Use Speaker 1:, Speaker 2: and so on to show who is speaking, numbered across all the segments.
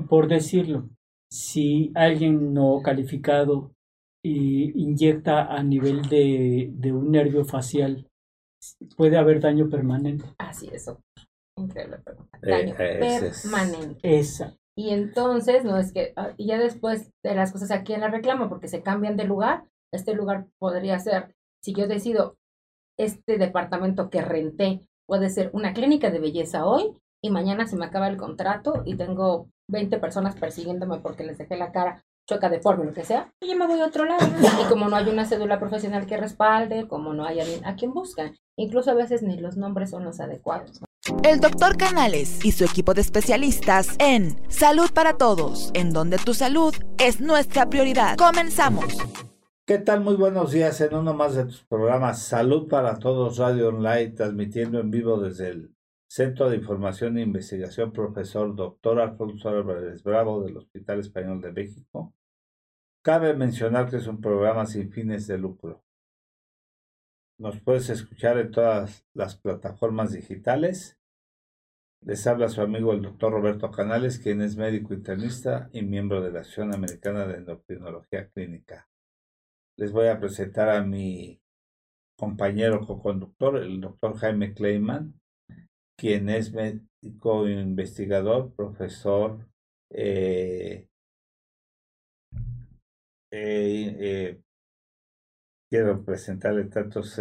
Speaker 1: por decirlo, si alguien no calificado inyecta a nivel de, de un nervio facial, puede haber daño permanente.
Speaker 2: Así es, increíble pregunta. Eh, daño permanente. Esa. Y entonces, no es que, ah, y ya después de las cosas aquí en la reclama, porque se cambian de lugar, este lugar podría ser, si yo decido, este departamento que renté puede ser una clínica de belleza hoy y mañana se me acaba el contrato y tengo 20 personas persiguiéndome porque les dejé la cara choca deforme, lo que sea, y yo me voy a otro lado. Y como no hay una cédula profesional que respalde, como no hay alguien a quien buscan, incluso a veces ni los nombres son los adecuados.
Speaker 3: El doctor Canales y su equipo de especialistas en Salud para Todos, en donde tu salud es nuestra prioridad. Comenzamos.
Speaker 4: ¿Qué tal? Muy buenos días en uno más de tus programas Salud para Todos Radio Online, transmitiendo en vivo desde el Centro de Información e Investigación, profesor doctor Alfonso Álvarez Bravo del Hospital Español de México. Cabe mencionar que es un programa sin fines de lucro. Nos puedes escuchar en todas las plataformas digitales. Les habla su amigo el doctor Roberto Canales, quien es médico internista y miembro de la Asociación Americana de Endocrinología Clínica. Les voy a presentar a mi compañero co-conductor, el doctor Jaime Kleiman, quien es médico investigador, profesor, eh, eh, eh, quiero presentarle tantos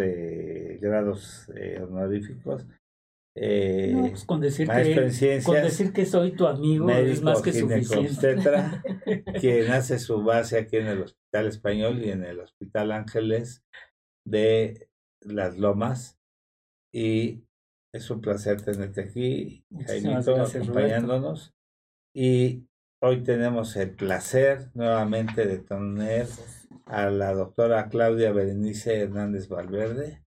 Speaker 4: grados honoríficos.
Speaker 1: Pues con, decir que, con decir que soy tu amigo es más que suficiente.
Speaker 4: Quien hace su base aquí en el Hospital Español y en el Hospital Ángeles de Las Lomas y es un placer tenerte aquí, Jaimito, acompañándonos. Y hoy tenemos el placer nuevamente de tener a la doctora Claudia Berenice Hernández Valverde.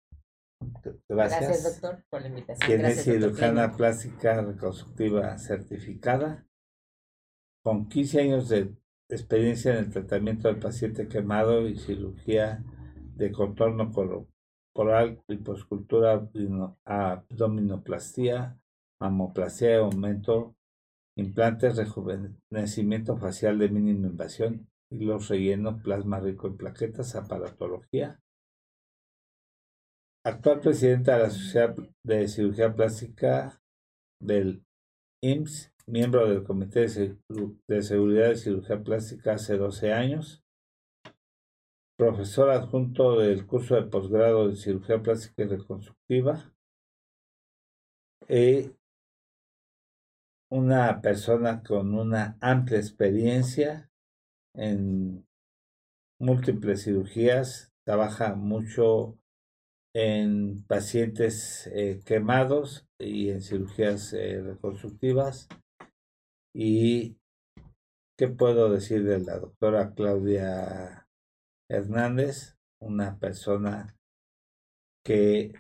Speaker 2: Gracias. doctor, por la invitación.
Speaker 4: Quien es cirujana plástica reconstructiva certificada, con 15 años de experiencia en el tratamiento del paciente quemado y cirugía de contorno coral, liposcultura, abdominoplastía, mamoplastía, aumento, implantes, rejuvenecimiento facial de mínima invasión, los relleno, plasma rico en plaquetas, aparatología. Actual presidenta de la Sociedad de Cirugía Plástica del IMSS, miembro del Comité de Seguridad de Cirugía Plástica hace 12 años, profesor adjunto del curso de posgrado de cirugía plástica y reconstructiva, y una persona con una amplia experiencia en múltiples cirugías, trabaja mucho en pacientes eh, quemados y en cirugías eh, reconstructivas. ¿Y qué puedo decir de la doctora Claudia Hernández, una persona que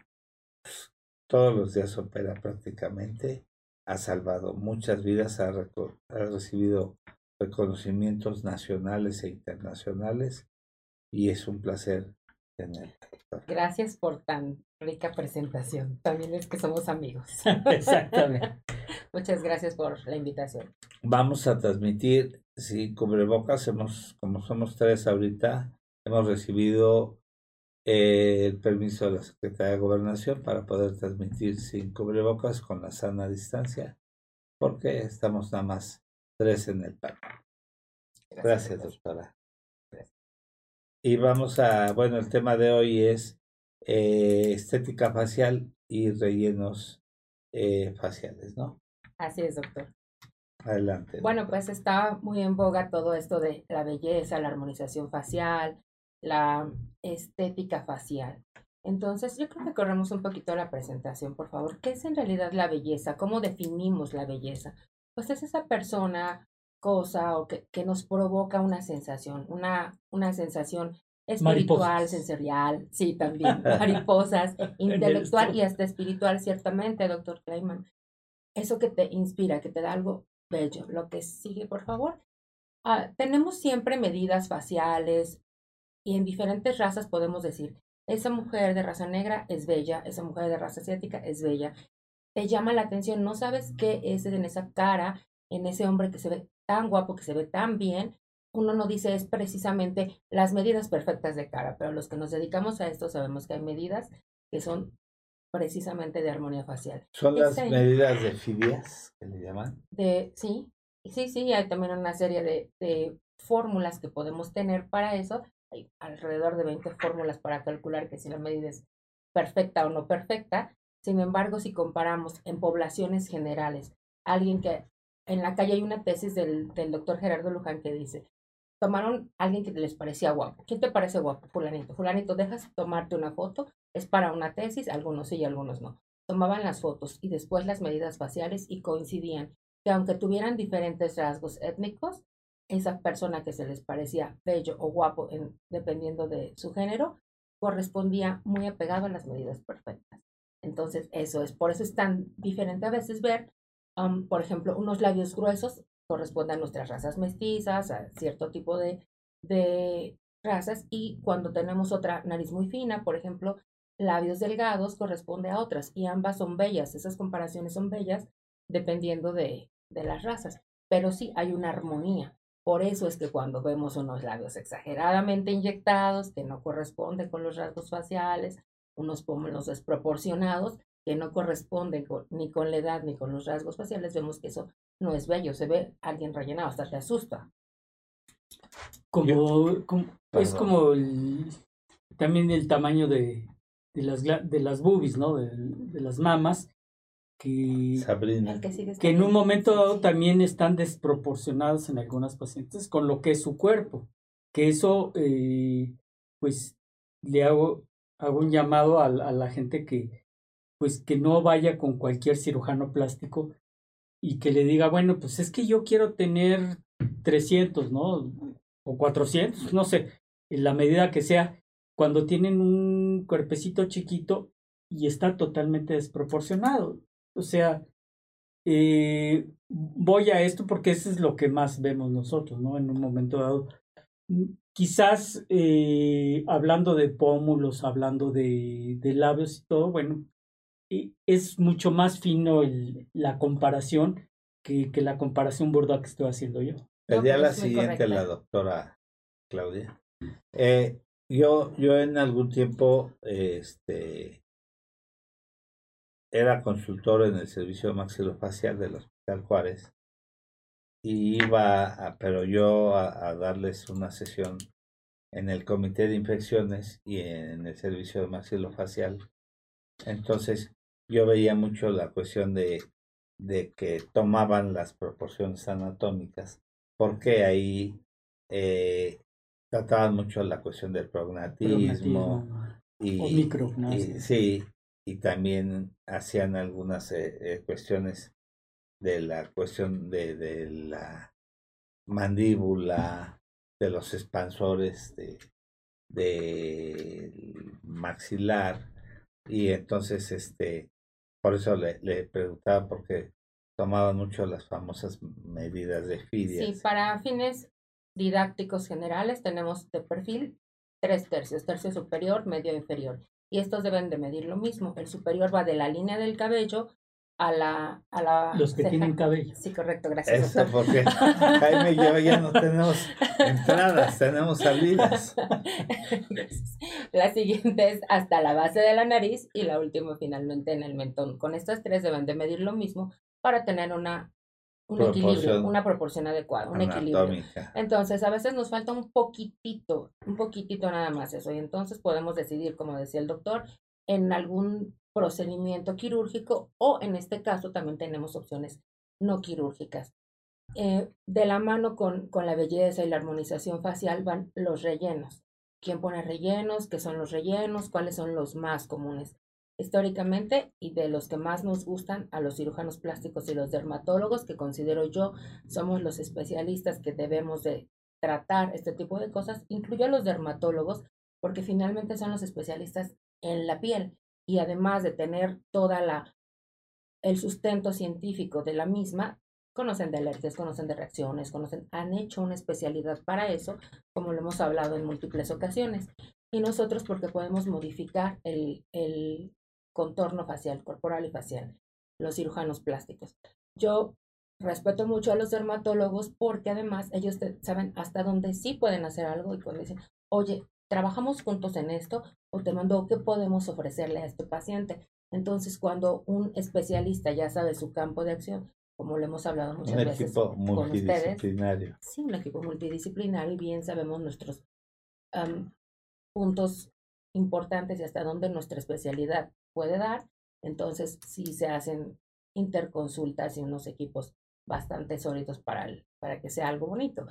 Speaker 4: pues, todos los días opera prácticamente, ha salvado muchas vidas, ha, recibido reconocimientos nacionales e internacionales y es un placer tenerla.
Speaker 2: Gracias por tan rica presentación. También es que somos amigos.
Speaker 1: Exactamente.
Speaker 2: Muchas gracias por la invitación.
Speaker 4: Vamos a transmitir, si cubrebocas, hemos, como somos tres ahorita, hemos recibido eh, el permiso de la Secretaría de Gobernación para poder transmitir sin cubrebocas con la sana distancia, porque estamos nada más tres en el parque. Gracias, doctora. Y vamos a, bueno, el tema de hoy es eh, estética facial y rellenos eh, faciales, ¿no?
Speaker 2: Así es, doctor.
Speaker 4: Adelante.
Speaker 2: Bueno, pues está muy en boga todo esto de la belleza, la armonización facial, la estética facial. Entonces, yo creo que corremos un poquito la presentación, por favor. ¿Qué es en realidad la belleza? ¿Cómo definimos la belleza? Pues es esa persona, cosa o que, que nos provoca una sensación, una, una sensación espiritual, sensorial, sí, también, mariposas, intelectual y hasta espiritual, ciertamente, doctor Kleiman. Eso que te inspira, que te da algo bello. Lo que sigue, por favor. Ah, tenemos siempre medidas faciales, y en diferentes razas podemos decir, esa mujer de raza negra es bella, esa mujer de raza asiática es bella. Te llama la atención, no sabes qué es en esa cara en ese hombre que se ve tan guapo, que se ve tan bien, uno no dice es precisamente las medidas perfectas de cara, pero los que nos dedicamos a esto sabemos que hay medidas que son precisamente de armonía facial.
Speaker 4: ¿Son las medidas de Fidias que le llaman?
Speaker 2: De, sí, sí, sí, hay también una serie de, de fórmulas que podemos tener para eso. Hay alrededor de 20 fórmulas para calcular que si la medida es perfecta o no perfecta. Sin embargo, si comparamos en poblaciones generales, alguien que en la calle hay una tesis del, del doctor Gerardo Luján que dice, tomaron a alguien que les parecía guapo. ¿Quién te parece guapo? Fulanito. Fulanito, dejas tomarte una foto. Es para una tesis, algunos sí y algunos no. Tomaban las fotos y después las medidas faciales y coincidían que aunque tuvieran diferentes rasgos étnicos, esa persona que se les parecía bello o guapo, en, dependiendo de su género, correspondía muy apegado a las medidas perfectas. Entonces, eso es, por eso es tan diferente a veces ver, por ejemplo, unos labios gruesos corresponden a nuestras razas mestizas, a cierto tipo de, de razas, y cuando tenemos otra nariz muy fina, por ejemplo, labios delgados corresponde a otras, y ambas son bellas, esas comparaciones son bellas dependiendo de, de las razas, pero sí hay una armonía. Por eso es que cuando vemos unos labios exageradamente inyectados, que no corresponden con los rasgos faciales, unos pómulos desproporcionados, que no corresponden ni con la edad ni con los rasgos faciales, vemos que eso no es bello, se ve alguien rellenado, hasta te asusta.
Speaker 1: Como, es como también el tamaño de, de, las, de las boobies, ¿no? De, de las mamas, que, que, en un momento dado también están desproporcionados en algunas pacientes con lo que es su cuerpo. Que eso, eh, pues, le hago, hago un llamado a, a, la gente que, pues, que no vaya con cualquier cirujano plástico y que le diga, bueno, pues es que yo quiero tener 300, ¿no? O 400, no sé, en la medida que sea, cuando tienen un cuerpecito chiquito y está totalmente desproporcionado. O sea, eh, voy a esto porque eso es lo que más vemos nosotros, ¿no? En un momento dado. Quizás eh, hablando de pómulos, hablando de, de labios y todo, bueno, es mucho más fino el, la comparación que, que, la comparación burda que estoy haciendo yo.
Speaker 4: El día la siguiente, la doctora Claudia. Eh, yo, yo en algún tiempo este, era consultor en el servicio maxilofacial del Hospital Juárez y iba, a, pero yo a, a, darles una sesión en el comité de infecciones y en el servicio maxilofacial. Entonces, yo veía mucho la cuestión de, de que tomaban las proporciones anatómicas, porque ahí eh, trataban mucho la cuestión del prognatismo,
Speaker 1: y, y,
Speaker 4: sí, y también hacían algunas eh, eh, cuestiones de la cuestión de, de la mandíbula, de los expansores de, de maxilar y entonces este por eso le, le preguntaba porque tomaban mucho las famosas medidas de Fidias.
Speaker 2: Sí, para fines didácticos generales tenemos de perfil tres tercios, tercio superior, medio inferior. Y estos deben de medir lo mismo. El superior va de la línea del cabello a la, a la
Speaker 1: Los que tienen cabello.
Speaker 2: Sí, correcto, gracias.
Speaker 4: Eso porque Jaime y yo ya no tenemos entradas, tenemos salidas.
Speaker 2: La siguiente es hasta la base de la nariz y la última finalmente en el mentón. Con estas tres deben de medir lo mismo para tener una un equilibrio, una proporción adecuada, un equilibrio. Entonces, a veces nos falta un poquitito, un poquitito nada más eso. Y entonces podemos decidir, como decía el doctor, en algún procedimiento quirúrgico o en este caso también tenemos opciones no quirúrgicas. Eh, de la mano con, con la belleza y la armonización facial van los rellenos. ¿Quién pone rellenos? ¿Qué son los rellenos? ¿Cuáles son los más comunes? Históricamente y de los que más nos gustan a los cirujanos plásticos y los dermatólogos, que considero yo somos los especialistas que debemos de tratar este tipo de cosas, incluyo a los dermatólogos, porque finalmente son los especialistas en la piel y además de tener toda la el sustento científico de la misma, conocen de alergias, conocen de reacciones, conocen, han hecho una especialidad para eso, como lo hemos hablado en múltiples ocasiones. Y nosotros porque podemos modificar el, el contorno facial, corporal y facial, los cirujanos plásticos. Yo respeto mucho a los dermatólogos porque además ellos saben hasta dónde sí pueden hacer algo y cuando dicen, oye, trabajamos juntos en esto o te mando qué podemos ofrecerle a este paciente. Entonces, cuando un especialista ya sabe su campo de acción, como le hemos hablado muchas
Speaker 4: un
Speaker 2: veces
Speaker 4: equipo multidisciplinario.
Speaker 2: sí, un equipo multidisciplinario y bien sabemos nuestros puntos importantes y hasta dónde nuestra especialidad puede dar. Entonces, sí se hacen interconsultas y unos equipos bastante sólidos para, para que sea algo bonito.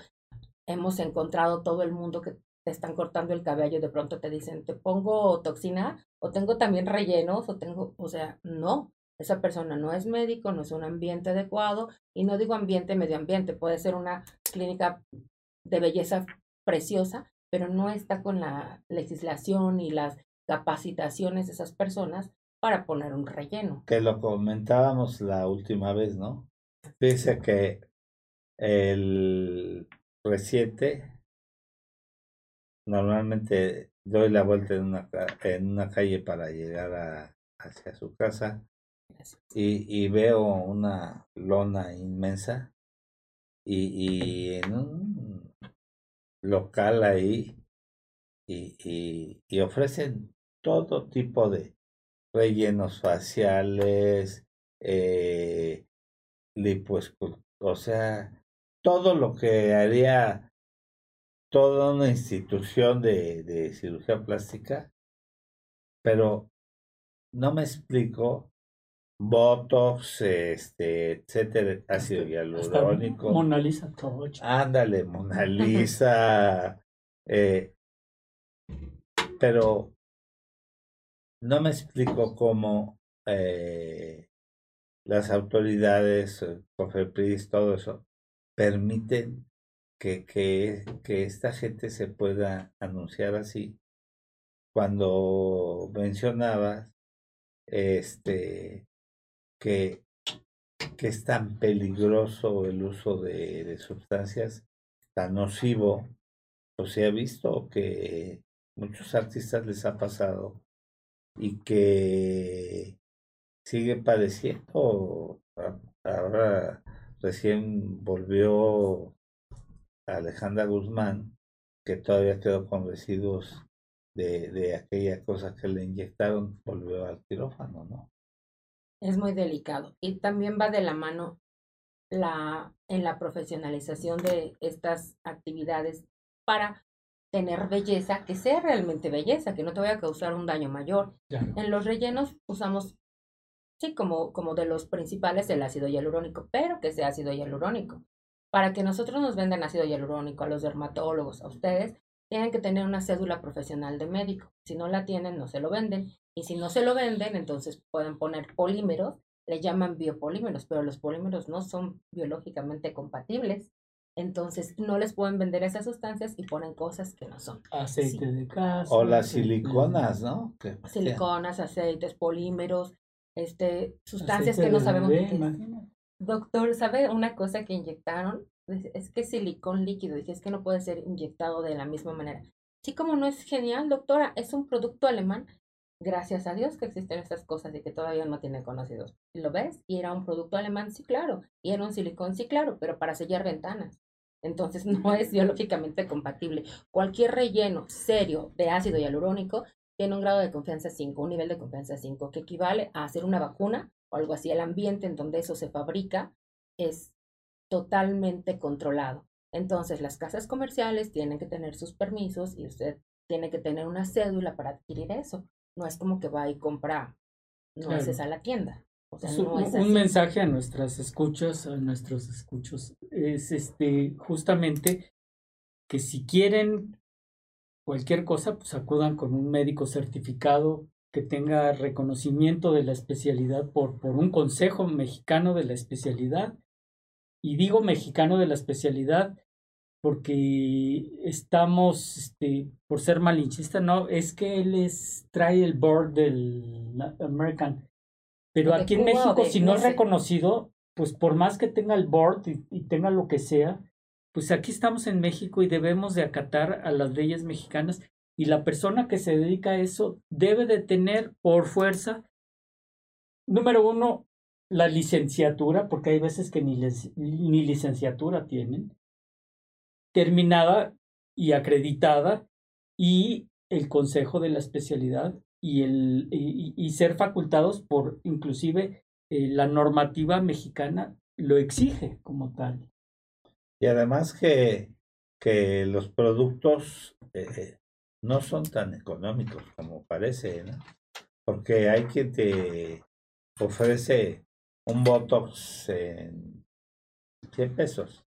Speaker 2: Hemos encontrado todo el mundo que te están cortando el cabello, de pronto te dicen, te pongo toxina o tengo también rellenos o tengo, o sea, no, esa persona no es médico, no es un ambiente adecuado y no digo ambiente, medio ambiente, puede ser una clínica de belleza preciosa, pero no está con la legislación y las capacitaciones de esas personas para poner un relleno.
Speaker 4: Que lo comentábamos la última vez, ¿no? Dice que el reciente normalmente doy la vuelta en una, en una calle para llegar a, hacia su casa y, y veo una lona inmensa y, y en un local ahí y, y, ofrecen todo tipo de rellenos faciales, eh, o sea, todo lo que haría toda una institución de, de cirugía plástica, pero no me explico Botox, este, etcétera, ácido hialurónico.
Speaker 1: Mona Lisa
Speaker 4: Ándale, Mona Lisa. eh, pero no me explico cómo eh, las autoridades, eh, COFEPRIS, todo eso, permiten que, que, que esta gente se pueda anunciar así. Cuando mencionabas este, que, que es tan peligroso el uso de, de sustancias, tan nocivo, pues se ha visto que muchos artistas les ha pasado y que sigue padeciendo. Ahora recién volvió Alejandra Guzmán, que todavía quedó con residuos de, de aquella cosa que le inyectaron, volvió al quirófano, ¿no?
Speaker 2: Es muy delicado. Y también va de la mano la, en la profesionalización de estas actividades para tener belleza, que sea realmente belleza, que no te vaya a causar un daño mayor. En los rellenos usamos, sí, como, como de los principales el ácido hialurónico, pero que sea ácido hialurónico. Para que nosotros nos vendan ácido hialurónico a los dermatólogos, a ustedes, tienen que tener una cédula profesional de médico. Si no la tienen, no se lo venden. Y si no se lo venden, entonces pueden poner polímeros, le llaman biopolímeros, pero los polímeros no son biológicamente compatibles. Entonces no les pueden vender esas sustancias y ponen cosas que no son.
Speaker 1: Aceite de casa.
Speaker 4: O las siliconas, ¿no?
Speaker 2: Siliconas, aceites, polímeros, este, sustancias que no sabemos. Doctor, ¿sabe una cosa que inyectaron? Es que silicón líquido. Dice, es que no puede ser inyectado de la misma manera. Sí, como no es genial, doctora, es un producto alemán. Gracias a Dios que existen estas cosas y que todavía no tiene conocidos. ¿Lo ves? Y era un producto alemán, sí, claro. Y era un silicón, sí, claro, pero para sellar ventanas. Entonces no es biológicamente compatible. Cualquier relleno serio de ácido hialurónico tiene un grado de confianza 5, un nivel de confianza 5, que equivale a hacer una vacuna o algo así. El ambiente en donde eso se fabrica es totalmente controlado. Entonces las casas comerciales tienen que tener sus permisos y usted tiene que tener una cédula para adquirir eso. No es como que va y compra nueces a la tienda
Speaker 1: un, mensaje a nuestras escuchas, a nuestros escuchos, es este justamente que si quieren cualquier cosa, pues acudan con un médico certificado que tenga reconocimiento de la especialidad por, por un consejo mexicano de la especialidad. Y digo mexicano de la especialidad porque estamos, este, por ser malinchista, no, es que él es, trae el board del American pero aquí en México, si no es reconocido, pues por más que tenga el board y, tenga lo que sea, pues aquí estamos en México y debemos de acatar a las leyes mexicanas y la persona que se dedica a eso debe de tener por fuerza, número uno, la licenciatura, porque hay veces que ni, ni licenciatura tienen, terminada y acreditada, y el consejo de la especialidad y, el, y, ser facultados por inclusive eh, la normativa mexicana lo exige como tal.
Speaker 4: Y además que, que los productos eh, no son tan económicos como parece. Porque hay quien te ofrece un Botox en 100 pesos,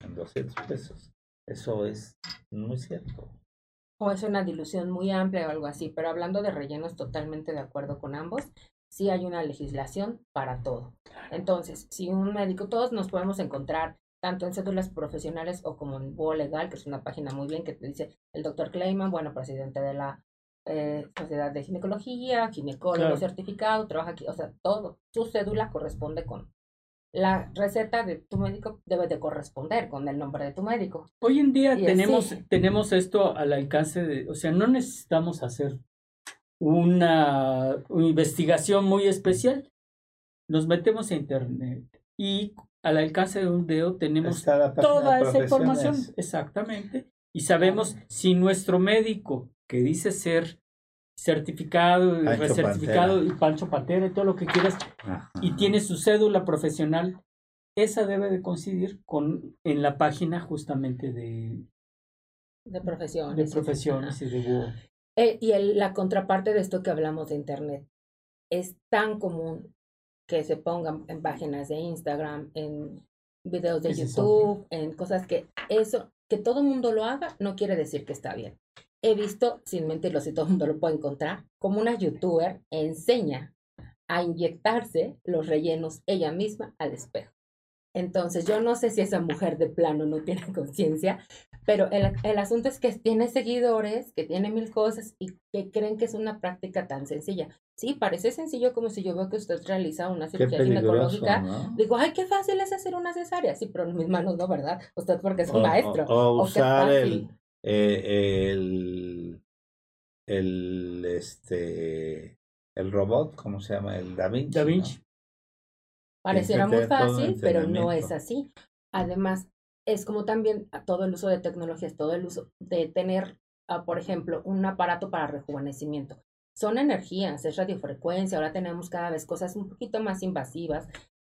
Speaker 4: en 200 pesos. Eso es muy cierto.
Speaker 2: O es una dilución muy amplia o algo así, pero hablando de rellenos, totalmente de acuerdo con ambos. Sí hay una legislación para todo. Entonces, si un médico, todos nos podemos encontrar tanto en cédulas profesionales o como en BUO Legal, que es una página muy bien que te dice el doctor Kleiman, bueno, presidente de la eh, Sociedad de Ginecología, ginecólogo certificado, trabaja aquí, o sea, todo, su cédula corresponde con la receta de tu médico debe de corresponder con el nombre de tu médico.
Speaker 1: Hoy en día tenemos, tenemos esto al alcance de, o sea, no necesitamos hacer una, una investigación muy especial. Nos metemos a internet y al alcance de un dedo tenemos toda esa información. Exactamente. Y sabemos si nuestro médico, que dice ser certificado y recertificado y Pancho Patera y todo lo que quieras, y tiene su cédula profesional, esa debe de coincidir con en la página justamente de
Speaker 2: de profesiones,
Speaker 1: de profesiones y de
Speaker 2: eh, y el, la contraparte de esto que hablamos de internet es tan común que se pongan en páginas de Instagram, en videos de YouTube, en cosas que eso, que todo el mundo lo haga, no quiere decir que está bien. He visto, sin mentirlo, si todo el mundo lo puede encontrar, como una youtuber enseña a inyectarse los rellenos ella misma al espejo. Entonces, yo no sé si esa mujer de plano no tiene conciencia, pero el, el, asunto es que tiene seguidores, que tiene mil cosas y que creen que es una práctica tan sencilla. Sí, parece sencillo como si yo veo que usted realiza una cirugía ginecológica. Digo, ay, qué fácil es hacer una cesárea. Sí, pero mis manos no, ¿verdad? Usted porque es un maestro.
Speaker 4: O, usar el, eh, el, el, este, el robot, ¿cómo se llama? El Da Vinci.
Speaker 1: Da Vinci.
Speaker 2: Pareciera muy fácil, pero no es así. Además, es como también todo el uso de tecnologías, todo el uso de tener, ah, por ejemplo, un aparato para rejuvenecimiento. Son energías, es radiofrecuencia, ahora tenemos cada vez cosas un poquito más invasivas,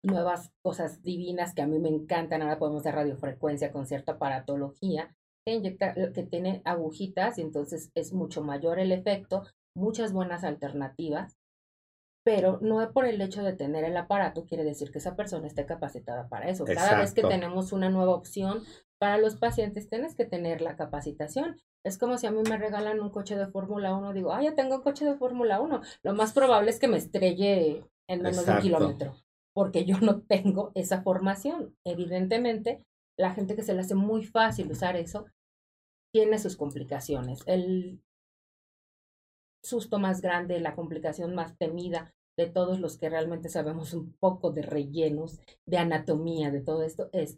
Speaker 2: nuevas cosas divinas que a mí me encantan, ahora podemos hacer radiofrecuencia con cierta aparatología inyecta, que tiene agujitas y entonces es mucho mayor el efecto, muchas buenas alternativas pero no por el hecho de tener el aparato quiere decir que esa persona esté capacitada para eso. Cada vez que tenemos una nueva opción para los pacientes, tienes que tener la capacitación. Es como si a mí me regalan un coche de Fórmula 1, digo, ah, ya tengo un coche de Fórmula 1. Lo más probable es que me estrelle en menos de un kilómetro, porque yo no tengo esa formación. Evidentemente, la gente que se le hace muy fácil usar eso tiene sus complicaciones. El susto más grande, la complicación más temida de todos los que realmente sabemos un poco de rellenos, de anatomía, de todo esto, es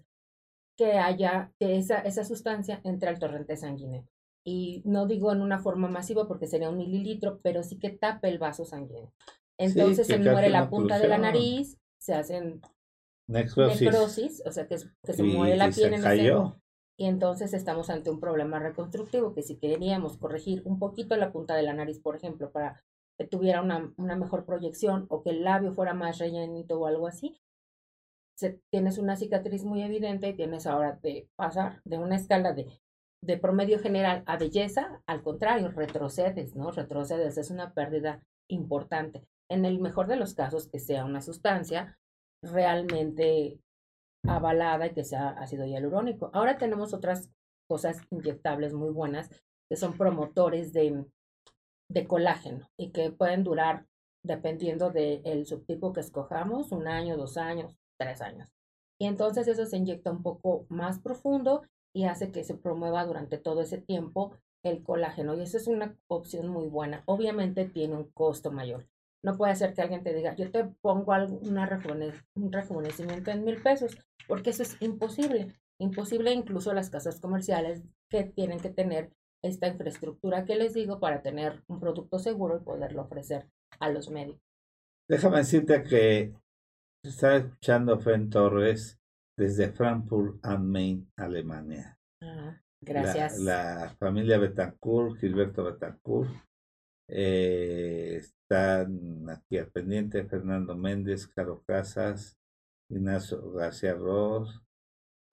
Speaker 2: que haya, que esa, esa sustancia entre al torrente sanguíneo. Y no digo en una forma masiva porque sería un mililitro, pero sí que tape el vaso sanguíneo. Entonces se muere la punta de la nariz, se hacen necrosis, o sea que, que se muere la piel en ese, y entonces estamos ante un problema reconstructivo que si queríamos corregir un poquito la punta de la nariz, por ejemplo, para que tuviera una, una mejor proyección o que el labio fuera más rellenito o algo así, se, tienes una cicatriz muy evidente y tienes ahora de pasar de una escala de, de promedio general a belleza, al contrario, retrocedes, ¿no? Retrocedes, es una pérdida importante. En el mejor de los casos, que sea una sustancia realmente avalada y que sea ácido hialurónico. Ahora tenemos otras cosas inyectables muy buenas que son promotores de, de colágeno y que pueden durar, dependiendo del subtipo que escojamos, un año, dos años, tres años. Y entonces eso se inyecta un poco más profundo y hace que se promueva durante todo ese tiempo el colágeno. Y esa es una opción muy buena. Obviamente tiene un costo mayor. No puede ser que alguien te diga, yo te pongo una un rejuvenecimiento en mil pesos, porque eso es imposible. Imposible incluso las casas comerciales que tienen que tener esta infraestructura que les digo para tener un producto seguro y poderlo ofrecer a los médicos.
Speaker 4: Déjame decirte que está escuchando Fen Torres desde Frankfurt am Main, Alemania.
Speaker 2: Ah, gracias.
Speaker 4: La, familia Betancourt, Gilberto Betancourt, eh, están aquí al pendiente Fernando Méndez, Caro Casas, Ignacio García Ross,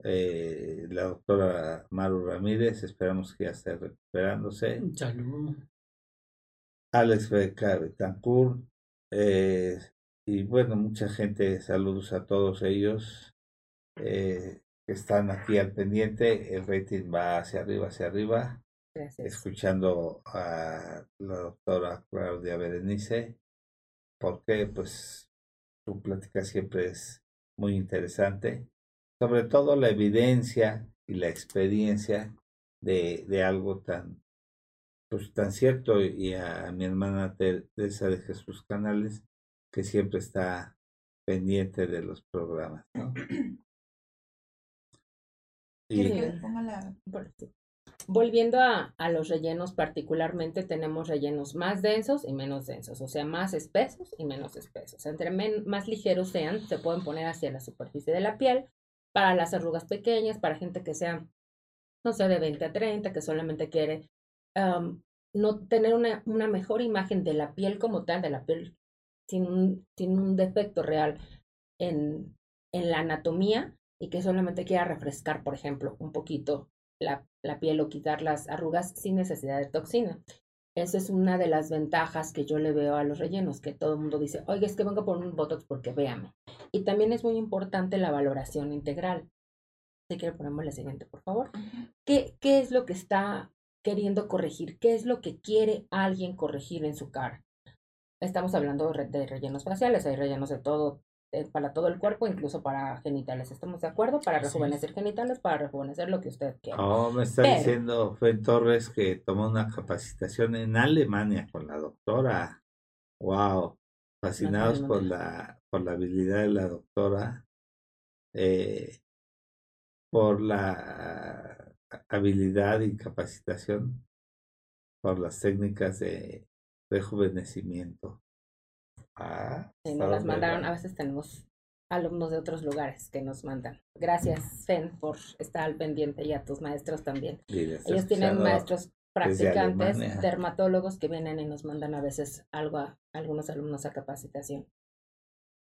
Speaker 4: eh, la doctora Maru Ramírez, esperamos que ya esté recuperándose.
Speaker 1: Salud.
Speaker 4: Alex Beca Betancourt, eh, y bueno, mucha gente, saludos a todos ellos eh, que están aquí al pendiente. El rating va hacia arriba, hacia arriba. Escuchando a la doctora Claudia Berenice, porque pues su plática siempre es muy interesante. Sobre todo la evidencia y la experiencia de, de algo tan, pues, tan cierto. Y a, mi hermana Teresa de Jesús Canales, que siempre está pendiente de los programas.
Speaker 2: Volviendo a, a, los rellenos, particularmente tenemos rellenos más densos y menos densos, o sea, más espesos y menos espesos. Entre más ligeros sean, se pueden poner hacia la superficie de la piel para las arrugas pequeñas, para gente que sea, no sé, de 20 a 30, que solamente quiere no tener una, una mejor imagen de la piel como tal, de la piel sin un, sin un defecto real en, en la anatomía y que solamente quiera refrescar, por ejemplo, un poquito la, la piel o quitar las arrugas sin necesidad de toxina. Esa es una de las ventajas que yo le veo a los rellenos, que todo el mundo dice, oye, es que vengo por un Botox porque véame. Y también es muy importante la valoración integral. Si quiere ponemos la siguiente, por favor. ¿Qué, ¿Qué es lo que está queriendo corregir? ¿Qué es lo que quiere alguien corregir en su cara? Estamos hablando de rellenos faciales, hay rellenos de todo, eh, para todo el cuerpo, incluso para genitales. ¿Estamos de acuerdo? Para rejuvenecer genitales, para rejuvenecer lo que usted quiera.
Speaker 4: Oh, me está diciendo Fen Torres que tomó una capacitación en Alemania con la doctora. Wow, fascinados por la, por la habilidad de la doctora, eh, por la habilidad y capacitación, por las técnicas de rejuvenecimiento.
Speaker 2: Ah, nos las mandaron, a veces tenemos alumnos de otros lugares que nos mandan. Gracias, Fen, por estar al pendiente y a tus maestros también. Ellos tienen maestros practicantes, dermatólogos que vienen y nos mandan a veces algo a algunos alumnos a capacitación.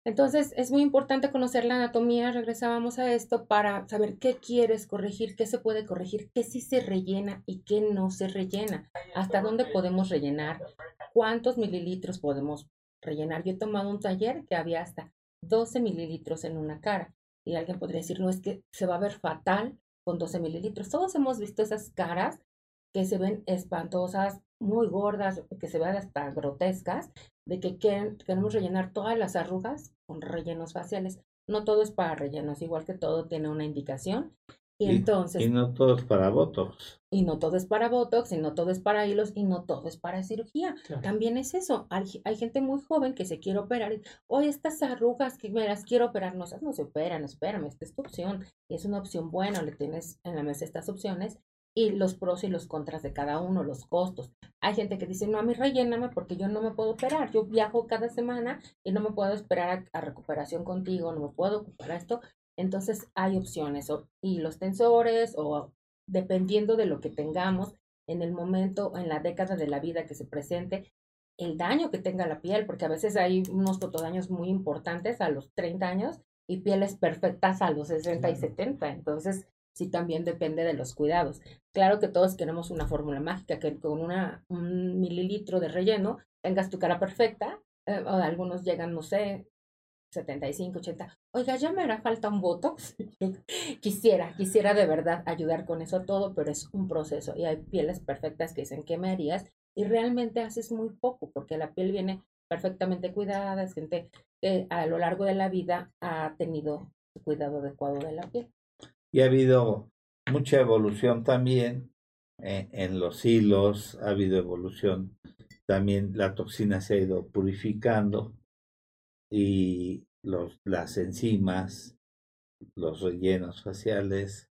Speaker 2: Entonces, es muy importante conocer la anatomía, regresábamos a esto para saber qué quieres corregir, qué se puede corregir, qué sí se rellena y qué no se rellena, hasta dónde podemos rellenar, cuántos mililitros podemos rellenar. Yo he tomado un taller que había hasta 12 mililitros en una cara y alguien podría decir, no, es que se va a ver fatal con 12 mililitros. Todos hemos visto esas caras que se ven espantosas, muy gordas, que se ven hasta grotescas, de que queremos rellenar todas las arrugas con rellenos faciales. No todo es para rellenos, igual que todo tiene una indicación y, entonces.
Speaker 4: Y no todo es para Botox.
Speaker 2: Y no todo es para Botox, y no todo es para hilos, y no todo es para cirugía. También es eso. Hay, gente muy joven que se quiere operar. Y, Oye, estas arrugas que me las quiero operar, no, no se operan, espérame, esta es tu opción. Y es una opción buena, le tienes en la mesa estas opciones y los pros y los contras de cada uno, los costos. Hay gente que dice, no, a mí relléname porque yo no me puedo operar. Yo viajo cada semana y no me puedo esperar a, a recuperación contigo, no me puedo ocupar esto. Entonces hay opciones y los tensores o dependiendo de lo que tengamos en el momento, en la década de la vida que se presente, el daño que tenga la piel, porque a veces hay unos fotodaños muy importantes a los 30 años y pieles perfectas a los 60 y 70. Entonces, sí también depende de los cuidados. Claro que todos queremos una fórmula mágica, que con una, un mililitro de relleno tengas tu cara perfecta. Eh, o algunos llegan, no sé, 75, 80. Oiga, ya me hará falta un Botox. quisiera, quisiera de verdad ayudar con eso todo, pero es un proceso y hay pieles perfectas que dicen, ¿qué me harías? Y realmente haces muy poco porque la piel viene perfectamente cuidada, es gente que a lo largo de la vida ha tenido cuidado adecuado de la piel.
Speaker 4: Y ha habido mucha evolución también eh, en los hilos, ha habido evolución. También la toxina se ha ido purificando y los, las enzimas, los rellenos faciales,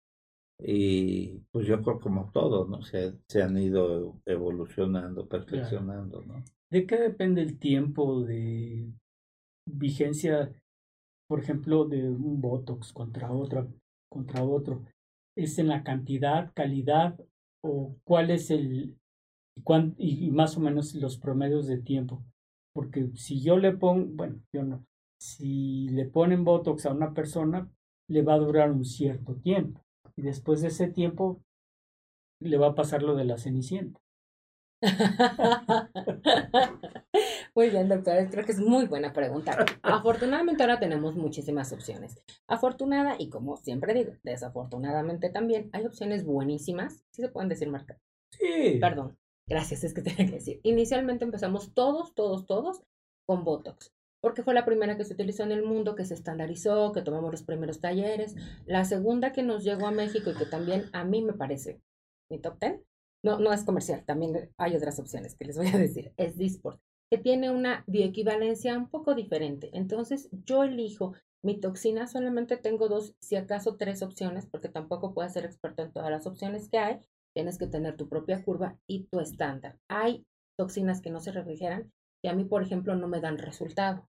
Speaker 4: y pues yo creo como todo, ¿no? Se, se han ido evolucionando, perfeccionando, ¿no?
Speaker 1: ¿De qué depende el tiempo de vigencia, por ejemplo, de un Botox contra otro, contra otro? ¿Es en la cantidad, calidad o cuál es el y más o menos los promedios de tiempo? Porque si yo le pongo, bueno, yo no, si le ponen Botox a una persona, le va a durar un cierto tiempo. Y después de ese tiempo, le va a pasar lo de la cenicienta.
Speaker 2: muy bien, doctor. Creo que es muy buena pregunta. Afortunadamente ahora tenemos muchísimas opciones. Afortunada y como siempre digo, desafortunadamente también hay opciones buenísimas. Si se pueden decir marca.
Speaker 1: Sí.
Speaker 2: Perdón. Gracias, es que tenía que decir. Inicialmente empezamos todos, todos, todos con Botox porque fue la primera que se utilizó en el mundo, que se estandarizó, que tomamos los primeros talleres. La segunda que nos llegó a México y que también a mí me parece mi top ten, no, no es comercial, también hay otras opciones que les voy a decir, es Disport, que tiene una bioequivalencia un poco diferente. Entonces yo elijo mi toxina, solamente tengo dos, si acaso tres opciones, porque tampoco puedes ser experto en todas las opciones que hay. Tienes que tener tu propia curva y tu estándar. Hay toxinas que no se refrigeran y a mí, por ejemplo, no me dan resultado.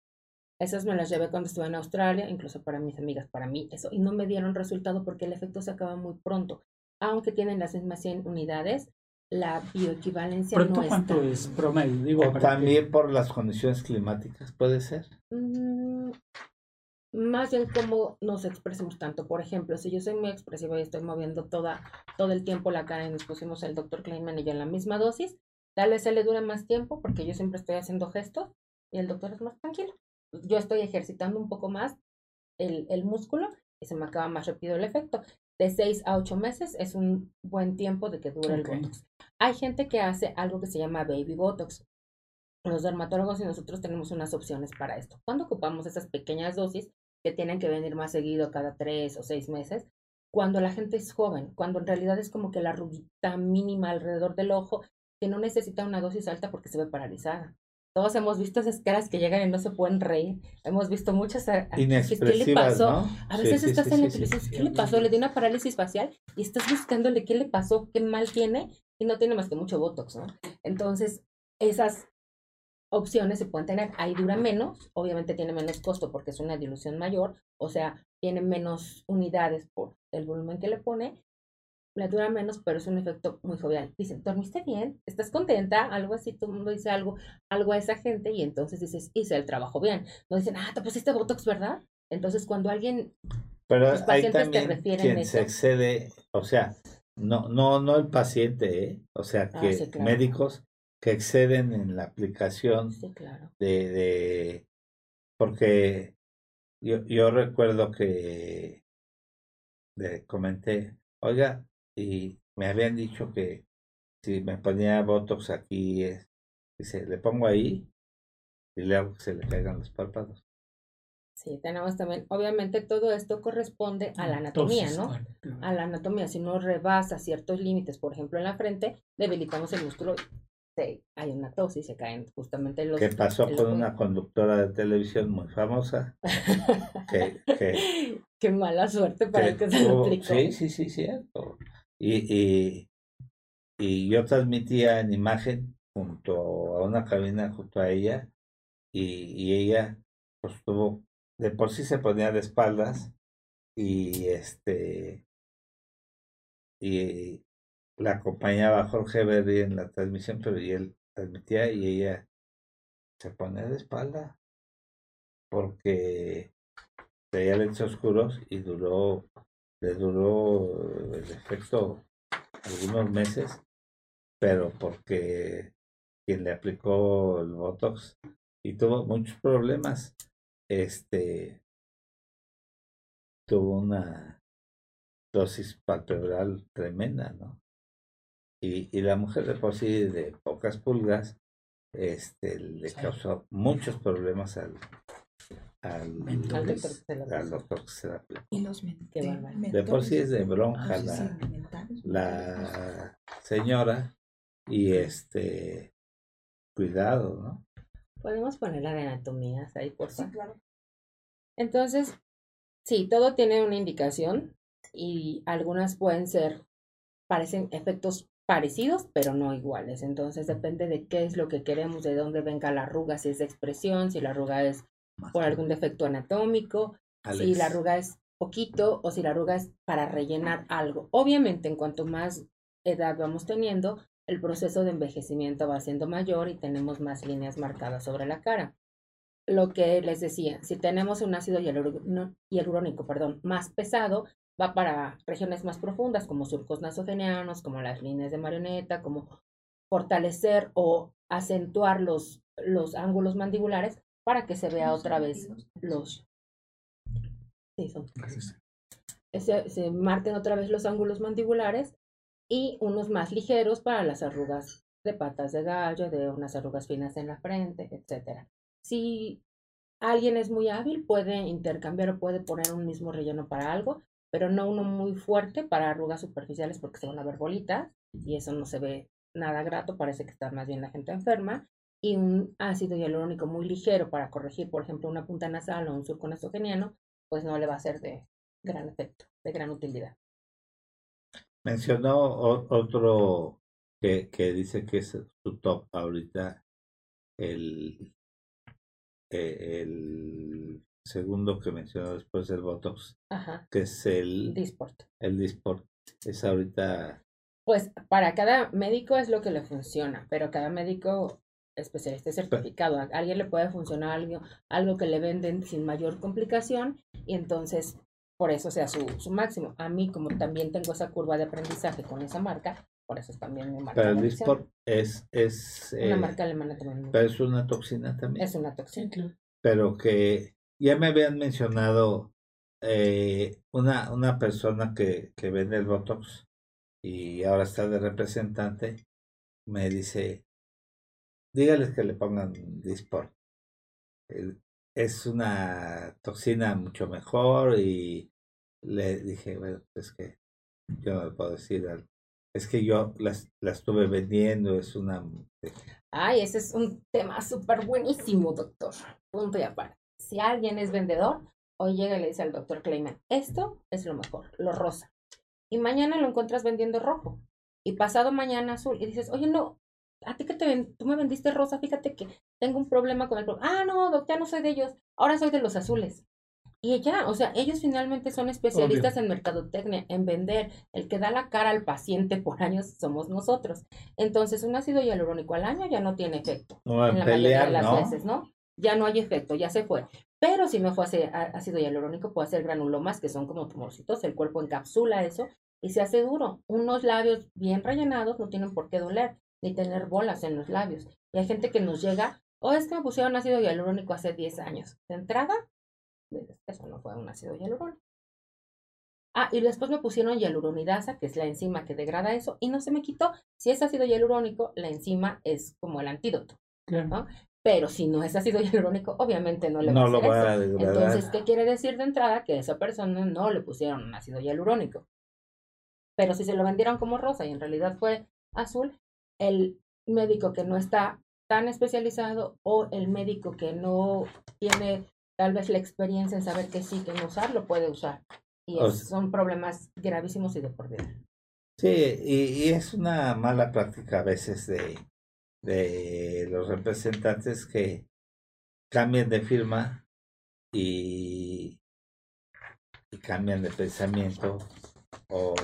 Speaker 2: Esas me las llevé cuando estuve en Australia, incluso para mis amigas, para mí, eso, y no me dieron resultado porque el efecto se acaba muy pronto. Aunque tienen las mismas 100 unidades, la bioequivalencia
Speaker 1: ¿Pronto
Speaker 2: no
Speaker 1: cuánto es promedio? Digo,
Speaker 4: o también por las condiciones climáticas, ¿puede ser?
Speaker 2: Mm, más bien cómo nos expresemos tanto. Por ejemplo, si yo soy muy expresiva y estoy moviendo toda, todo el tiempo la cara y nos pusimos el doctor Kleinman y yo en la misma dosis, Tal vez se le dure más tiempo porque yo siempre estoy haciendo gestos y el doctor es más tranquilo. Yo estoy ejercitando un poco más el, el músculo y se me acaba más rápido el efecto. De seis a ocho meses es un buen tiempo de que dure el Botox. Hay gente que hace algo que se llama Baby Botox. Los dermatólogos y nosotros tenemos unas opciones para esto. Cuando ocupamos esas pequeñas dosis que tienen que venir más seguido cada tres o seis meses, cuando la gente es joven, cuando en realidad es como que la rugita mínima alrededor del ojo que no necesita una dosis alta porque se ve paralizada. Todos hemos visto esas caras que llegan y no se pueden reír. Hemos visto muchas
Speaker 4: ¿Qué le pasó?
Speaker 2: A veces estás en el dices, ¿qué le pasó? Le dio una parálisis facial y estás buscándole qué le pasó, qué mal tiene y no tiene más que mucho botox, ¿no? Entonces, esas opciones se pueden tener. Ahí dura menos, obviamente tiene menos costo porque es una dilución mayor, o sea, tiene menos unidades por el volumen que le pone le dura menos, pero es un efecto muy jovial. Dicen, ¿dormiste bien? ¿Estás contenta? Algo así, todo el mundo dice algo, algo a esa gente y entonces dices, hice el trabajo bien. No dicen, ah, te pusiste Botox, ¿verdad? Entonces, cuando alguien,
Speaker 4: pero los pacientes te refieren quien se excede, o sea, no, no, no el paciente, ¿eh? o sea, ah, que médicos que exceden en la aplicación de, de, porque yo, yo recuerdo que le comenté, oiga, y me habían dicho que si me ponía Botox aquí, es, dice, le pongo ahí y le hago que se le caigan los párpados.
Speaker 2: Sí, tenemos también, obviamente todo esto corresponde a la anatomía, ¿no? A la anatomía, si no rebasa ciertos límites, por ejemplo en la frente, debilitamos el músculo, sí, hay una tos y se caen justamente los...
Speaker 4: ¿Qué pasó con una conductora de televisión muy famosa? que,
Speaker 2: Qué mala suerte para el que se lo aplicó.
Speaker 4: Sí, sí, sí, cierto. Y, y, yo transmitía en imagen junto a una cabina junto a ella y, ella pues tuvo, de por sí se ponía de espaldas y este y la acompañaba Jorge Berry en la transmisión, pero y él transmitía y ella se ponía de espalda porque tenía lentes oscuros y duró le duró el efecto algunos meses, pero porque quien le aplicó el Botox y tuvo muchos problemas, este tuvo una dosis palpebral tremenda, ¿no? Y, y la mujer de por sí de pocas pulgas, este le causó muchos problemas al, al, doctor que se la
Speaker 5: Y los
Speaker 4: De por sí es de bronca la, la señora y este cuidado, ¿no?
Speaker 2: Podemos poner la de anatomías ahí, por favor. claro. Entonces, sí, todo tiene una indicación y algunas pueden ser, parecen efectos parecidos, pero no iguales. Entonces depende de qué es lo que queremos, de dónde venga la arruga, si es de expresión, si la arruga es por algún defecto anatómico, si la arruga es poquito o si la arruga es para rellenar algo. Obviamente, en cuanto más edad vamos teniendo, el proceso de envejecimiento va siendo mayor y tenemos más líneas marcadas sobre la cara. Lo que les decía, si tenemos un ácido hialurónico perdón, más pesado, va para regiones más profundas como surcos nasogenianos, como las líneas de marioneta, como fortalecer o acentuar los, los ángulos mandibulares para que se vea otra vez los... Sí, son. Se, se marquen otra vez los ángulos mandibulares y unos más ligeros para las arrugas de patas de gallo, de unas arrugas finas en la frente, etc. Si alguien es muy hábil, puede intercambiar o puede poner un mismo relleno para algo, pero no uno muy fuerte para arrugas superficiales porque se van a ver bolitas y eso no se ve nada grato, parece que está más bien la gente enferma. Y un ácido hialurónico muy ligero para corregir, por ejemplo, una punta nasal o un surco nasogeniano, pues no le va a ser de gran efecto, de gran utilidad.
Speaker 4: Mencionó otro que, que dice que es su top ahorita, el, eh, el segundo que mencionó después del Botox, que es el
Speaker 2: Disport.
Speaker 4: El Disport. Es ahorita.
Speaker 2: Pues para cada médico es lo que le funciona, pero cada médico especialista es certificado. A alguien le puede funcionar algo, algo que le venden sin mayor complicación y entonces por eso sea su, su máximo. A mí, como también tengo esa curva de aprendizaje con esa marca, por eso es también mi marca.
Speaker 4: Pero el Disport es, es
Speaker 2: una eh, marca alemana también.
Speaker 4: Pero es una toxina también.
Speaker 2: Es una toxina.
Speaker 4: Pero que ya me habían mencionado eh, una, una persona que, que vende el Botox y ahora está de representante, me dice, dígales que le pongan Disport. Es una toxina mucho mejor y le dije, bueno, es que yo no le puedo decir, es que yo las, la estuve vendiendo, es una...
Speaker 2: Ay, ese es un tema súper buenísimo, doctor. Punto y aparte. Si alguien es vendedor, hoy llega y le dice al doctor Kleiman, esto es lo mejor, lo rosa. Y mañana lo encuentras vendiendo rojo. Y pasado mañana azul. Y dices, oye, no, a ti que te tú me vendiste rosa, fíjate que tengo un problema con el... Ah, no, doctor, no soy de ellos, ahora soy de los azules. Y ya, o sea, ellos finalmente son especialistas en mercadotecnia, en vender. El que da la cara al paciente por años somos nosotros. Entonces, un ácido hialurónico al año ya no tiene efecto.
Speaker 4: No, en la mayoría de las
Speaker 2: veces, ¿no? Ya no hay efecto, ya se fue. Pero si no fue ácido hialurónico, puede ser granulomas, que son como tumorcitos. El cuerpo encapsula eso y se hace duro. Unos labios bien rellenados no tienen por qué doler, ni tener bolas en los labios. Y hay gente que nos llega, o oh, es que me pusieron ácido hialurónico hace 10 años. De entrada, eso no fue un ácido hialurónico. Ah, y después me pusieron hialuronidasa, que es la enzima que degrada eso, y no se me quitó. Si es ácido hialurónico, la enzima es como el antídoto. ¿no? Pero si no es ácido hialurónico, obviamente no le va a hacer eso. Entonces, ¿qué quiere decir de entrada? Que a esa persona no le pusieron un ácido hialurónico. Pero si se lo vendieron como rosa y en realidad fue azul, el médico que no está tan especializado o el médico que no tiene tal vez la experiencia en saber que sí, que no usar, lo puede usar. Y son problemas gravísimos y de por vida.
Speaker 4: Sí, y, es una mala práctica a veces de, de los representantes que cambian de firma y, y cambian de pensamiento o,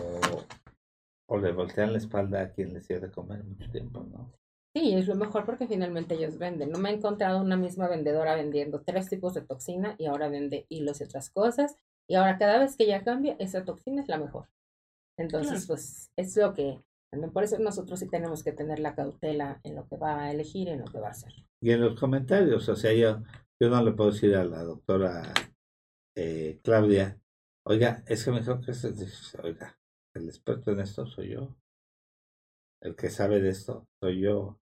Speaker 4: o le voltean la espalda a quien les dio de comer mucho tiempo, ¿no?
Speaker 2: Sí, es lo mejor porque finalmente ellos venden. No me he encontrado una misma vendedora vendiendo tres tipos de toxina y ahora vende hilos y otras cosas. Y ahora cada vez que ella cambia, esa toxina es la mejor. Entonces, pues es lo que... Por eso nosotros sí tenemos que tener la cautela en lo que va a elegir en lo que va a hacer.
Speaker 4: Y en los comentarios, o sea, yo, yo no le puedo decir a la doctora eh, Claudia, oiga, es que mejor que se oiga, el experto en esto soy yo. El que sabe de esto soy yo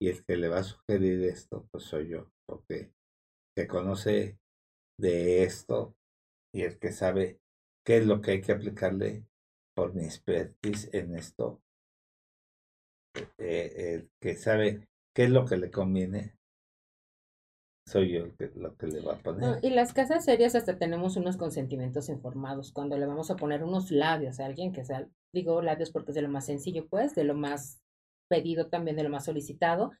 Speaker 4: y el que le va a sugerir esto, pues soy yo, porque que conoce de esto y el que sabe qué es lo que hay que aplicarle por mi expertise en esto, el que sabe qué es lo que le conviene, soy yo el que, lo que le va a poner.
Speaker 2: y las casas serias hasta tenemos unos consentimientos informados. Cuando le vamos a poner unos labios a alguien que sea, digo labios porque es de lo más sencillo, pues, de lo más pedido también de lo más solicitado.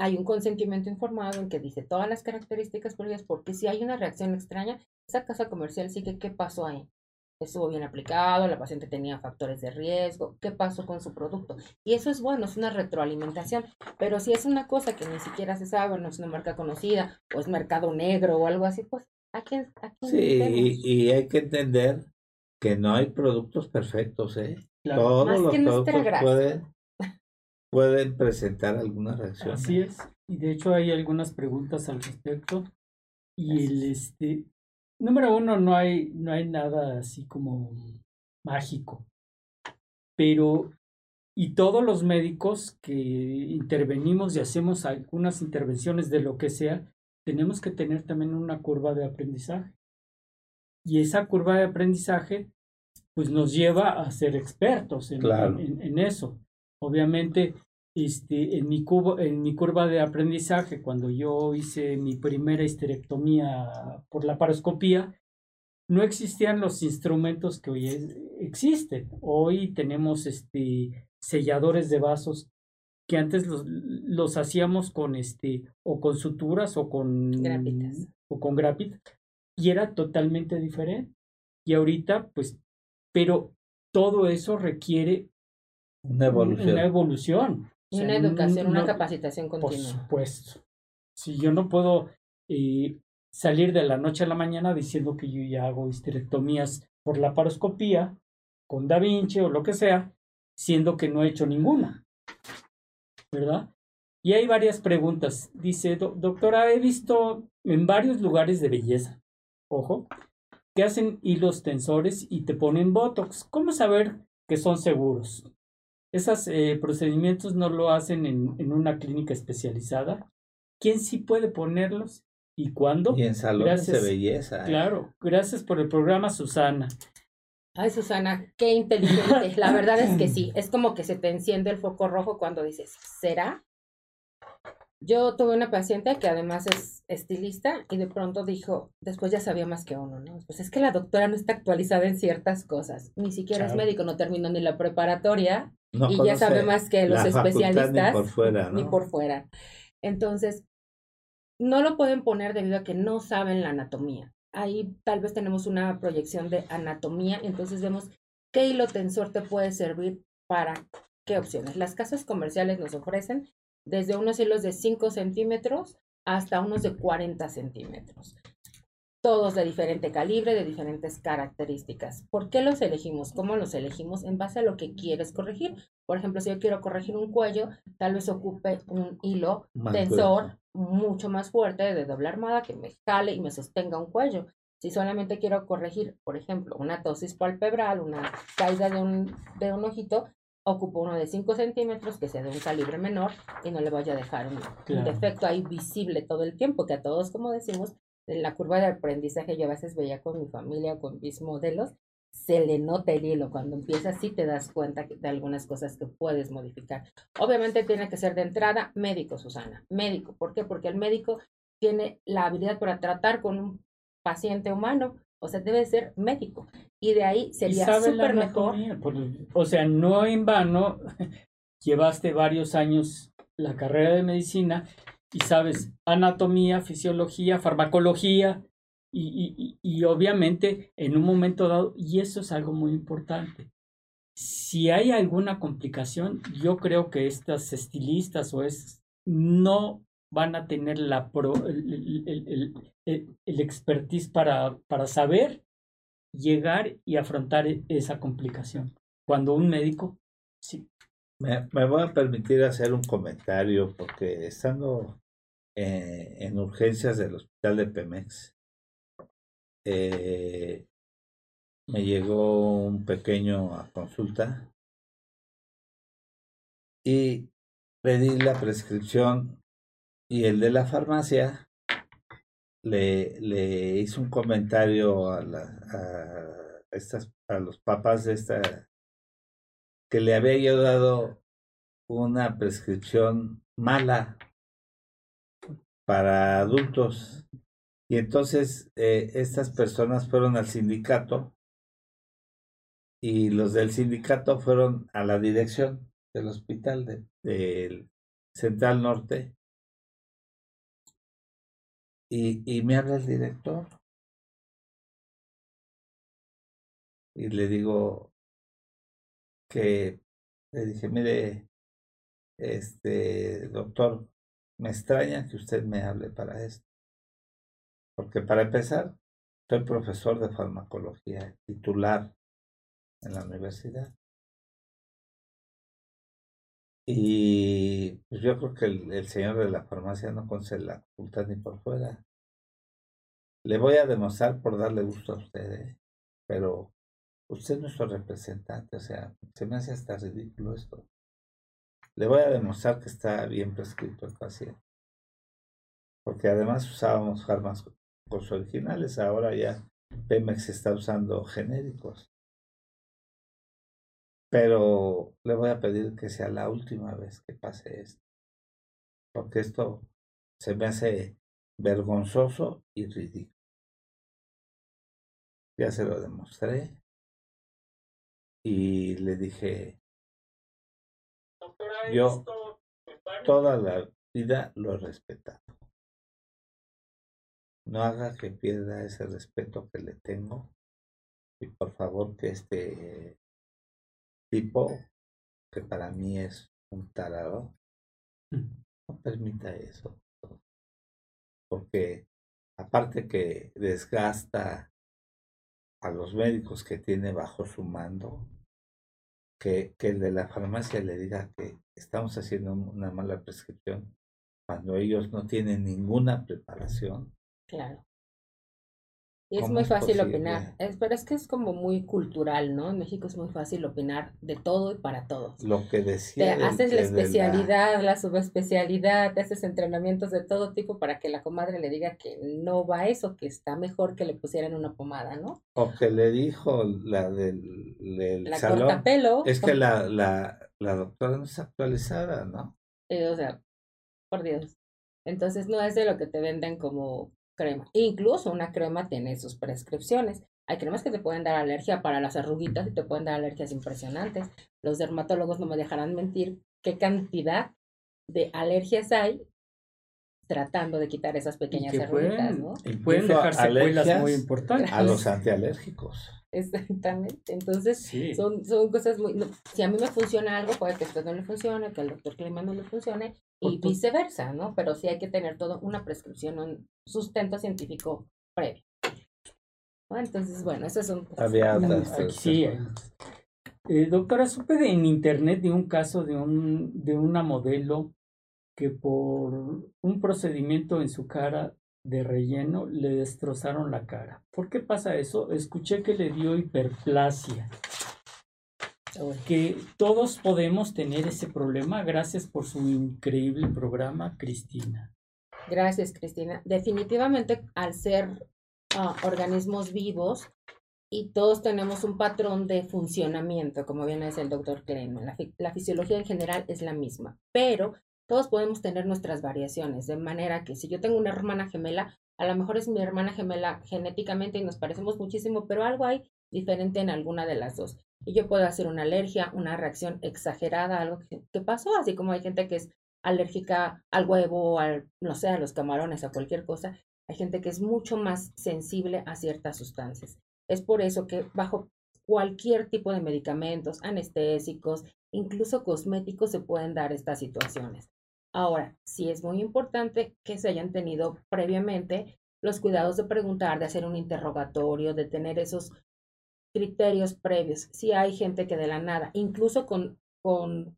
Speaker 2: hay un consentimiento informado en que dice todas las características prohibidas, porque si hay una reacción extraña, esa casa comercial sigue qué pasó ahí. Estuvo bien aplicado, la paciente tenía factores de riesgo, qué pasó con su producto. Y eso es bueno, es una retroalimentación. Pero si es una cosa que ni siquiera se sabe, no es una marca conocida, o es mercado negro o algo así, pues ¿a quién?
Speaker 4: sí, y, hay que entender que no hay productos perfectos, ¿eh? Todos los productos pueden, pueden presentar alguna reacción.
Speaker 1: Así es. Y de hecho hay algunas preguntas al respecto. Y el este número uno, no hay, no hay nada así como mágico. Pero, y todos los médicos que intervenimos y hacemos algunas intervenciones de lo que sea, tenemos que tener también una curva de aprendizaje. Y esa curva de aprendizaje, pues nos lleva a ser expertos en, en eso. Obviamente, este, en, mi cubo, en mi curva de aprendizaje, cuando yo hice mi primera histerectomía por la paroscopía, no existían los instrumentos que hoy existen. Hoy tenemos este, selladores de vasos que antes los, los hacíamos con este o con suturas o con
Speaker 2: grapitas.
Speaker 1: o con grapitas y era totalmente diferente. Y ahorita pues pero todo eso requiere
Speaker 4: una evolución.
Speaker 1: Una evolución.
Speaker 2: Una educación, una capacitación continua. Por
Speaker 1: supuesto. Si yo no puedo eh, salir de la noche a la mañana diciendo que yo ya hago histerectomías por la paroscopía, con Da Vinci o lo que sea, siendo que no he hecho ninguna. ¿Verdad? Y hay varias preguntas. Dice, doctora, he visto en varios lugares de belleza, ojo, que hacen hilos tensores y te ponen Botox. ¿Cómo saber que son seguros? Esos eh, procedimientos no lo hacen en, en, una clínica especializada. ¿Quién sí puede ponerlos y cuándo?
Speaker 4: Y en salones de belleza.
Speaker 1: ¿eh? Claro, gracias por el programa, Susana.
Speaker 2: Ay, Susana, qué inteligente. La verdad es que sí, es como que se te enciende el foco rojo cuando dices, ¿será? Yo tuve una paciente que además es estilista y de pronto dijo, después ya sabía más que uno, ¿no? Pues es que la doctora no está actualizada en ciertas cosas, ni siquiera es médico, no terminó ni la preparatoria y ya sabe más que los especialistas.
Speaker 4: Ni por fuera,
Speaker 2: Ni por fuera. Entonces, no lo pueden poner debido a que no saben la anatomía. Ahí tal vez tenemos una proyección de anatomía, entonces vemos qué hilo tensor te puede servir para qué opciones. Las casas comerciales nos ofrecen desde unos hilos de 5 centímetros hasta unos de 40 centímetros todos de diferente calibre, de diferentes características. ¿Por qué los elegimos? ¿Cómo los elegimos? En base a lo que quieres corregir. Por ejemplo, si yo quiero corregir un cuello, tal vez ocupe un hilo tensor mucho más fuerte de doble armada que me jale y me sostenga un cuello. Si solamente quiero corregir, por ejemplo, una tosis palpebral, una caída de un, de un ojito, ocupo uno de 5 centímetros que sea de un calibre menor y no le vaya a dejar un, un, defecto ahí visible todo el tiempo, que a todos, como decimos, la curva de aprendizaje yo a veces veía con mi familia o con mis modelos, se le nota el hilo. Cuando empiezas sí te das cuenta de algunas cosas que puedes modificar. Obviamente tiene que ser de entrada médico, Susana. Médico. ¿Por qué? Porque el médico tiene la habilidad para tratar con un paciente humano. O sea, debe ser médico. Y de ahí sería súper mejor.
Speaker 1: O sea, no en vano llevaste varios años la carrera de medicina y sabes anatomía, fisiología, farmacología y, y, obviamente en un momento dado, y eso es algo muy importante. Si hay alguna complicación, yo creo que estas estilistas o es no van a tener la pro, el, el, el, expertise para, para saber llegar y afrontar esa complicación. Cuando un médico, sí,
Speaker 4: me, me, voy a permitir hacer un comentario porque estando eh, en urgencias del hospital de Pemex, eh, me llegó un pequeño a consulta y pedí la prescripción y el de la farmacia le, le hizo un comentario a, a, estas, a los papás de esta que le había yo dado una prescripción mala para adultos. Y entonces eh, estas personas fueron al sindicato y los del sindicato fueron a la dirección del hospital del Central Norte Y, y me habla el director. Y le digo que, le dije, mire, este, doctor, me extraña que usted me hable para esto. Porque para empezar, soy profesor de farmacología titular en la universidad. Y pues yo creo que el, señor de la farmacia no conoce la facultad ni por fuera. Le voy a demostrar por darle gusto a usted, ¿eh? pero usted es nuestro representante, o sea, se me hace hasta ridículo esto. Le voy a demostrar que está bien prescrito el paciente. Porque además usábamos fármacos originales, ahora ya Pemex está usando genéricos. Pero le voy a pedir que sea la última vez que pase esto. Porque esto se me hace vergonzoso y ridículo. Ya se lo demostré. Y le dije, yo toda la vida lo he respetado. No haga que pierda ese respeto que le tengo. Y por favor que este tipo, que para mí es un tarado, no permita eso. Porque aparte que desgasta a los médicos que tiene bajo su mando, que, que el de la farmacia le diga que estamos haciendo una mala prescripción cuando ellos no tienen ninguna preparación,
Speaker 2: Claro. Y es muy fácil opinar, es, pero es que es como muy cultural, ¿no? En México es muy fácil opinar de todo y para todos.
Speaker 4: Lo que decía.
Speaker 2: Te haces la especialidad, la... subespecialidad, te haces entrenamientos de todo tipo para que la comadre le diga que no va eso, que está mejor que le pusieran una pomada, ¿no?
Speaker 4: O que le dijo la del,
Speaker 2: la
Speaker 4: salón. pelo. Es que la, la, la doctora no es actualizada, ¿no?
Speaker 2: Eh, o sea, por Dios. Entonces no es de lo que te venden como crema. Incluso una crema tiene sus prescripciones. Hay cremas que te pueden dar alergia para las arruguitas y te pueden dar alergias impresionantes. Los dermatólogos no me dejarán mentir qué cantidad de alergias hay tratando de quitar esas pequeñas arruguitas, ¿no?
Speaker 1: Y pueden dejar secuelas muy importantes.
Speaker 4: A los antialérgicos.
Speaker 2: Exactamente. Entonces, son, son cosas muy... si a mí me funciona algo, puede que a usted no le funcione, que al doctor Clima no le funcione, y viceversa, ¿no? Pero sí hay que tener todo una prescripción, un sustento científico previo. Entonces, bueno, esas son...
Speaker 4: Había
Speaker 1: sí. Eh, doctora, supe de, en internet de un caso de, un, de una modelo que por un procedimiento en su cara de relleno le destrozaron la cara. ¿Por qué pasa eso? Escuché que le dio hiperplasia. Que todos podemos tener ese problema. Gracias por su increíble programa, Cristina.
Speaker 2: Gracias, Cristina. Definitivamente, al ser ah, organismos vivos y todos tenemos un patrón de funcionamiento, como bien dice el doctor Kleiman, la, la fisiología en general es la misma, pero todos podemos tener nuestras variaciones, de manera que si yo tengo una hermana gemela, a lo mejor es mi hermana gemela genéticamente y nos parecemos muchísimo, pero algo hay diferente en alguna de las dos. Y yo puedo hacer una alergia, una reacción exagerada, algo que, pasó, así como hay gente que es alérgica al huevo, al, no sé, a los camarones, a cualquier cosa. Hay gente que es mucho más sensible a ciertas sustancias. Es por eso que bajo cualquier tipo de medicamentos, anestésicos, incluso cosméticos, se pueden dar estas situaciones. Ahora, sí es muy importante que se hayan tenido previamente los cuidados de preguntar, de hacer un interrogatorio, de tener esos criterios previos. Si hay gente que de la nada, incluso con, con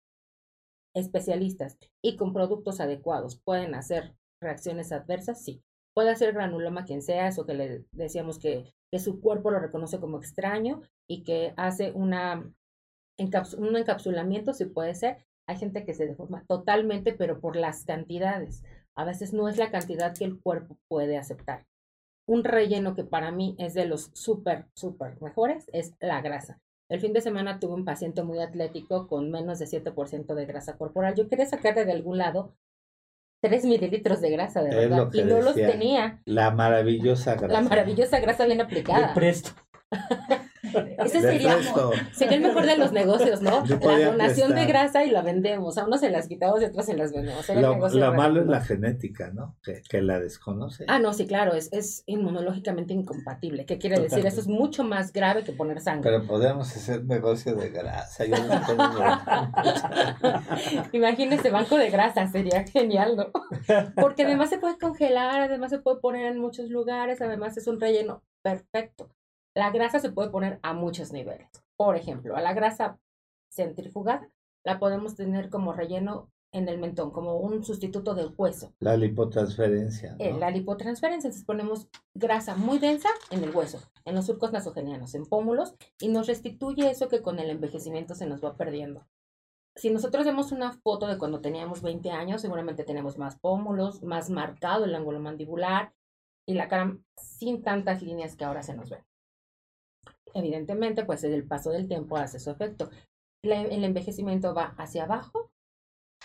Speaker 2: especialistas y con productos adecuados, pueden hacer reacciones adversas, sí. Puede hacer granuloma quien sea, eso que le decíamos que, que su cuerpo lo reconoce como extraño y que hace una un encapsulamiento, si puede ser, hay gente que se deforma totalmente, pero por las cantidades. A veces no es la cantidad que el cuerpo puede aceptar. Un relleno que para mí es de los súper, súper mejores es la grasa. El fin de semana tuve un paciente muy atlético con menos de 7% de grasa corporal. Yo quería sacarle de algún lado 3 mililitros de grasa, de verdad. Y no los tenía.
Speaker 4: La maravillosa grasa.
Speaker 2: La maravillosa grasa bien aplicada.
Speaker 1: presto.
Speaker 2: Ese sería, sería el mejor de los negocios, ¿no? La donación de grasa y la vendemos. A unos se las quitamos y a otros se las vendemos.
Speaker 4: Lo, malo es la genética, ¿no? Que, que, la desconoce.
Speaker 2: Ah, no, sí, claro, es, es inmunológicamente incompatible. ¿Qué quiere decir? Eso es mucho más grave que poner sangre.
Speaker 4: Pero podemos hacer negocio de grasa. Yo
Speaker 2: Imagínese, banco de grasa, sería genial, ¿no? Porque además se puede congelar, además se puede poner en muchos lugares, además es un relleno perfecto. La grasa se puede poner a muchos niveles. Por ejemplo, a la grasa centrifugada la podemos tener como relleno en el mentón, como un sustituto del hueso.
Speaker 4: La lipotransferencia.
Speaker 2: ¿no? la lipotransferencia, entonces ponemos grasa muy densa en el hueso, en los surcos nasogenianos, en pómulos, y nos restituye eso que con el envejecimiento se nos va perdiendo. Si nosotros vemos una foto de cuando teníamos 20 años, seguramente tenemos más pómulos, más marcado el ángulo mandibular y la cara sin tantas líneas que ahora se nos ven. Evidentemente, pues el paso del tiempo hace su efecto. el envejecimiento va hacia abajo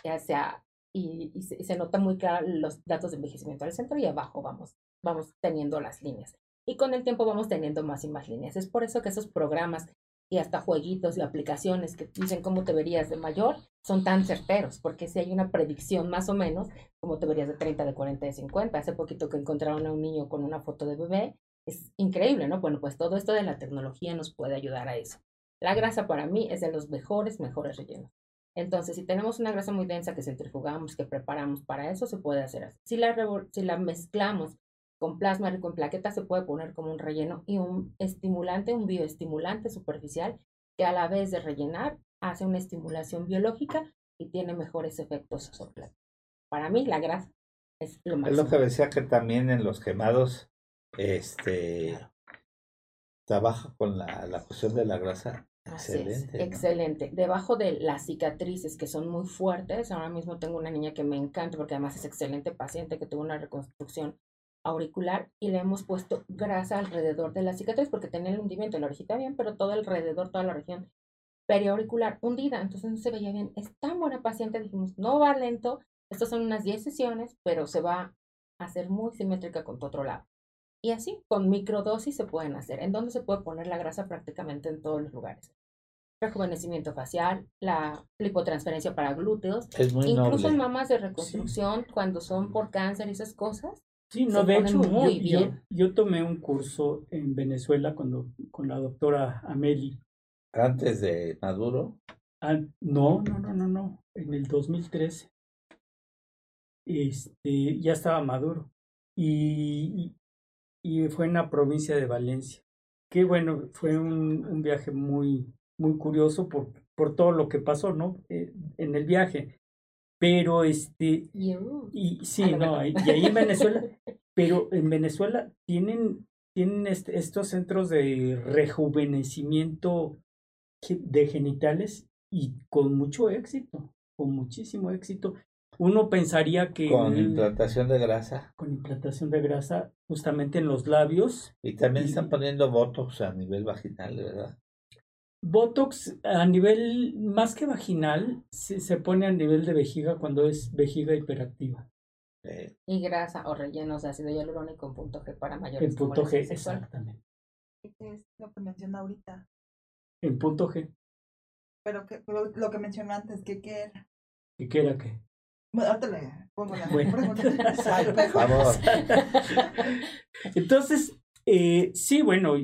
Speaker 2: hacia, y, y, se, nota muy claro los datos de envejecimiento al centro y abajo vamos, vamos teniendo las líneas. Y con el tiempo vamos teniendo más y más líneas. Es por eso que esos programas y hasta jueguitos y aplicaciones que dicen cómo te verías de mayor son tan certeros, porque si hay una predicción más o menos, como te verías de 30, de 40, de 50. Hace poquito que encontraron a un niño con una foto de bebé, es increíble, ¿no? Bueno, pues todo esto de la tecnología nos puede ayudar a eso. La grasa para mí es de los mejores, mejores rellenos. Entonces, si tenemos una grasa muy densa que centrifugamos, que preparamos para eso, se puede hacer así. Si la, si la mezclamos con plasma rico en plaquetas, se puede poner como un relleno y un estimulante, un bioestimulante superficial, que a la vez de rellenar, hace una estimulación biológica y tiene mejores efectos sobre Para mí, la grasa es lo más.
Speaker 4: Es lo que decía que también en los quemados, este, trabaja con la, la cuestión de la grasa
Speaker 2: Excelente. excelente. Debajo de las cicatrices que son muy fuertes, ahora mismo tengo una niña que me encanta porque además es excelente paciente que tuvo una reconstrucción auricular y le hemos puesto grasa alrededor de la cicatriz porque tenía el hundimiento, la orejita bien, pero todo alrededor, toda la región periauricular hundida, entonces no se veía bien. Es tan buena paciente, dijimos, no va lento, estas son unas 10 sesiones, pero se va a hacer muy simétrica con tu otro lado. Y así, con microdosis se pueden hacer. ¿En dónde se puede poner la grasa? Prácticamente en todos los lugares. Rejuvenecimiento facial, la lipotransferencia para glúteos, incluso en mamas de reconstrucción, cuando son por cáncer y esas cosas.
Speaker 1: Sí, no, de hecho, muy yo, bien. Yo, tomé un curso en Venezuela cuando, con la doctora Ameli.
Speaker 4: ¿Antes de Maduro?
Speaker 1: Ah, no, no, no, no, no, en el 2013. Este, ya estaba Maduro. Y, y fue en la provincia de Valencia. Que bueno, fue un, un viaje muy, muy curioso por, por todo lo que pasó, ¿no? Eh, en el viaje. Pero este, y sí, ah, no, y, ahí en Venezuela, pero en Venezuela tienen, tienen este, estos centros de rejuvenecimiento de genitales y con mucho éxito, con muchísimo éxito. Uno pensaría que...
Speaker 4: Con implantación de grasa.
Speaker 1: Con implantación de grasa justamente en los labios.
Speaker 4: Y también están poniendo Botox a nivel vaginal, ¿verdad?
Speaker 1: Botox a nivel más que vaginal se, se pone a nivel de vejiga cuando es vejiga hiperactiva.
Speaker 2: Y grasa o rellenos de ácido hialurónico en punto G para mayor
Speaker 1: En punto G, exactamente.
Speaker 5: ¿Qué es lo que menciona ahorita?
Speaker 1: En punto G.
Speaker 5: Pero, que, lo, que mencionó antes, ¿qué, qué era?
Speaker 1: ¿Qué, era qué? Entonces, eh, sí, bueno,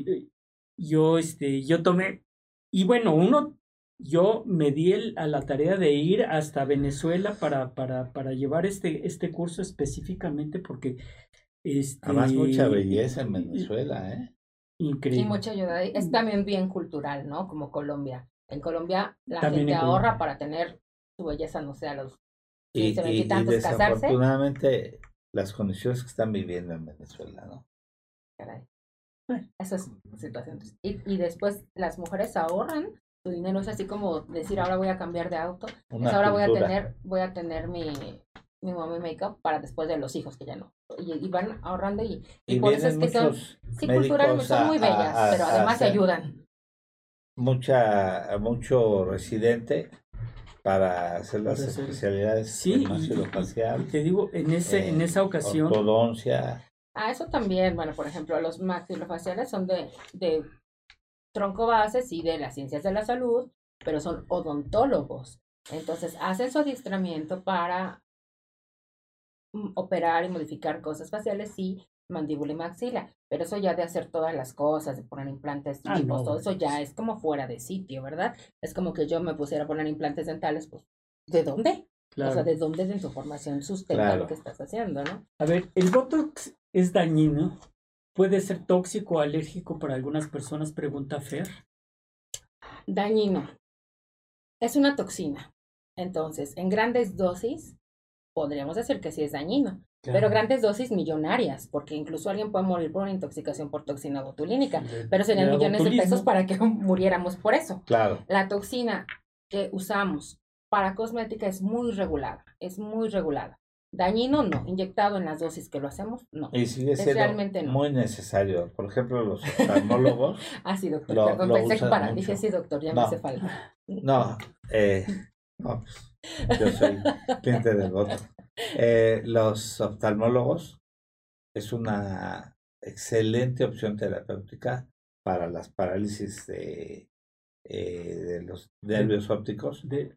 Speaker 1: yo, este, yo tomé, y bueno, uno, yo me di el, a la tarea de ir hasta Venezuela para, para, para llevar este, este curso específicamente porque... Este,
Speaker 4: Además, mucha belleza en Venezuela, ¿eh?
Speaker 2: Increíble. Y mucha ayuda. Es también bien cultural, ¿no? Como Colombia. En Colombia la gente ahorra para tener su belleza, no sé, a los
Speaker 4: y, y, desafortunadamente las condiciones que están viviendo en Venezuela, ¿no?
Speaker 2: Caray. Esa es situación. Y, y después las mujeres ahorran su dinero, es así como decir ahora voy a cambiar de auto, ahora voy a tener, voy a tener mi, mi mommy makeup para después de los hijos que ya no. Y, van ahorrando y, y, por eso es que son, sí, culturalmente son muy bellas, pero además se ayudan.
Speaker 4: Mucha, mucho residente para hacer las especialidades
Speaker 1: sí, facial. Te digo, en ese, en esa ocasión.
Speaker 4: Ortodoncia.
Speaker 2: Ah, eso también, bueno, por ejemplo, los maxilofaciales son de, de tronco base, sí, de las ciencias de la salud, pero son odontólogos. Entonces, hacen su adiestramiento para mm, operar y modificar cosas faciales, sí, mandíbula y maxila. Pero eso ya de hacer todas las cosas, de poner implantes, ah, todo eso ya es como fuera de sitio, ¿verdad? Es como que yo me pusiera a poner implantes dentales, pues, ¿de dónde? O sea, ¿de dónde en tu formación sustenta lo que estás haciendo, no?
Speaker 1: A ver, ¿el Botox es dañino? ¿Puede ser tóxico o alérgico para algunas personas? Pregunta Fer.
Speaker 2: Dañino. Es una toxina. Entonces, en grandes dosis, podríamos decir que sí es dañino. Pero grandes dosis millonarias, porque incluso alguien puede morir por una intoxicación por toxina botulínica, pero serían millones de pesos para que muriéramos por eso.
Speaker 4: Claro.
Speaker 2: La toxina que usamos para cosmética es muy regulada, es muy regulada. Dañino no, inyectado en las dosis que lo hacemos, no.
Speaker 4: Y sigue siendo realmente muy necesario. Por ejemplo, los oftalmólogos.
Speaker 2: ah, sí, doctor. Lo, Perdón, pensé que para. Dije, sí, doctor, ya me hace falta.
Speaker 4: No, eh, no pues, yo soy cliente del voto. Eh, los oftalmólogos es una excelente opción terapéutica para las parálisis de, eh, de los nervios ópticos, de,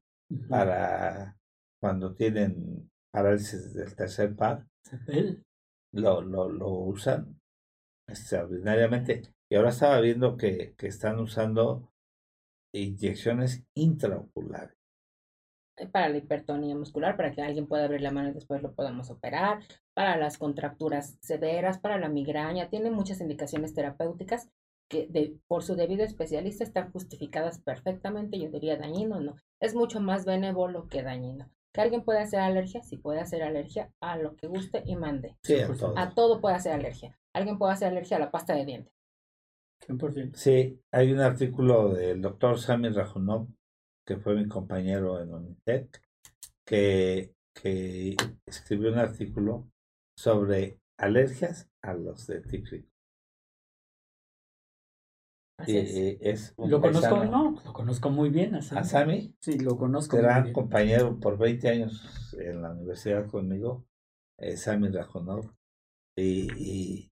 Speaker 4: para cuando tienen parálisis del tercer par, lo, lo, lo usan extraordinariamente. Y ahora estaba viendo que, que están usando inyecciones intraoculares.
Speaker 2: Eh, para la hipertonía muscular, para que alguien pueda abrir la mano y después lo podamos operar, para las contracturas severas, para la migraña, tiene muchas indicaciones terapéuticas que de, por su debido especialista están justificadas perfectamente, yo diría dañino, no, es mucho más benévolo que dañino. Que alguien puede hacer alergia, sí puede hacer alergia a lo que guste y mande.
Speaker 4: Sí, a todo.
Speaker 2: A todo puede hacer alergia. Alguien puede hacer alergia a la pasta de dientes.
Speaker 4: Sí, hay un artículo del doctor Sami Rajunov que fue mi compañero en Unitec, que, que escribió un artículo sobre alergias a los dentífricos.
Speaker 1: Así es. lo conozco, no, lo conozco muy bien.
Speaker 4: ¿A Sami?
Speaker 1: Sí, lo conozco.
Speaker 4: Gran compañero por 20 años en la universidad conmigo, eh, Sami Rajonov. Y, y,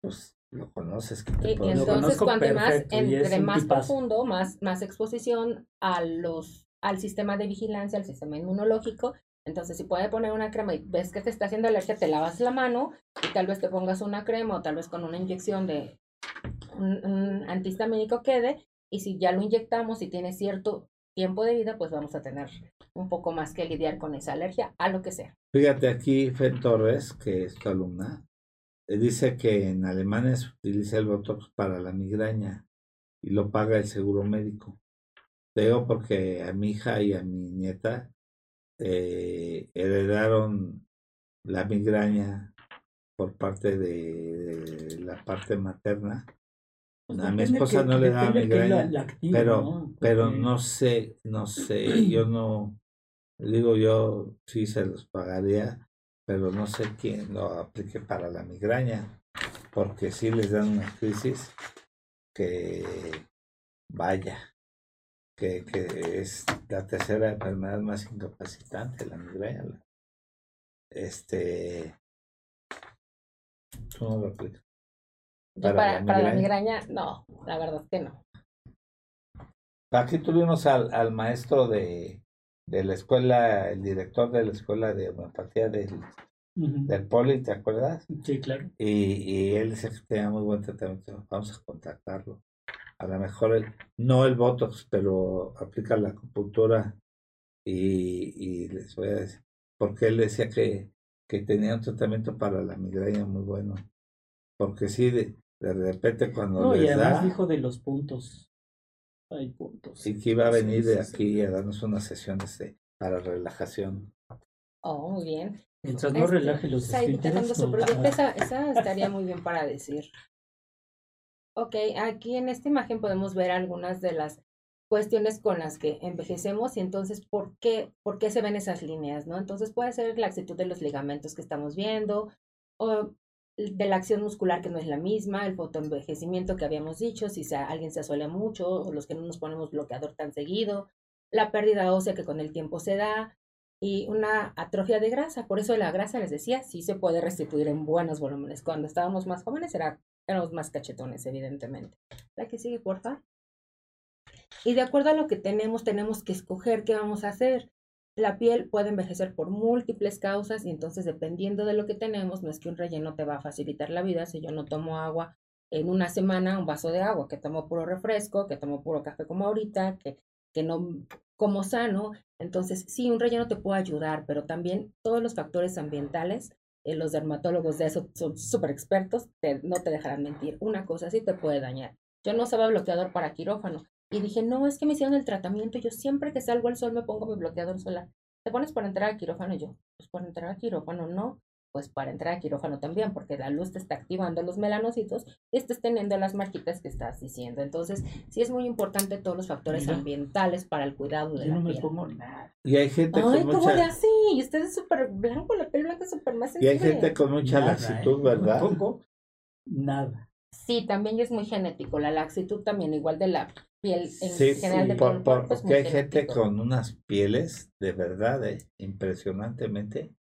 Speaker 4: pues lo conoces. Que
Speaker 2: y, entonces, cuanto más, entre más profundo, más, más exposición a los, al sistema de vigilancia, al sistema inmunológico. Entonces, si puede poner una crema y ves que te está haciendo alergia, te lavas la mano y tal vez te pongas una crema o tal vez con una inyección de un, antihistamínico quede. Y si ya lo inyectamos y tiene cierto tiempo de vida, pues vamos a tener un poco más que lidiar con esa alergia a lo que sea.
Speaker 4: Fíjate aquí, Fen Torres, que es tu alumna, dice que en Alemania se utiliza el Botox para la migraña y lo paga el seguro médico. Te digo porque a mi hija y a mi nieta eh, heredaron la migraña por parte de, la parte materna. Pues a mi esposa no le da migraña, pero, pero no sé, no sé, yo no, digo yo sí se los pagaría, pero no sé quién lo aplique para la migraña, porque sí les dan una crisis que vaya, que, que es la tercera enfermedad más incapacitante, la migraña. Este, tú no lo aplicas.
Speaker 2: Para, la migraña, no, la verdad es que no.
Speaker 4: Aquí tuvimos al, al maestro de, de la escuela, el director de la escuela de homeopatía del, del Poli, ¿te acuerdas?
Speaker 1: Sí, claro.
Speaker 4: Y, y él dice que tenía muy buen tratamiento, vamos a contactarlo. A lo mejor él, no el Botox, pero aplica la acupuntura y, y les voy a decir, porque él decía que, que tenía un tratamiento para la migraña muy bueno. Porque sí, de, de repente cuando
Speaker 1: no, y además dijo de los puntos hay puntos.
Speaker 4: Y que iba a venir de aquí a darnos una sesión este, para relajación.
Speaker 2: Oh, muy bien.
Speaker 1: Mientras no este, relaje los esfínteres.
Speaker 2: su esa, esa estaría muy bien para decir. Ok, aquí en esta imagen podemos ver algunas de las cuestiones con las que envejecemos y entonces por qué, por qué se ven esas líneas, ¿no? Entonces puede ser la actitud de los ligamentos que estamos viendo, o de la acción muscular que no es la misma, el fotoenvejecimiento que habíamos dicho, si sea, alguien se asuele mucho o los que no nos ponemos bloqueador tan seguido, la pérdida ósea que con el tiempo se da y una atrofia de grasa. Por eso la grasa, les decía, sí se puede restituir en buenos volúmenes. Cuando estábamos más jóvenes era éramos más cachetones, evidentemente. La que sigue, por favor. Y de acuerdo a lo que tenemos, tenemos que escoger qué vamos a hacer. La piel puede envejecer por múltiples causas y entonces dependiendo de lo que tenemos, no es que un relleno te va a facilitar la vida. Si yo no tomo agua en una semana, un vaso de agua, que tomo puro refresco, que tomo puro café como ahorita, que, que no como sano, entonces sí, un relleno te puede ayudar, pero también todos los factores ambientales, eh, los dermatólogos de eso son súper expertos, no te dejarán mentir. Una cosa sí te puede dañar. Yo no usaba bloqueador para quirófano, y dije, no, es que me hicieron el tratamiento. Yo siempre que salgo al sol me pongo mi bloqueador solar. ¿Te pones para entrar a quirófano? yo, pues para entrar a quirófano no. Pues para entrar a quirófano también, porque la luz te está activando los melanocitos y estás teniendo las marquitas que estás diciendo. Entonces, sí es muy importante todos los factores ambientales para el cuidado de
Speaker 1: yo
Speaker 2: la
Speaker 1: no
Speaker 2: me
Speaker 1: pongo nada.
Speaker 4: Y hay gente
Speaker 2: Ay, con ¿cómo mucha... así? Y usted es súper blanco, la piel blanca es súper más
Speaker 4: Y hay gente con mucha laxitud, ¿eh? ¿verdad?
Speaker 1: No pongo nada.
Speaker 2: Sí, también es muy genético. La laxitud también, igual de la piel en general de
Speaker 4: por, porque hay gente con unas pieles de verdad eh, impresionantemente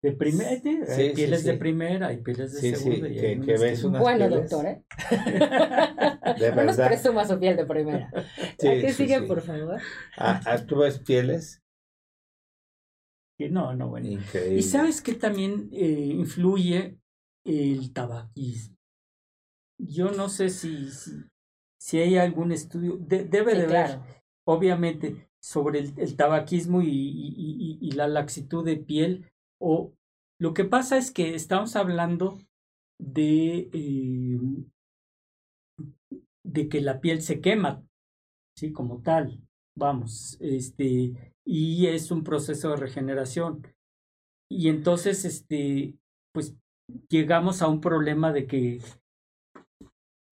Speaker 1: de primera, hay pieles de primera, hay pieles de segunda.
Speaker 4: que, que ves unas
Speaker 2: bueno, doctor, ¿eh? de no nos presuma su piel de primera. qué sigue, por favor?
Speaker 4: Ah, ah, ¿Tú ves pieles?
Speaker 1: No, no, bueno. Increíble. Y sabes que también eh, influye el tabaquismo. Yo no sé si, si hay algún estudio, debe de haber, obviamente, sobre el, tabaquismo y, y, y, la laxitud de piel. O lo que pasa es que estamos hablando de, eh, de que la piel se quema, sí, como tal, vamos, este, y es un proceso de regeneración. Y entonces, este, pues llegamos a un problema de que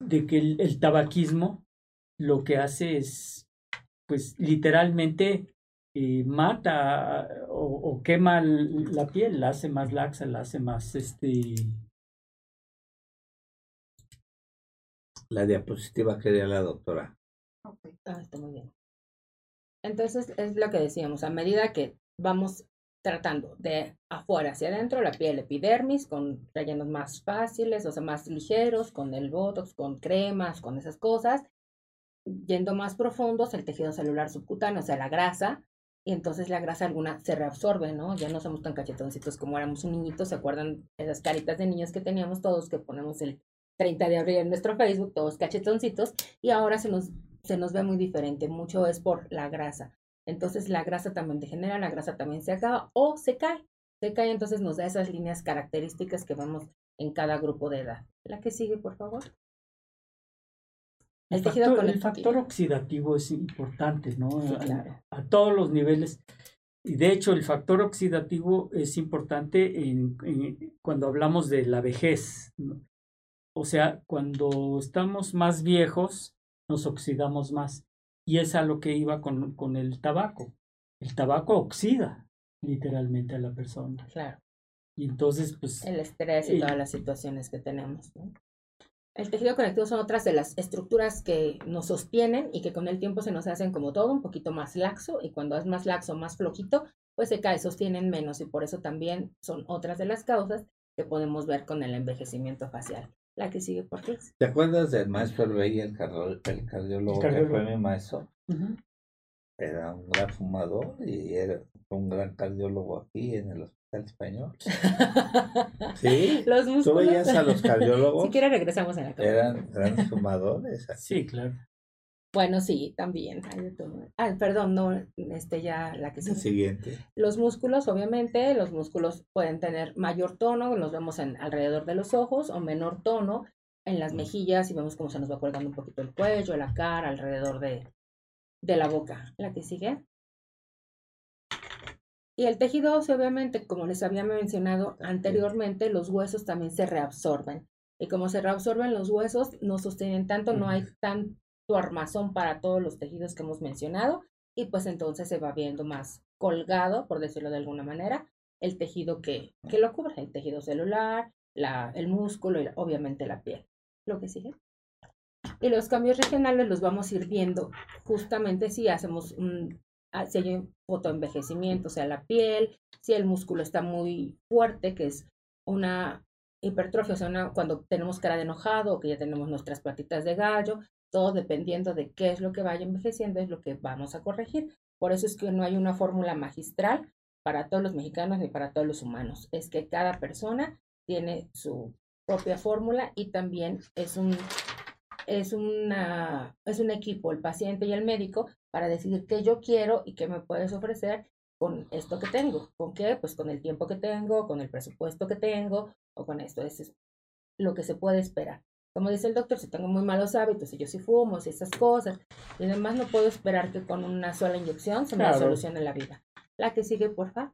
Speaker 1: de que el, tabaquismo lo que hace es, pues literalmente eh, mata o, quema la piel, la hace más laxa, la hace más, este...
Speaker 4: La diapositiva quería la doctora.
Speaker 2: Ah, está muy bien. Entonces, es lo que decíamos, a medida que vamos tratando de afuera hacia adentro, la piel epidermis con rellenos más fáciles, o sea, más ligeros, con el botox, con cremas, con esas cosas, yendo más profundos, el tejido celular subcutáneo, o sea, la grasa, y entonces la grasa alguna se reabsorbe, ¿no? Ya no somos tan cachetoncitos como éramos un niñito, ¿se acuerdan esas caritas de niños que teníamos todos, que ponemos el 30 de abril en nuestro Facebook, todos cachetoncitos, y ahora se nos, se nos ve muy diferente, mucho es por la grasa. Entonces la grasa también degenera, la grasa también se acaba o se cae. Se cae, entonces nos da esas líneas características que vemos en cada grupo de edad. La que sigue, por favor.
Speaker 1: El, factor, el factor oxidativo es importante, ¿no? a, todos los niveles. Y de hecho, el factor oxidativo es importante en, cuando hablamos de la vejez. O sea, cuando estamos más viejos, nos oxidamos más. Y es a lo que iba con, con el tabaco. El tabaco oxida literalmente a la persona.
Speaker 2: Claro.
Speaker 1: Y entonces, pues...
Speaker 2: El estrés y todas las situaciones que tenemos. El tejido conectivo son otras de las estructuras que nos sostienen y que con el tiempo se nos hacen como todo un poquito más laxo y cuando es más laxo, más flojito, pues se cae, sostienen menos y por eso también son otras de las causas que podemos ver con el envejecimiento facial. La que sigue por qué.
Speaker 4: ¿Te acuerdas del maestro Rey, el, el cardiólogo, que fue mi maestro? Era un gran fumador y era un gran cardiólogo aquí en el Hospital Español. ¿Sí?
Speaker 2: Los
Speaker 4: ¿Tú veías a los cardiólogos?
Speaker 2: si quieres regresamos a la
Speaker 4: Eran grandes fumadores.
Speaker 1: Sí, claro.
Speaker 2: Bueno, sí, también. Ah, perdón, no, este ya la que
Speaker 4: sigue. Siguiente.
Speaker 2: Los músculos, obviamente, los músculos pueden tener mayor tono, los vemos en alrededor de los ojos, o menor tono en las mejillas, y vemos cómo se nos va colgando un poquito el cuello, la cara, alrededor de, de la boca. La que sigue. Y el tejido óseo, obviamente, como les había mencionado anteriormente, los huesos también se reabsorben. Y como se reabsorben los huesos, no sostienen tanto, no hay tan tu armazón para todos los tejidos que hemos mencionado y pues entonces se va viendo más colgado, por decirlo de alguna manera, el tejido que, que lo cubre, el tejido celular, la, el músculo y obviamente la piel. Lo que sigue. Y los cambios regionales los vamos a ir viendo justamente si hacemos un, ah, si hay un fotoenvejecimiento, o sea, la piel, si el músculo está muy fuerte, que es una hipertrofia, o sea, cuando tenemos cara de enojado o que ya tenemos nuestras patitas de gallo, todo dependiendo de qué es lo que vaya envejeciendo es lo que vamos a corregir. Por eso es que no hay una fórmula magistral para todos los mexicanos ni para todos los humanos. Es que cada persona tiene su propia fórmula y también es un, es, una, es un equipo, el paciente y el médico, para decidir qué yo quiero y qué me puedes ofrecer con esto que tengo. ¿Con qué? Pues con el tiempo que tengo, con el presupuesto que tengo o con esto. Eso es lo que se puede esperar. Como dice el doctor, si tengo muy malos hábitos, si yo sí fumo, si esas cosas, y además no puedo esperar que con una sola inyección se me solucione la vida. La que sigue, por favor.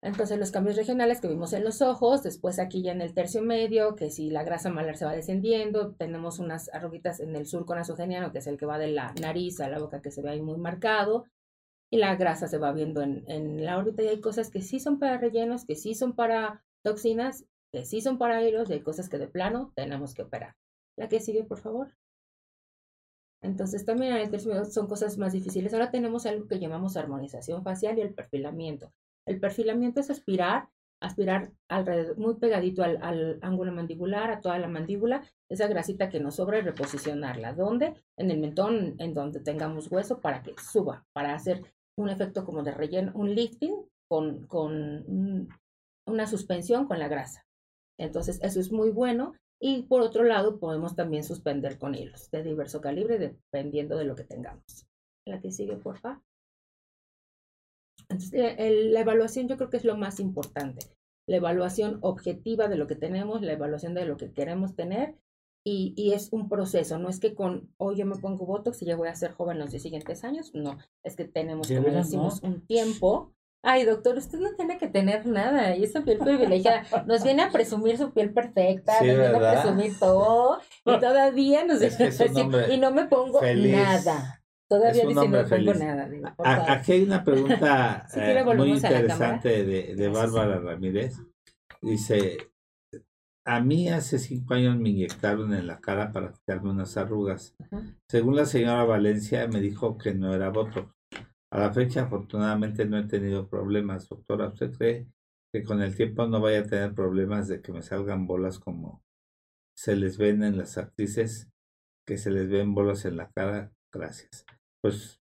Speaker 2: Entonces los cambios regionales que vimos en los ojos, después aquí ya en el tercio medio, que si la grasa malar se va descendiendo, tenemos unas arruguitas en el surco nasogeniano, que es el que va de la nariz a la boca que se ve ahí muy marcado, y la grasa se va viendo en, en la órbita y hay cosas que sí son para rellenos, que sí son para toxinas, que sí son para hilos y hay cosas que de plano tenemos que operar. La que sigue, por favor. Entonces también en el medio son cosas más difíciles. Ahora tenemos algo que llamamos armonización facial y el perfilamiento. El perfilamiento es aspirar, aspirar alrededor, muy pegadito al, ángulo mandibular, a toda la mandíbula, esa grasita que nos sobra y reposicionarla. ¿Dónde? En el mentón, en donde tengamos hueso, para que suba, para hacer un efecto como de relleno, un lifting con una suspensión con la grasa. Entonces, eso es muy bueno. Y por otro lado, podemos también suspender con hilos de diverso calibre, dependiendo de lo que tengamos. La que sigue, por favor. Entonces, la evaluación yo creo que es lo más importante. La evaluación objetiva de lo que tenemos, la evaluación de lo que queremos tener. Y, y es un proceso, no es que con hoy yo me pongo Botox y ya voy a ser joven los siguientes años, no, es que tenemos, como decimos, un tiempo Ay, doctor, usted no tiene que tener nada. Y esa piel privilegiada nos viene a presumir su piel perfecta, nos viene a presumir todo. Y todavía nos dice y no me pongo nada. Todavía dice, no me pongo nada.
Speaker 4: Aquí hay una pregunta eh, muy interesante de, de Bárbara Ramírez. Dice, a mí hace cinco años me inyectaron en la cara para quitarme unas arrugas. Según la señora Valencia, me dijo que no era Botox. A la fecha, afortunadamente, no he tenido problemas. Doctora, ¿usted cree que con el tiempo no vaya a tener problemas de que me salgan bolas como se les ven en las actrices, que se les ven bolas en la cara? Gracias. Pues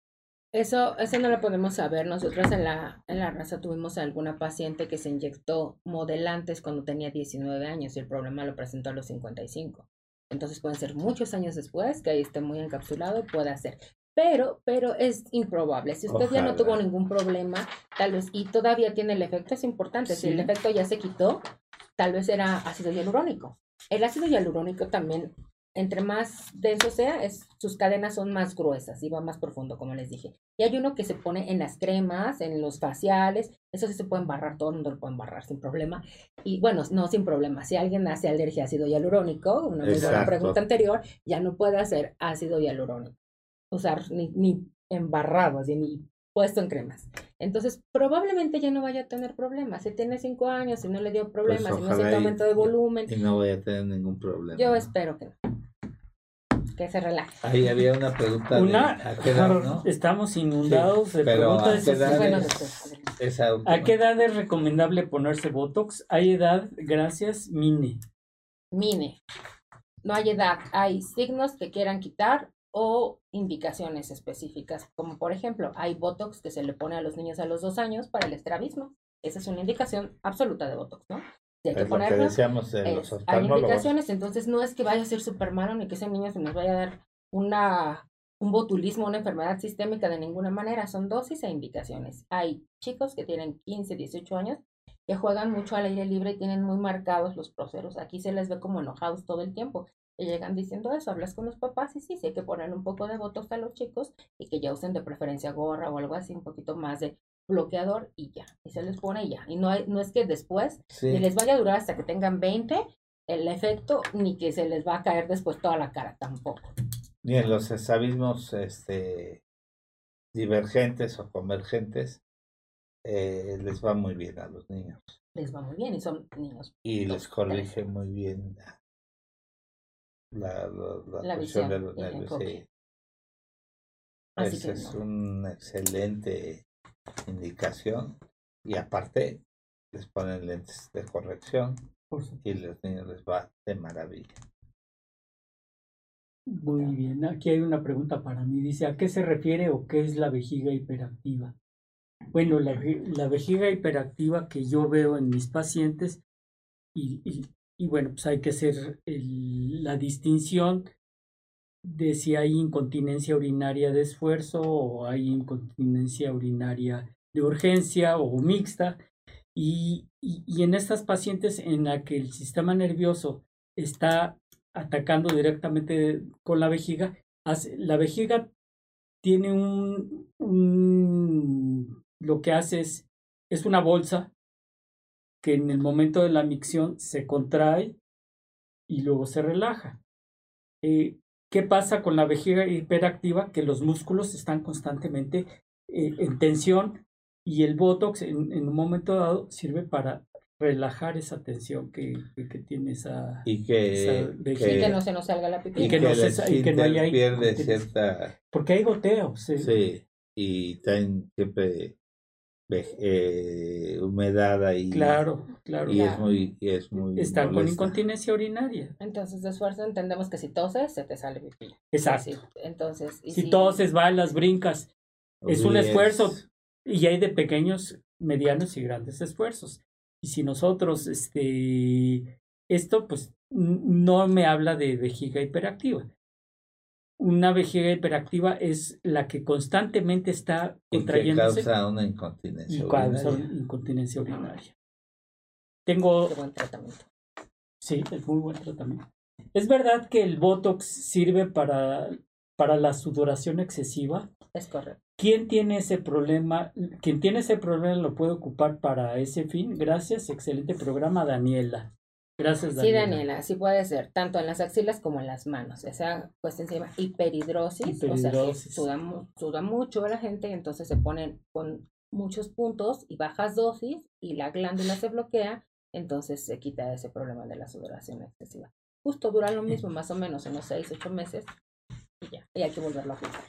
Speaker 2: eso, eso no lo podemos saber. Nosotros en la, en la raza tuvimos alguna paciente que se inyectó modelantes cuando tenía 19 años y el problema lo presentó a los 55. Entonces pueden ser muchos años después que ahí esté muy encapsulado, puede ser pero, pero es improbable. Si usted ya no tuvo ningún problema, tal vez, y todavía tiene el efecto, es importante. Si el efecto ya se quitó, tal vez era ácido hialurónico. El ácido hialurónico también, entre más denso sea, es, sus cadenas son más gruesas y va más profundo, como les dije. Y hay uno que se pone en las cremas, en los faciales, eso sí se puede embarrar, todo el mundo lo puede embarrar sin problema. Y bueno, no sin problema. Si alguien hace alergia a ácido hialurónico, una pregunta anterior, ya no puede hacer ácido hialurónico usar ni, ni embarrado, así, ni puesto en cremas. Entonces, probablemente ya no vaya a tener problemas. Si tiene cinco años, si no le dio problemas, pues si no siente aumento de volumen.
Speaker 4: Y no vaya a tener ningún problema.
Speaker 2: Yo espero que no. Que se relaje.
Speaker 4: Ahí había una pregunta.
Speaker 1: Una, ¿a qué edad, ¿no? Estamos inundados de preguntas. ¿a qué, edad es, ¿A qué edad es recomendable ponerse Botox? Hay edad, gracias, Mine.
Speaker 2: Mine. No hay edad. Hay signos que quieran quitar o indicaciones específicas, como por ejemplo, hay Botox que se le pone a los niños a los dos años para el estrabismo. Esa es una indicación absoluta de Botox, ¿no?
Speaker 4: hay que ponerlo,
Speaker 2: hay indicaciones, entonces no es que vaya a ser súper malo ni que ese niño se nos vaya a dar una, un botulismo, una enfermedad sistémica de ninguna manera. Son dosis e indicaciones. Hay chicos que tienen 15, 18 años que juegan mucho al aire libre y tienen muy marcados los proceros. Aquí se les ve como enojados todo el tiempo. Y llegan diciendo eso, hablas con los papás y sí, sí hay que poner un poco de botox a los chicos y que ya usen de preferencia gorra o algo así, un poquito más de bloqueador y ya, y se les pone y ya. Y no, hay, no es que después ni les vaya a durar hasta que tengan 20 el efecto, ni que se les va a caer después toda la cara tampoco.
Speaker 4: Ni en los abismos este, divergentes o convergentes eh, les va muy bien a los niños.
Speaker 2: Les va muy bien y son niños.
Speaker 4: Y les corrige muy bien la, la, visión de los nervios. Sí. Esa es una excelente indicación. Y aparte, les ponen lentes de corrección y los niños les va de maravilla.
Speaker 1: Muy bien, aquí hay una pregunta para mí. Dice, ¿a qué se refiere o qué es la vejiga hiperactiva? Bueno, la, la vejiga hiperactiva que yo veo en mis pacientes, y, y, y bueno, pues hay que hacer la distinción de si hay incontinencia urinaria de esfuerzo o hay incontinencia urinaria de urgencia o mixta. Y, y, en estas pacientes en la que el sistema nervioso está atacando directamente con la vejiga, la vejiga tiene un, un lo que hace es, es una bolsa que en el momento de la micción se contrae y luego se relaja. Eh, ¿Qué pasa con la vejiga hiperactiva? Que los músculos están constantemente eh, en tensión y el Botox en, en, un momento dado sirve para relajar esa tensión que, que, tiene esa
Speaker 4: y que,
Speaker 2: que, no se nos salga la pipí
Speaker 4: y que, no, se, y que no haya pierde cierta
Speaker 1: porque hay goteos
Speaker 4: sí, y también siempre eh, humedad ahí.
Speaker 1: Claro claro.
Speaker 4: Y es muy es muy
Speaker 1: están con incontinencia urinaria.
Speaker 2: Entonces de esfuerzo entendemos que si toses se te sale pipí
Speaker 1: exacto.
Speaker 2: Entonces
Speaker 1: si, si toses bailas brincas es un esfuerzo. Y hay de pequeños, medianos y grandes esfuerzos. Y si nosotros, este, esto pues no me habla de vejiga hiperactiva. Una vejiga hiperactiva es la que constantemente está contrayéndose.
Speaker 4: Y causa una incontinencia
Speaker 1: y causa incontinencia urinaria. Tengo...
Speaker 2: buen tratamiento.
Speaker 1: Sí, es muy buen tratamiento. Es verdad que el Botox sirve para, para la sudoración excesiva.
Speaker 2: Es correcto.
Speaker 1: ¿Quién tiene ese problema? Quien tiene ese problema lo puede ocupar para ese fin. Gracias, excelente programa, Daniela. Gracias,
Speaker 2: Daniela. Sí, Daniela, sí puede ser, tanto en las axilas como en las manos. Esa cuestión se llama hiperhidrosis, hiperhidrosis. o sea, suda, suda mucho la gente entonces se ponen con muchos puntos y bajas dosis y la glándula se bloquea, entonces se quita ese problema de la sudoración excesiva. Justo dura lo mismo, más o menos, unos 6, 8 meses y ya, y hay que volverlo a aplicar.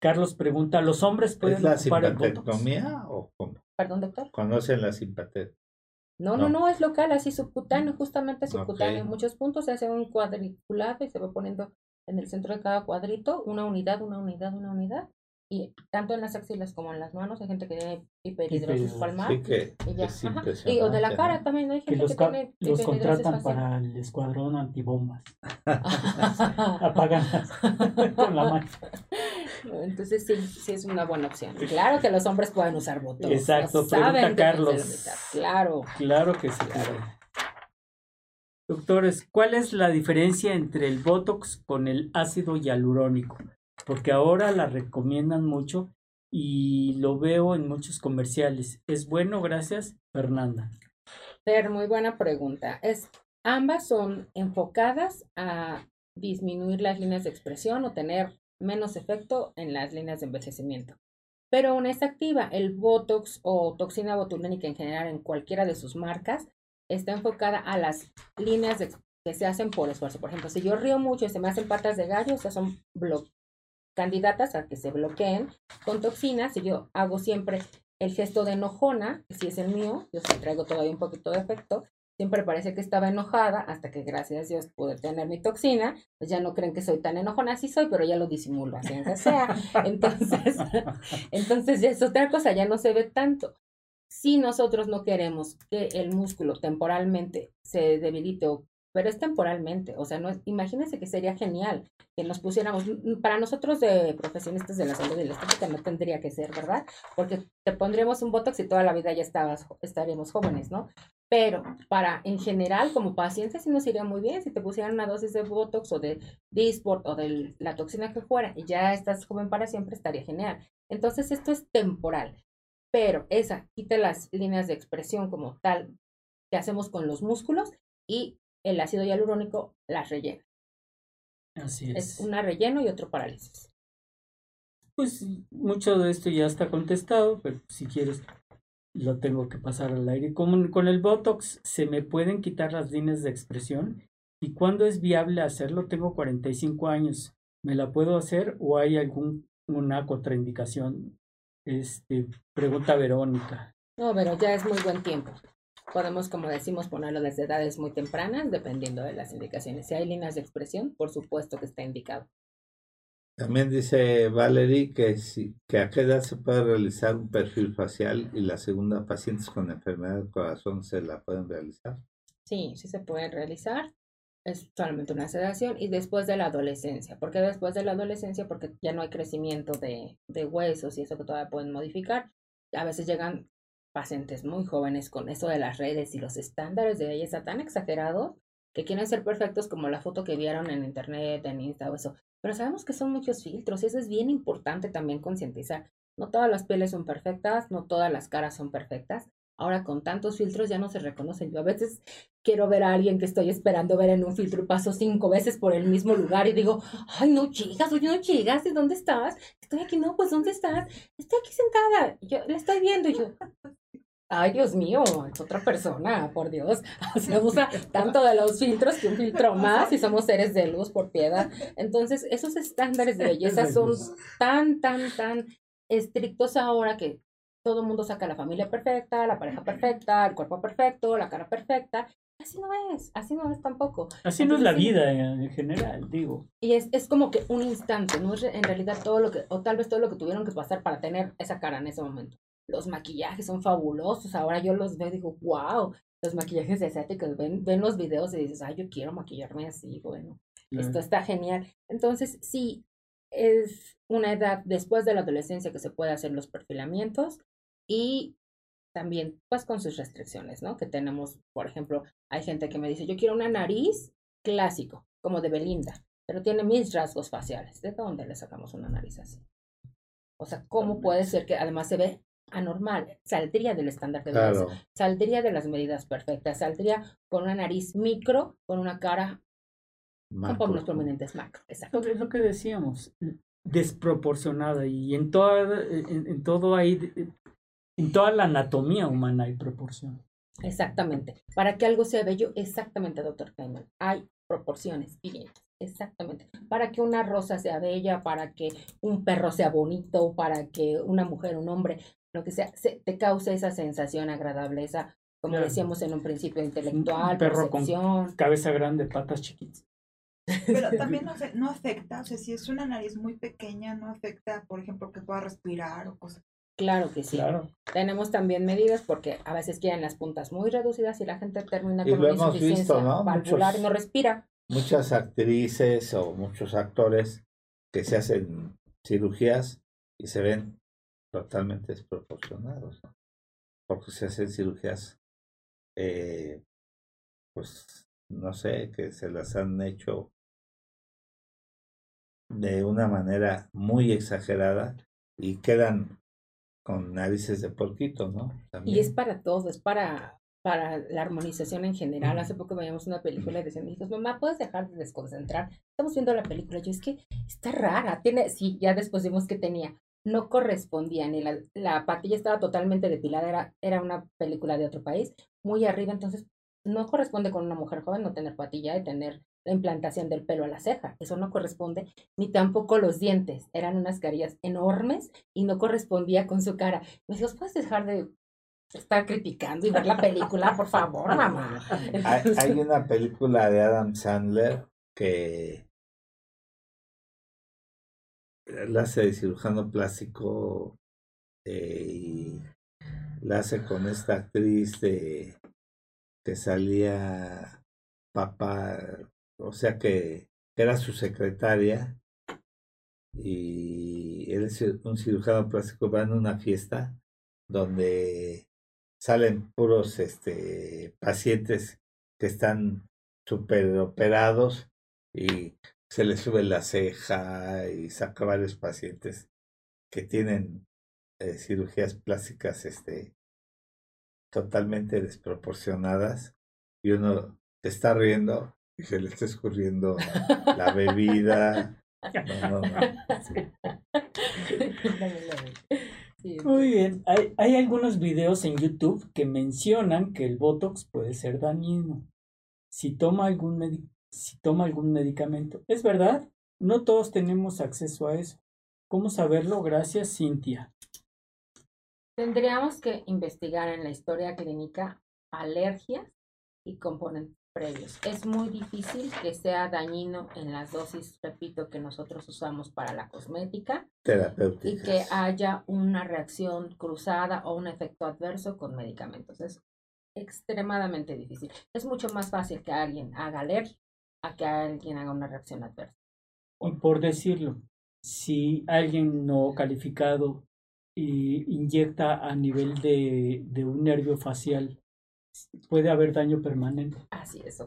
Speaker 1: Carlos pregunta, ¿los hombres pueden
Speaker 4: ¿Es la simpatectomía o cómo?
Speaker 2: Perdón, doctor.
Speaker 4: ¿Conocen la simpatectomía?
Speaker 2: No, no, no, es local, así subcutáneo, justamente subcutáneo. En muchos puntos se hace un cuadriculado y se va poniendo en el centro de cada cuadrito una unidad, una unidad, una unidad y tanto en las axilas como en las manos hay gente que tiene hiperhidrosis palmar
Speaker 4: sí que
Speaker 2: y, y o de la cara también hay gente que, tiene
Speaker 1: los contratan para el escuadrón antibombas. Apagan con la mano.
Speaker 2: Entonces sí sí es una buena opción. Claro que los hombres pueden usar botones
Speaker 1: exacto pregunta Carlos.
Speaker 2: claro.
Speaker 1: Claro que sí doctores ¿cuál es la diferencia entre el botox con el ácido hialurónico porque ahora la recomiendan mucho y lo veo en muchos comerciales. ¿Es bueno? Gracias, Fernanda.
Speaker 2: Pero muy buena pregunta. Es, ambas son enfocadas a disminuir las líneas de expresión o tener menos efecto en las líneas de envejecimiento. Pero una es activa. El Botox o toxina botulínica en general en cualquiera de sus marcas está enfocada a las líneas que se hacen por esfuerzo. Por ejemplo, si yo río mucho y se me hacen patas de gallo, sea, son candidatas a que se bloqueen con toxinas y yo hago siempre el gesto de enojona, si es el mío, yo sí traigo todavía un poquito de efecto, siempre parece que estaba enojada hasta que gracias a Dios pude tener mi toxina, pues ya no creen que soy tan enojona, así soy, pero ya lo disimulo, así aunque sea. Entonces, entonces ya es otra cosa, ya no se ve tanto. Si nosotros no queremos que el músculo temporalmente se debilite o pero es temporalmente, o sea, no es, imagínense que sería genial que nos pusiéramos, para nosotros de profesionistas de la salud y la estética no tendría que ser, ¿verdad? Porque te pondríamos un botox y toda la vida ya estabas, estaríamos jóvenes, ¿no? Pero para, en general, como pacientes sí nos iría muy bien si te pusieran una dosis de botox o de Dysport o de la toxina que fuera y ya estás joven para siempre, estaría genial. Entonces, esto es temporal, pero esa quita las líneas de expresión como tal que hacemos con los músculos y el ácido hialurónico las rellena.
Speaker 1: Así es.
Speaker 2: Es una relleno y otro parálisis.
Speaker 1: Pues mucho de esto ya está contestado, pero si quieres lo tengo que pasar al aire. Con, con el Botox se me pueden quitar las líneas de expresión. ¿Y cuándo es viable hacerlo? Tengo 45 años. ¿Me la puedo hacer o hay alguna contraindicación? Este, pregunta Verónica.
Speaker 2: No, pero ya es muy buen tiempo. Podemos, como decimos, ponerlo desde edades muy tempranas, dependiendo de las indicaciones. Si hay líneas de expresión, por supuesto que está indicado.
Speaker 4: También dice Valerie que, si, que a qué edad se puede realizar un perfil facial y la segunda, pacientes con enfermedad del corazón se la pueden realizar.
Speaker 2: Sí, sí se puede realizar. Es solamente una sedación y después de la adolescencia. ¿Por qué después de la adolescencia? Porque ya no hay crecimiento de, de huesos y eso que todavía pueden modificar. A veces llegan pacientes muy jóvenes con eso de las redes y los estándares de belleza tan exagerados que quieren ser perfectos como la foto que vieron en internet, en Insta o eso. Pero sabemos que son muchos filtros y eso es bien importante también concientizar. No todas las pieles son perfectas, no todas las caras son perfectas. Ahora con tantos filtros ya no se reconocen. Yo a veces quiero ver a alguien que estoy esperando ver en un filtro y paso cinco veces por el mismo lugar y digo, ay, no llegas, oye, no llegas, ¿de dónde estás? Estoy aquí, no, pues ¿dónde estás? Estoy aquí sentada, yo la estoy viendo y yo, Ay, Dios mío, es otra persona, por Dios. Se usa tanto de los filtros que un filtro más y somos seres de luz por piedad. Entonces, esos estándares de belleza son tan, tan, tan estrictos ahora que todo el mundo saca la familia perfecta, la pareja perfecta, el cuerpo perfecto, la cara perfecta. Así no es, así no es tampoco.
Speaker 1: Así no es la vida en general, digo.
Speaker 2: Y es, es como que un instante, no es en realidad todo lo que, o tal vez todo lo que tuvieron que pasar para tener esa cara en ese momento los maquillajes son fabulosos. Ahora yo los veo y digo, wow, los maquillajes asiáticos. Ven, ven los videos y dices, ay, yo quiero maquillarme así. Bueno, esto está genial. Entonces, sí, es una edad después de la adolescencia que se puede hacer los perfilamientos y también pues con sus restricciones, ¿no? Que tenemos, por ejemplo, hay gente que me dice, yo quiero una nariz clásico, como de Belinda, pero tiene mis rasgos faciales. ¿De dónde le sacamos una nariz así? O sea, ¿cómo puede ser que además se ve anormal, saldría del estándar de belleza, saldría de las medidas perfectas, saldría con una nariz micro, con una cara con pómulos prominentes macro. Exacto.
Speaker 1: Es lo que decíamos, desproporcionada y en, toda, en, todo ahí, en toda la anatomía humana hay proporción.
Speaker 2: Exactamente. Para que algo sea bello, exactamente, doctor Feynman, hay proporciones y Exactamente. Para que una rosa sea bella, para que un perro sea bonito, para que una mujer, un hombre lo que sea, se, te causa esa sensación agradable, esa, como decíamos en un principio, intelectual,
Speaker 1: perro con cabeza grande, patas chiquitas.
Speaker 5: Pero también no, no afecta, o sea, si es una nariz muy pequeña, no afecta, por ejemplo, que pueda respirar o cosas.
Speaker 2: Claro que sí. Claro. Tenemos también medidas porque a veces quieren las puntas muy reducidas y la gente termina con una insuficiencia ¿no? valvular y no respira.
Speaker 4: Muchas actrices o muchos actores que se hacen cirugías y se ven totalmente desproporcionados, porque se hacen cirugías, eh, pues no sé, que se las han hecho de una manera muy exagerada y quedan con narices de porquito, ¿no?
Speaker 2: Y es para todo, es para, para la armonización en general. Hace poco veíamos una película y decían, hijos, mamá, ¿puedes dejar de desconcentrar? Estamos viendo la película. Yo, es que está rara. Tiene, sí, ya después vimos que tenía no correspondía ni la, la patilla estaba totalmente depilada, era, era una película de otro país, muy arriba, entonces no corresponde con una mujer joven no tener patilla y tener la implantación del pelo a la ceja, eso no corresponde, ni tampoco los dientes, eran unas carillas enormes y no correspondía con su cara. Me dijo, ¿puedes dejar de estar criticando y ver la película, por favor, mamá?
Speaker 4: hay una película de Adam Sandler que la hace de cirujano plástico eh, y la hace con esta actriz de que salía papá, o sea que era su secretaria y él es un cirujano plástico, va en una fiesta donde salen puros este pacientes que están super operados y se le sube la ceja y saca varios pacientes que tienen eh, cirugías plásticas este, totalmente desproporcionadas y uno está riendo y se le está escurriendo la bebida. No, no, no.
Speaker 1: Muy bien, hay, hay algunos videos en YouTube que mencionan que el Botox puede ser dañino. Si toma algún si toma algún medicamento. Es verdad, no todos tenemos acceso a eso. ¿Cómo saberlo? Gracias, Cintia.
Speaker 2: Tendríamos que investigar en la historia clínica alergias y componentes previos. Es muy difícil que sea dañino en las dosis, repito, que nosotros usamos para la cosmética y que haya una reacción cruzada o un efecto adverso con medicamentos. Es extremadamente difícil. Es mucho más fácil que alguien haga alergia a que alguien haga una reacción adversa.
Speaker 1: Y por decirlo, si alguien no calificado y inyecta a nivel de, de un nervio facial puede haber daño permanente.
Speaker 2: Así es,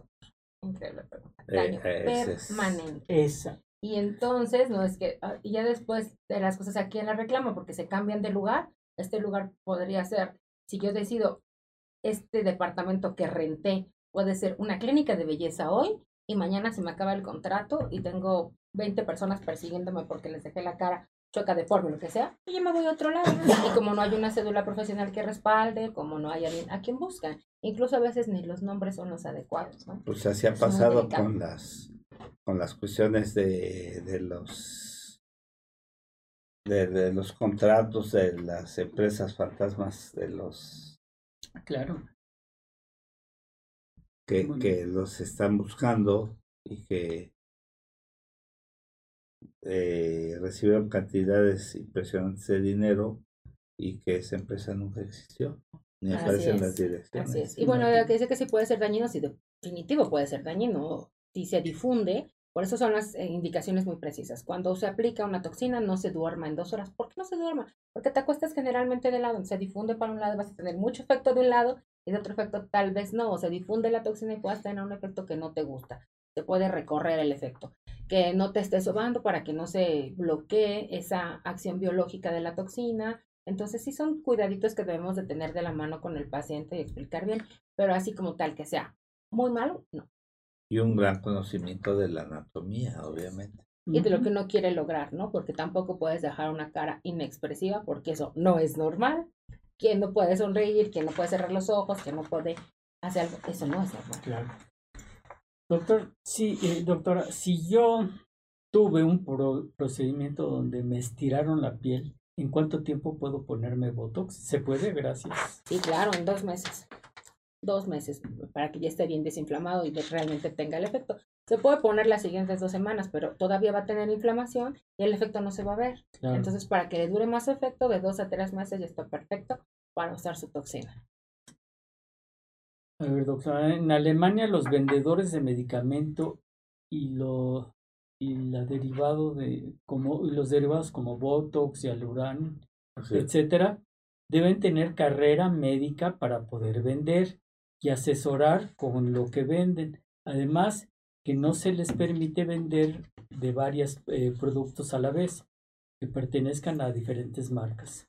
Speaker 2: increíble pregunta. Eh, daño permanente. Esa. Y entonces, no es que, ah, y ya después de las cosas aquí en la reclama, porque se cambian de lugar, este lugar podría ser, si yo decido, este departamento que renté puede ser una clínica de belleza hoy y mañana se me acaba el contrato y tengo 20 personas persiguiéndome porque les dejé la cara choca de forma, lo que sea, y yo me voy a otro lado. Y como no hay una cédula profesional que respalde, como no hay alguien a quien buscan, incluso a veces ni los nombres son los adecuados, ¿no?
Speaker 4: Pues así ha pasado con las con las cuestiones de, de los de, los contratos de las empresas fantasmas de los
Speaker 1: claro
Speaker 4: que, que los están buscando y que eh, recibieron cantidades impresionantes de dinero y que esa empresa nunca existió, ni aparece en las direcciones.
Speaker 2: Y bueno, que dice que sí puede ser dañino, sí, definitivo puede ser dañino, si se difunde, por eso son las eh, indicaciones muy precisas. Cuando se aplica una toxina, no se duerma en dos horas. ¿Por qué no se duerma? Porque te acuestas generalmente de lado. Se difunde para un lado, vas a tener mucho efecto de un lado y de otro efecto tal vez no. O se difunde la toxina y puedes tener un efecto que no te gusta. Se puede recorrer el efecto que no te estés sobando para que no se bloquee esa acción biológica de la toxina. Entonces sí son cuidaditos que debemos de tener de la mano con el paciente y explicar bien, pero así como tal que sea muy malo, no.
Speaker 4: Y un gran conocimiento de la anatomía, obviamente.
Speaker 2: Y de lo que no quiere lograr, ¿no? Porque tampoco puedes dejar una cara inexpresiva, porque eso no es normal. Quien no puede sonreír, quien no puede cerrar los ojos, quien no puede hacer algo, eso no es normal.
Speaker 1: Claro. Doctor, sí, eh, doctora, si yo tuve un procedimiento donde me estiraron la piel, ¿en cuánto tiempo puedo ponerme Botox? ¿Se puede? Gracias.
Speaker 2: Sí, claro, en dos meses. Dos meses, para que ya esté bien desinflamado y realmente tenga el efecto. Se puede poner las siguientes dos semanas, pero todavía va a tener inflamación y el efecto no se va a ver. Entonces, para que le dure más efecto, de dos a tres meses ya está perfecto para usar su toxina.
Speaker 1: A ver, doctora, en Alemania los vendedores de medicamento y lo y la derivado de como y los derivados como Botox y Aluran, etcétera, deben tener carrera médica para poder vender y asesorar con lo que venden. Además, que no se les permite vender de varios eh, productos a la vez que pertenezcan a diferentes marcas.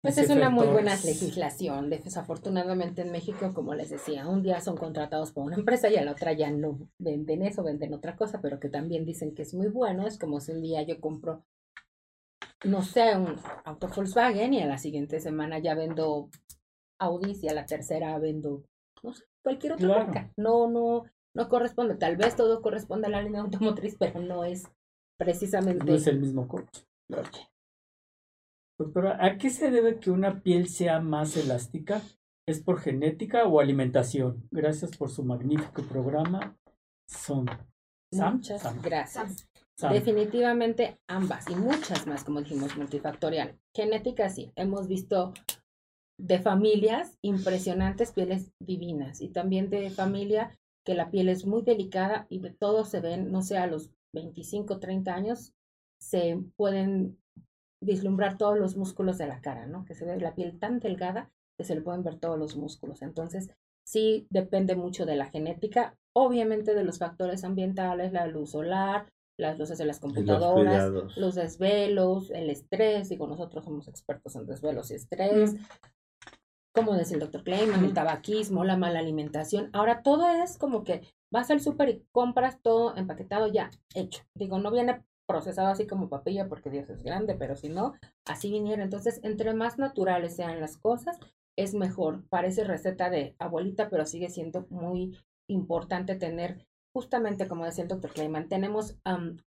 Speaker 2: Pues es una muy buena legislación. Desafortunadamente en México, como les decía, un día son contratados por una empresa y a la otra ya no venden eso, venden otra cosa, pero que también dicen que es muy bueno. Es como si un día yo compro, no sé, un auto Volkswagen y a la siguiente semana ya vendo Audi y a la tercera vendo, no sé, cualquier otra marca. No, no, no corresponde. Tal vez todo corresponde a la línea automotriz, pero no es precisamente.
Speaker 1: No es el mismo coche. Doctora, ¿a qué se debe que una piel sea más elástica? ¿Es por genética o alimentación? Gracias por su magnífico programa. Son.
Speaker 2: Muchas gracias. Definitivamente ambas y muchas más, como dijimos, multifactorial. Genética sí, hemos visto de familias impresionantes pieles divinas y también de familia que la piel es muy delicada y de todos se ven, no sé, a los 25, 30 años, se pueden vislumbrar todos los músculos de la cara, ¿no? Que se ve la piel tan delgada que se le pueden ver todos los músculos. Entonces, sí depende mucho de la genética, obviamente de los factores ambientales, la luz solar, las luces de las computadoras, los, desvelos, el estrés, digo, nosotros somos expertos en desvelos y estrés, como decía el doctor Kleiman, el tabaquismo, la mala alimentación. Ahora todo es como que vas al súper y compras todo empaquetado ya hecho. Digo, no viene procesado así como papilla porque Dios es grande, pero si no, así viniera. Entonces, entre más naturales sean las cosas, es mejor. Parece receta de abuelita, pero sigue siendo muy importante tener, justamente como decía el doctor Kleiman, tenemos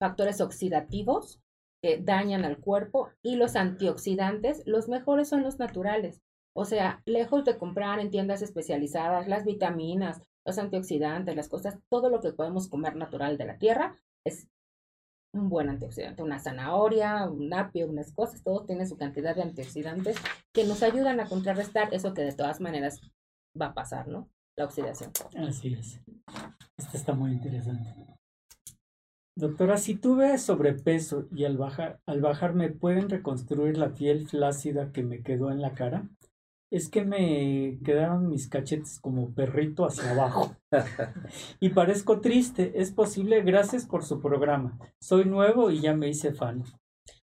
Speaker 2: factores oxidativos que dañan al cuerpo y los antioxidantes, los mejores son los naturales. O sea, lejos de comprar en tiendas especializadas las vitaminas, los antioxidantes, las cosas, todo lo que podemos comer natural de la tierra es un buen antioxidante. Una zanahoria, un apio, unas cosas, todo tiene su cantidad de antioxidantes que nos ayudan a contrarrestar eso que de todas maneras va a pasar, ¿no? La oxidación.
Speaker 1: Así es. Esto está muy interesante. Doctora, si tuve sobrepeso y al bajar, al bajar me pueden reconstruir la piel flácida que me quedó en la cara, es que me quedaron mis cachetes como perrito hacia abajo. y parezco triste. Es posible, gracias por su programa. Soy nuevo y ya me hice fan.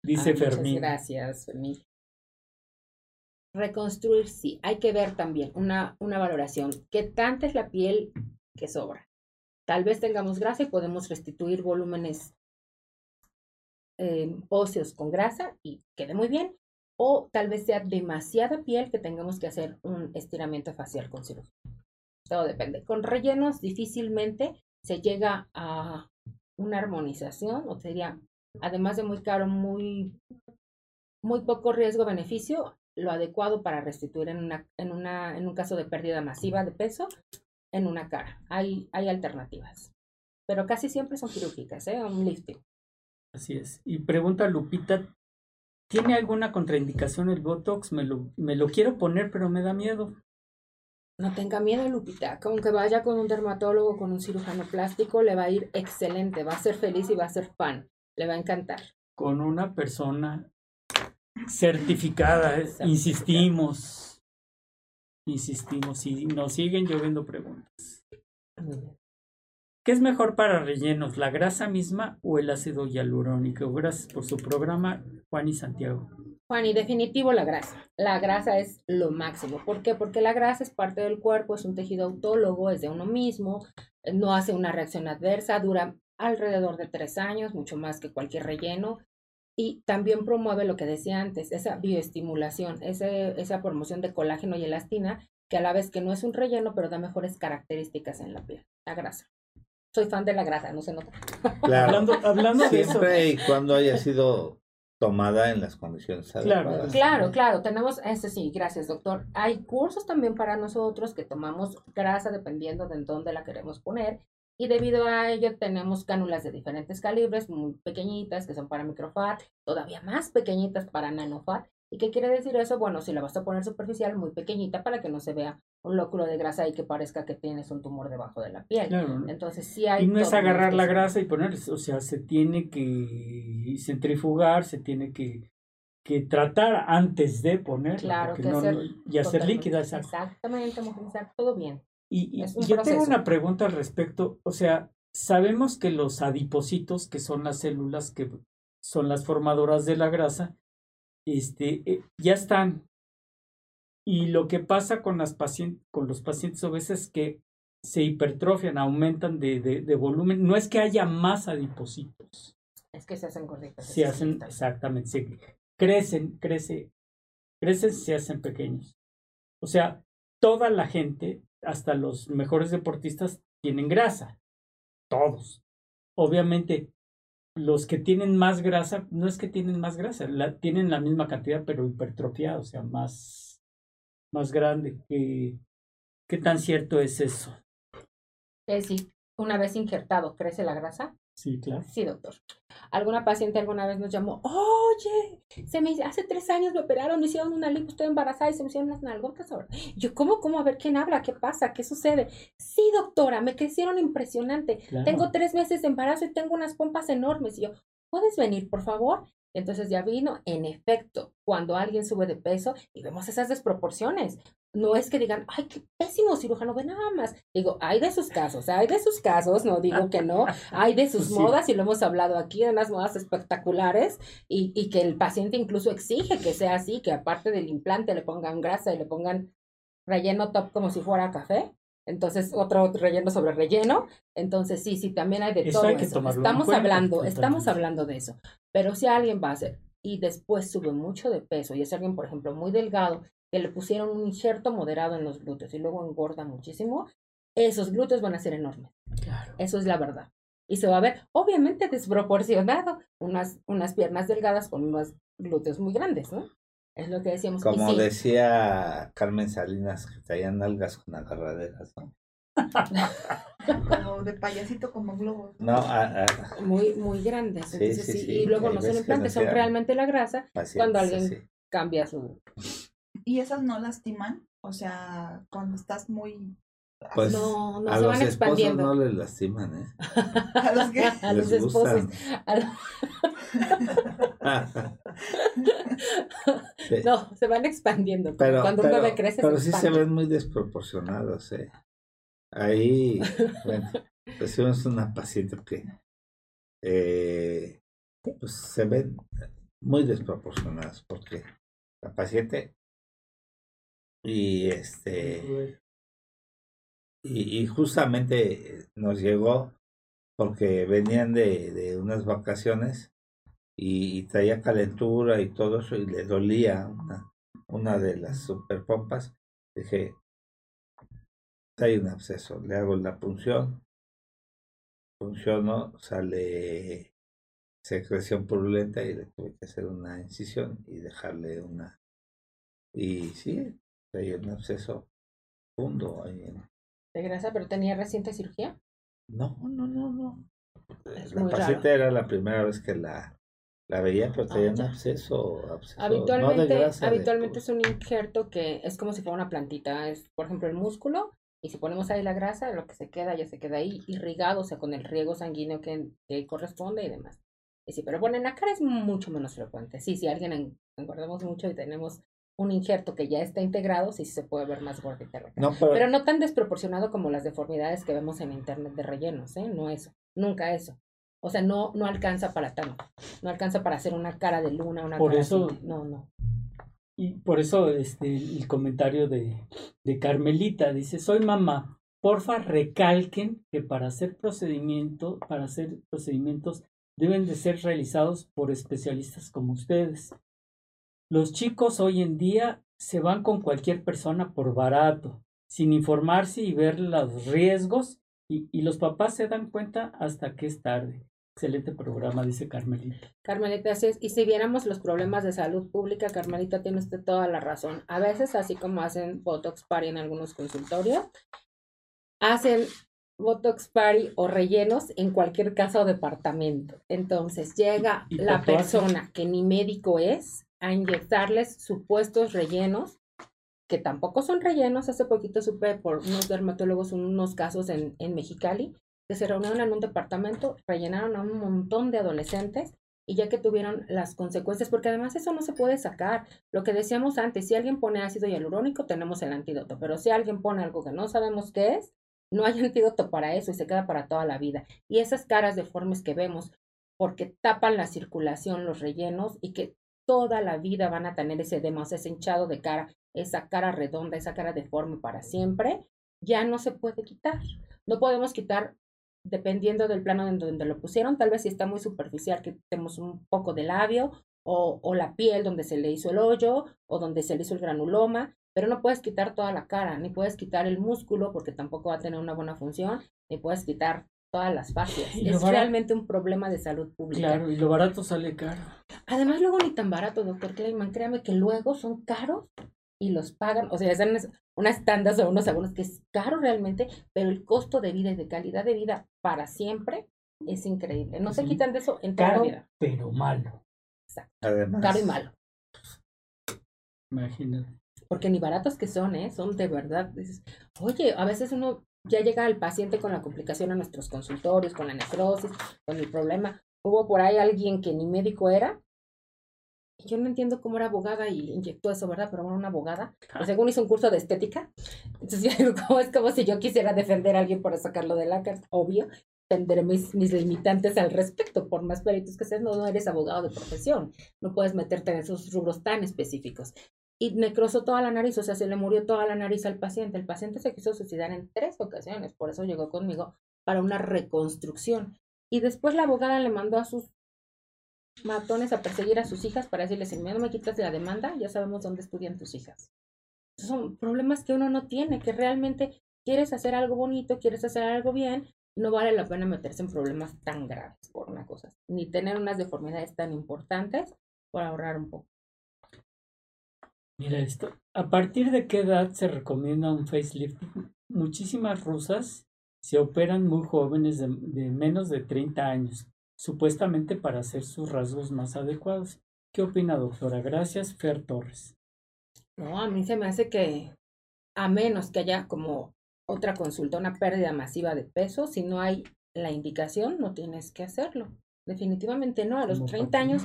Speaker 1: Dice Fermín.
Speaker 2: gracias, Fermín. Reconstruir, sí. Hay que ver también una, una valoración. ¿Qué tanta es la piel que sobra? Tal vez tengamos grasa y podemos restituir volúmenes eh, óseos con grasa y quede muy bien. O tal vez sea demasiada piel que tengamos que hacer un estiramiento facial con cirugía. Todo depende. Con rellenos difícilmente se llega a una armonización, o sería, además de muy caro, muy, muy poco riesgo-beneficio, lo adecuado para restituir en, una, en, una, en un caso de pérdida masiva de peso en una cara. Hay, hay alternativas, pero casi siempre son quirúrgicas, ¿eh? Un lifting.
Speaker 1: Así es. Y pregunta Lupita, ¿tiene alguna contraindicación el Botox? Me lo, me lo quiero poner, pero me da miedo.
Speaker 2: No tenga miedo, Lupita. Con que vaya con un dermatólogo, con un cirujano plástico, le va a ir excelente. Va a ser feliz y va a ser fan. Le va a encantar.
Speaker 1: Con una persona certificada, insistimos insistimos y nos siguen lloviendo preguntas. ¿Qué es mejor para rellenos, la grasa misma o el ácido hialurónico? Gracias por su programa, Juan y Santiago.
Speaker 2: Juan, y definitivo la grasa. La grasa es lo máximo. ¿Por qué? Porque la grasa es parte del cuerpo, es un tejido autólogo, es de uno mismo, no hace una reacción adversa, dura alrededor de tres años, mucho más que cualquier relleno y también promueve lo que decía antes, esa bioestimulación, esa promoción de colágeno y elastina, que a la vez que no es un relleno, pero da mejores características en la piel, la grasa. Soy fan de la grasa, no se nota.
Speaker 4: hablando, hablando de eso. y cuando haya sido tomada en las condiciones
Speaker 2: adecuadas. Claro, claro, tenemos, ese sí, gracias doctor. Hay cursos también para nosotros que tomamos grasa dependiendo de dónde la queremos poner y debido a ello tenemos cánulas de diferentes calibres, muy pequeñitas, que son para microfat, todavía más pequeñitas para nanofat. ¿Y qué quiere decir eso? Bueno, si la vas a poner superficial, muy pequeñita para que no se vea un lóculo de grasa y que parezca que tienes un tumor debajo de la piel. Entonces sí hay...
Speaker 1: Y no es agarrar la grasa y poner, o sea, se tiene que centrifugar, se tiene que, que tratar antes de poner
Speaker 2: Claro, que
Speaker 1: y hacer líquida.
Speaker 2: Exactamente, todo bien.
Speaker 1: Y, yo tengo una pregunta al respecto. O sea, sabemos que los adipocitos, que son las células que son las formadoras de la grasa, este, eh, ya están. Y lo que pasa con, las pacientes, con los pacientes obesos es que se hipertrofian, aumentan de, de, volumen. No es que haya más adipocitos.
Speaker 2: Es que se hacen gorditos.
Speaker 1: Se hacen, exactamente, se crecen, crece, crecen, se hacen pequeños. O sea, toda la gente hasta los mejores deportistas tienen grasa. Todos. Obviamente, los que tienen más grasa, no es que tienen más grasa, tienen la misma cantidad, pero hipertrofiada, o sea, más, más grande. ¿Qué, ¿Qué tan cierto es eso?
Speaker 2: Es sí, una vez injertado, ¿crece la grasa?
Speaker 1: Sí, claro.
Speaker 2: Sí, doctor. Alguna paciente alguna vez nos llamó, oye, se me, hace tres años me operaron, me hicieron una lipo, estoy embarazada y se me hicieron unas nalgotas ahora. Yo, ¿cómo, cómo? A ver, ¿quién habla? ¿Qué pasa? ¿Qué sucede? Sí, doctora, me crecieron impresionante. Tengo tres meses de embarazo y tengo unas pompas enormes. Y yo, ¿puedes venir, por favor? Entonces ya vino, en efecto, cuando alguien sube de peso y vemos esas desproporciones no es que digan, ay, qué pésimo cirujano, ve nada más. Digo, hay de sus casos, hay de sus casos, no digo que no, hay de sus modas y lo hemos hablado aquí, de unas modas espectaculares y, y que el paciente incluso exige que sea así, que aparte del implante le pongan grasa y le pongan relleno top como si fuera café. Entonces, otro relleno sobre relleno. Entonces, sí, sí, también hay de todo eso. Estamos hablando, estamos hablando de eso. Pero si alguien va a hacer y después sube mucho de peso y es alguien, por ejemplo, muy delgado que le pusieron un injerto moderado en los glúteos y luego engorda muchísimo, esos glúteos van a ser enormes. Claro. Eso es la verdad. Y se va a ver, obviamente, desproporcionado, unas, unas piernas delgadas con unos glúteos muy grandes, ¿no? Es lo que decíamos.
Speaker 4: Como decía Carmen Salinas, que traían algas con agarraderas, ¿no?
Speaker 5: como de payasito, como globos.
Speaker 4: No,
Speaker 2: muy, muy grandes. Sí, sí, sí, Y luego no son implantes, son realmente la grasa cuando alguien cambia su.
Speaker 5: ¿Y esas no lastiman? O sea, cuando estás muy
Speaker 4: pues no, no a se los van expandiendo. no les lastiman, ¿eh?
Speaker 5: ¿A los que
Speaker 2: A los esposos. No, se van expandiendo. Pero, cuando un bebé crece,
Speaker 4: pero sí se ven muy desproporcionados, ¿eh? Ahí, bueno, recibimos una paciente que eh, pues se ven muy desproporcionadas porque la paciente y este y, justamente nos llegó porque venían de, de unas vacaciones y, traía calentura y todo eso y le dolía una, una de las super pompas. Dije, hay un absceso, le hago la punción, funcionó, sale secreción purulenta y le tuve que hacer una incisión y dejarle una. Y sí, hay un absceso profundo ahí en,
Speaker 2: de grasa, pero tenía reciente cirugía.
Speaker 4: No, no, no, no. la paciente era la primera vez que la, la veía, pero tenía un absceso,
Speaker 2: Habitualmente, habitualmente es un injerto que es como si fuera una plantita. Es, por ejemplo, el músculo. Y si ponemos ahí la grasa, lo que se queda ya se queda ahí irrigado, o sea, con el riego sanguíneo que, que corresponde y demás. Y sí, pero bueno, en la cara es mucho menos frecuente. Sí, si alguien engordamos mucho y tenemos un injerto que ya está integrado, sí se puede ver más gordita la pero... no tan desproporcionado como las deformidades que vemos en internet de rellenos, ¿eh? No eso, nunca eso. O sea, no, no alcanza para tanto. No alcanza para hacer una cara de luna, una
Speaker 1: por
Speaker 2: cara
Speaker 1: eso, No, no. Y por eso este, el comentario de, de Carmelita dice, soy mamá, porfa recalquen que para hacer procedimiento, para hacer procedimientos deben de ser realizados por especialistas como ustedes. Los chicos hoy en día se van con cualquier persona por barato, sin informarse y ver los riesgos, y, y los papás se dan cuenta hasta que es tarde. Excelente programa, dice Carmelita.
Speaker 2: Carmelita, así es. Y si viéramos los problemas de salud pública, Carmelita, tiene usted toda la razón. A veces, así como hacen Botox Party en algunos consultorios, hacen Botox Party o rellenos en cualquier casa o departamento. Entonces, llega la persona que ni médico es a inyectarles supuestos rellenos, que tampoco son rellenos. Hace poquito supe por unos dermatólogos unos casos en, en Mexicali, que se reunieron en un departamento, rellenaron a un montón de adolescentes y ya que tuvieron las consecuencias, porque además eso no se puede sacar. Lo que decíamos antes, si alguien pone ácido hialurónico, tenemos el antídoto, pero si alguien pone algo que no sabemos qué es, no hay antídoto para eso y se queda para toda la vida. Y esas caras deformes que vemos, porque tapan la circulación, los rellenos y que toda la vida van a tener ese demos, ese hinchado de cara, esa cara redonda, esa cara deforme para siempre, ya no se puede quitar. No podemos quitar dependiendo del plano en donde lo pusieron, tal vez si está muy superficial, que tenemos un poco de labio o, o la piel donde se le hizo el hoyo o donde se le hizo el granuloma, pero no puedes quitar toda la cara, ni puedes quitar el músculo porque tampoco va a tener una buena función, ni puedes quitar todas las fascias. Es realmente un problema de salud pública.
Speaker 1: Claro, y lo barato sale caro.
Speaker 2: Además, luego ni tan barato, doctor Kleiman. Créame que luego son caros y los pagan. O sea, hacen unas tandas o unos abonos que es caro realmente, pero el costo de vida y de calidad de vida para siempre es increíble. No se quitan de eso en toda la vida.
Speaker 1: Pero malo.
Speaker 2: Exacto. Caro y malo.
Speaker 1: Imagínate.
Speaker 2: Porque ni baratos que son, ¿eh? Son de verdad. Oye, a veces uno ya llega el paciente con la complicación a nuestros consultorios, con la nefrosis, con el problema. Hubo por ahí alguien que ni médico era. Yo no entiendo cómo era abogada y inyectó eso, ¿verdad? Pero bueno, una abogada. según hizo un curso de estética. Entonces, es como si yo quisiera defender a alguien por sacarlo de la cárcel. Obvio, tendré mis, mis limitantes al respecto. Por más peritos que seas, no, no eres abogado de profesión. No puedes meterte en esos rubros tan específicos y necrosó toda la nariz, o sea, se le murió toda la nariz al paciente. El paciente se quiso suicidar en tres ocasiones, por eso llegó conmigo para una reconstrucción. Y después la abogada le mandó a sus matones a perseguir a sus hijas para decirles, si no me quitas la demanda, ya sabemos dónde estudian tus hijas. Son problemas que uno no tiene, que realmente quieres hacer algo bonito, quieres hacer algo bien, no vale la pena meterse en problemas tan graves por una cosa, ni tener unas deformidades tan importantes por ahorrar un poco.
Speaker 1: Mira esto. ¿A partir de qué edad se recomienda un facelift? Muchísimas rusas se operan muy jóvenes de, de menos de 30 años, supuestamente para hacer sus rasgos más adecuados. ¿Qué opina, doctora? Gracias, Fer Torres.
Speaker 2: No, a mí se me hace que, a menos que haya como otra consulta, una pérdida masiva de peso, si no hay la indicación, no tienes que hacerlo. Definitivamente no. A los 30 años,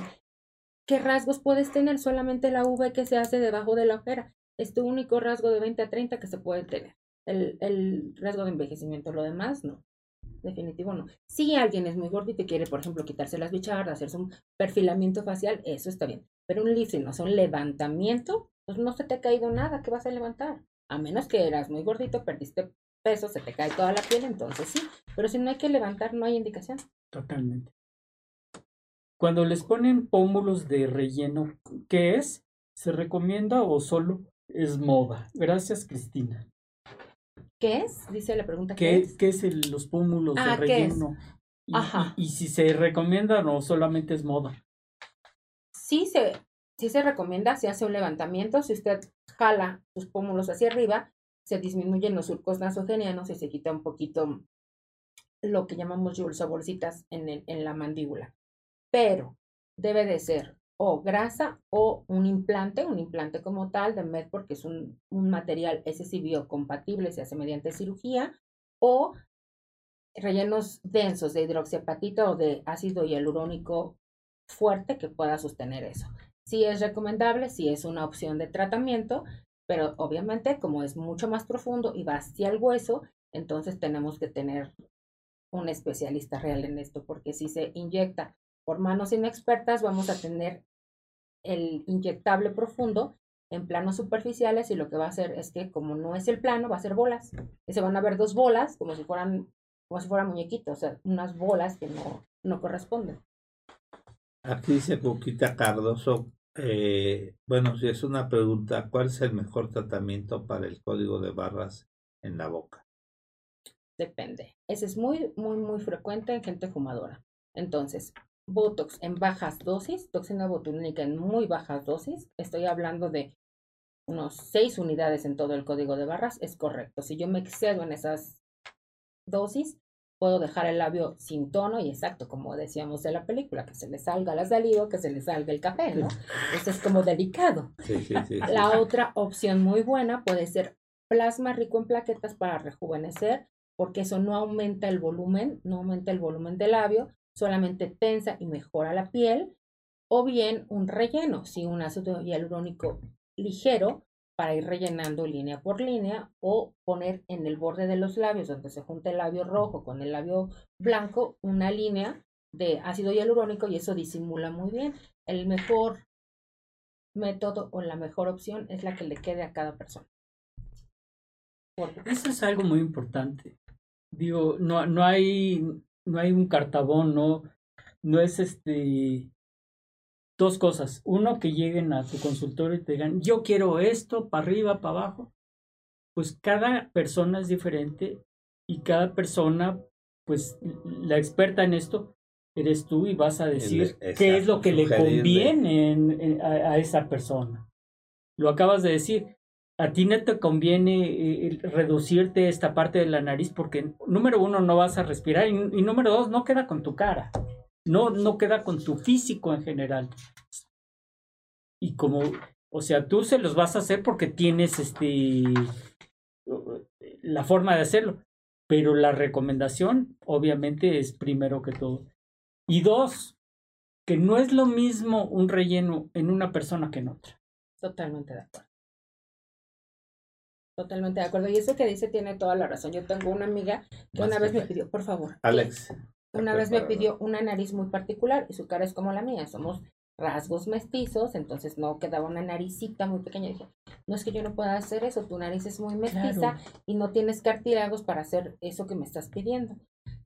Speaker 2: ¿qué rasgos puedes tener? Solamente la V que se hace debajo de la ojera. Es tu único rasgo de 20 a 30 que se puede tener. El, el rasgo de envejecimiento, lo demás no. Definitivo no. Si alguien es muy gordito y quiere, por ejemplo, quitarse las bicharras, hacerse un perfilamiento facial, eso está bien. Pero un lifting, o sea, un levantamiento, pues no se te ha caído nada, ¿qué vas a levantar? A menos que eras muy gordito, perdiste peso, se te cae toda la piel, entonces sí. Pero si no hay que levantar, no hay indicación.
Speaker 1: Totalmente. Cuando les ponen pómulos de relleno, ¿qué es? ¿Se recomienda o solo es moda? Gracias, Cristina.
Speaker 2: ¿Qué es? Dice la pregunta.
Speaker 1: ¿Qué, es? ¿Qué es los pómulos de ah, relleno? Y, Ajá. Y, si se recomienda o solamente es moda.
Speaker 2: Sí se, sí se recomienda, se hace un levantamiento. Si usted jala sus pómulos hacia arriba, se disminuyen los surcos nasogenianos y se quita un poquito lo que llamamos bolsitas en, el, en la mandíbula. Pero debe de ser o grasa o un implante, un implante como tal de MED porque es un, material ese biocompatible, se hace mediante cirugía, o rellenos densos de hidroxiapatita o de ácido hialurónico fuerte que pueda sostener eso. Sí es recomendable, sí es una opción de tratamiento, pero obviamente como es mucho más profundo y va hacia el hueso, entonces tenemos que tener un especialista real en esto, porque si se inyecta por manos inexpertas, vamos a tener el inyectable profundo en planos superficiales y lo que va a hacer es que como no es el plano, va a ser bolas. Y se van a ver dos bolas como si fueran, como si fueran muñequitos, o sea, unas bolas que no, no corresponden.
Speaker 4: Aquí dice Coquita Cardoso, eh, bueno, si es una pregunta, ¿cuál es el mejor tratamiento para el código de barras en la boca?
Speaker 2: Depende. Ese es muy, muy, muy frecuente en gente fumadora. Entonces, Botox en bajas dosis, toxina botulínica en muy bajas dosis, estoy hablando de unos 6 unidades en todo el código de barras, es correcto. Si yo me excedo en esas dosis, puedo dejar el labio sin tono y exacto, como decíamos de la película, que se le salga la saliva, que se le salga el café, ¿no? Eso es como delicado. la otra opción muy buena puede ser plasma rico en plaquetas para rejuvenecer, porque eso no aumenta el volumen, no aumenta el volumen del labio, solamente tensa y mejora la piel, o bien un relleno, si un ácido hialurónico ligero para ir rellenando línea por línea o poner en el borde de los labios donde se junta el labio rojo con el labio blanco una línea de ácido hialurónico y eso disimula muy bien. El mejor método o la mejor opción es la que le quede a cada persona.
Speaker 1: Eso es algo muy importante. Digo, no, no hay no hay un cartabón, no, no es este dos cosas. Uno, que lleguen a tu consultorio y te digan, yo quiero esto, para arriba, para abajo. Pues cada persona es diferente y cada persona, pues la experta en esto eres tú y vas a decir qué es lo que le conviene a, esa persona. Lo acabas de decir, a ti no te conviene eh, reducirte esta parte de la nariz porque, número uno, no vas a respirar y, número dos, no queda con tu cara, no, no queda con tu físico en general. Y como, o sea, tú se los vas a hacer porque tienes este la forma de hacerlo, pero la recomendación obviamente es primero que todo. Y dos, que no es lo mismo un relleno en una persona que en otra.
Speaker 2: Totalmente de acuerdo. Totalmente de acuerdo. Y eso que dice tiene toda la razón. Yo tengo una amiga que una vez me pidió, por favor.
Speaker 4: Alex.
Speaker 2: Una vez me pidió una nariz muy particular y su cara es como la mía. Somos rasgos mestizos, entonces no quedaba una naricita muy pequeña. dije, no es que yo no pueda hacer eso, tu nariz es muy mestiza y no tienes cartílagos para hacer eso que me estás pidiendo.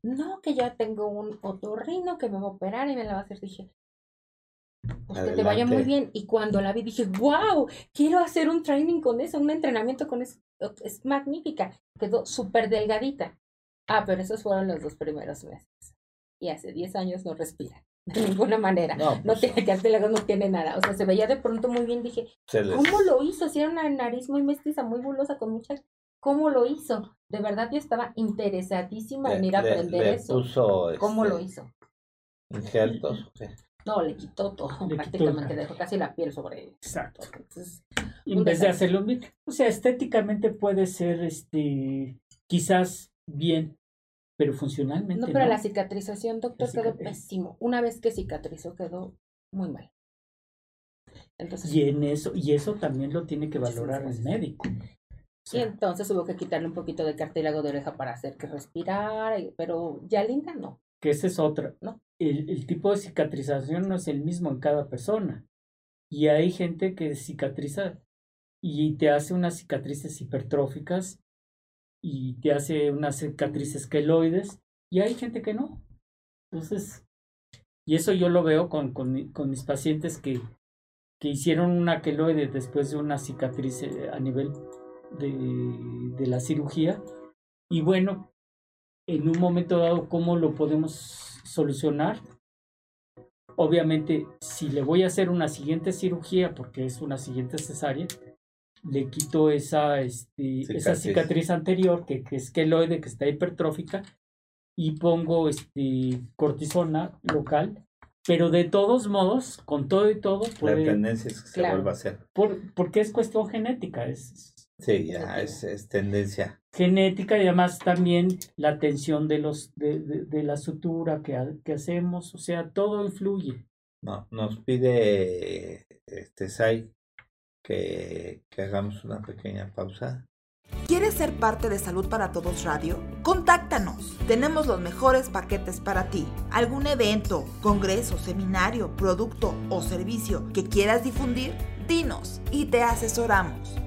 Speaker 2: No, que ya tengo un otorrino que me va a operar y me la va a hacer. Dije, pues que te vaya muy bien. Y cuando la vi dije, wow, quiero hacer un training con eso, un entrenamiento con eso. Es magnífica. Quedó súper delgadita. Ah, pero esos fueron los dos primeros meses. Y hace 10 años no respira. de ninguna manera. No, no pues, tiene cartílago, no tiene nada. O sea, se veía de pronto muy bien. Dije, ¿cómo lo hizo? Si era una nariz muy mestiza, muy bulosa, con mucha... ¿Cómo lo hizo? De verdad yo estaba interesadísima en ir a aprender eso. ¿Cómo lo este, hizo?
Speaker 4: ¿Injertos?
Speaker 2: No, le quitó todo, prácticamente dejó casi la piel sobre él.
Speaker 1: Exacto. en vez de hacerlo bien, o sea, estéticamente puede ser, este, quizás bien, pero funcionalmente.
Speaker 2: No, pero la cicatrización, doctor, quedó pésimo. Una vez que cicatrizó, quedó muy mal.
Speaker 1: Entonces, y en eso, y eso también lo tiene que valorar el médico.
Speaker 2: y entonces hubo que quitarle un poquito de cartílago de oreja para hacer que respirara, pero ya linda no.
Speaker 1: Que esa es otra. ¿no? el, el, tipo de cicatrización no es el mismo en cada persona. Y hay gente que cicatriza y te hace unas cicatrices hipertróficas y te hace unas cicatrices queloides y hay gente que no. Entonces, y eso yo lo veo con, con, con mis pacientes que, que hicieron una queloide después de una cicatriz eh, a nivel de, de la cirugía. Y bueno, en un momento dado, ¿cómo lo podemos solucionar. Obviamente, si le voy a hacer una siguiente cirugía, porque es una siguiente cesárea, le quito esa, este, esa cicatriz anterior, que, que, es queloide, que está hipertrófica, y pongo este, cortisona local. Pero de todos modos, con todo y todo,
Speaker 4: puede, la tendencia es que se vuelva a hacer.
Speaker 1: Por, porque es cuestión genética, es,
Speaker 4: Sí, ya es, es, tendencia.
Speaker 1: Genética y además también la tensión de, los, de, de, la sutura que, que, hacemos, o sea, todo influye.
Speaker 4: No, nos pide este Sai que, que hagamos una pequeña pausa.
Speaker 3: ¿Quieres ser parte de Salud para Todos Radio? Contáctanos. Tenemos los mejores paquetes para ti. ¿Algún evento, congreso, seminario, producto o servicio que quieras difundir? Dinos y te asesoramos.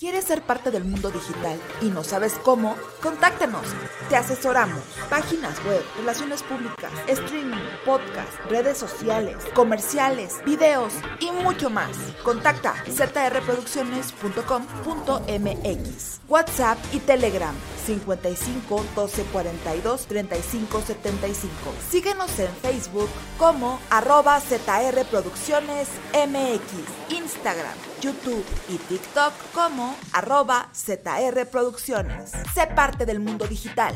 Speaker 3: ¿Quieres ser parte del mundo digital y no sabes cómo? Contáctanos, te asesoramos. Páginas web, relaciones públicas, streaming, podcast, redes sociales, comerciales, videos y mucho más. Contacta zrproducciones.com.mx. WhatsApp y Telegram 55 12 42 35 75. Síguenos en Facebook como arroba ZR Producciones MX, Instagram, YouTube y TikTok como arroba ZR Producciones. Sé parte del mundo digital.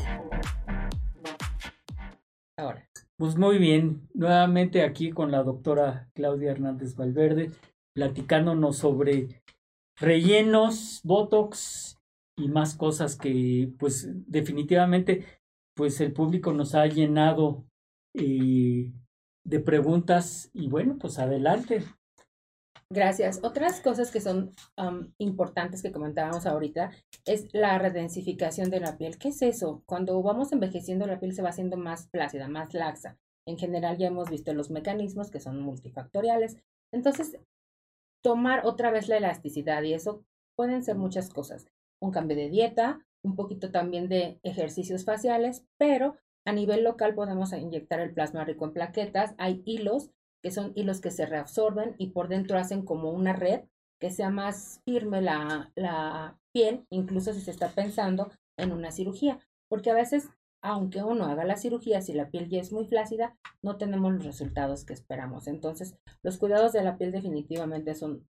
Speaker 1: Ahora. Pues muy bien, nuevamente aquí con la doctora Claudia Hernández Valverde, platicándonos sobre rellenos, botox y más cosas que pues definitivamente pues el público nos ha llenado eh, de preguntas y bueno, pues adelante.
Speaker 2: Gracias. Otras cosas que son importantes que comentábamos ahorita es la redensificación de la piel. ¿Qué es eso? Cuando vamos envejeciendo la piel se va haciendo más plácida, más laxa. En general ya hemos visto los mecanismos que son multifactoriales. Entonces, tomar otra vez la elasticidad y eso pueden ser muchas cosas. Un cambio de dieta, un poquito también de ejercicios faciales, pero a nivel local podemos inyectar el plasma rico en plaquetas. Hay hilos que son hilos que se reabsorben y por dentro hacen como una red que sea más firme la, la piel, incluso si se está pensando en una cirugía, porque a veces, aunque uno haga la cirugía, si la piel ya es muy flácida, no tenemos los resultados que esperamos. Entonces, los cuidados de la piel definitivamente son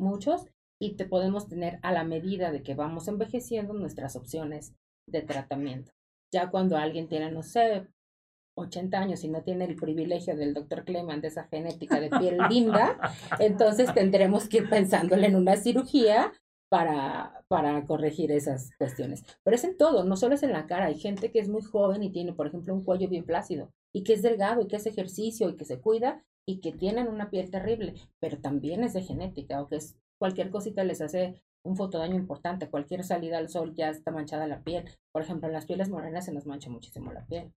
Speaker 2: muchos y te podemos tener a la medida de que vamos envejeciendo nuestras opciones de tratamiento. Ya cuando alguien tiene, no sé, 80 años y no tiene el privilegio del doctor Clement de esa genética de piel linda, entonces tendremos que ir pensándole en una cirugía para, para corregir esas cuestiones. Pero es en todo, no solo es en la cara. Hay gente que es muy joven y tiene, por ejemplo, un cuello bien plácido y que es delgado y que hace ejercicio y que se cuida y que tienen una piel terrible, pero también es de genética o que es cualquier cosita les hace un fotodaño importante, cualquier salida al sol ya está manchada la piel. Por ejemplo, en las pieles morenas se nos mancha muchísimo la piel.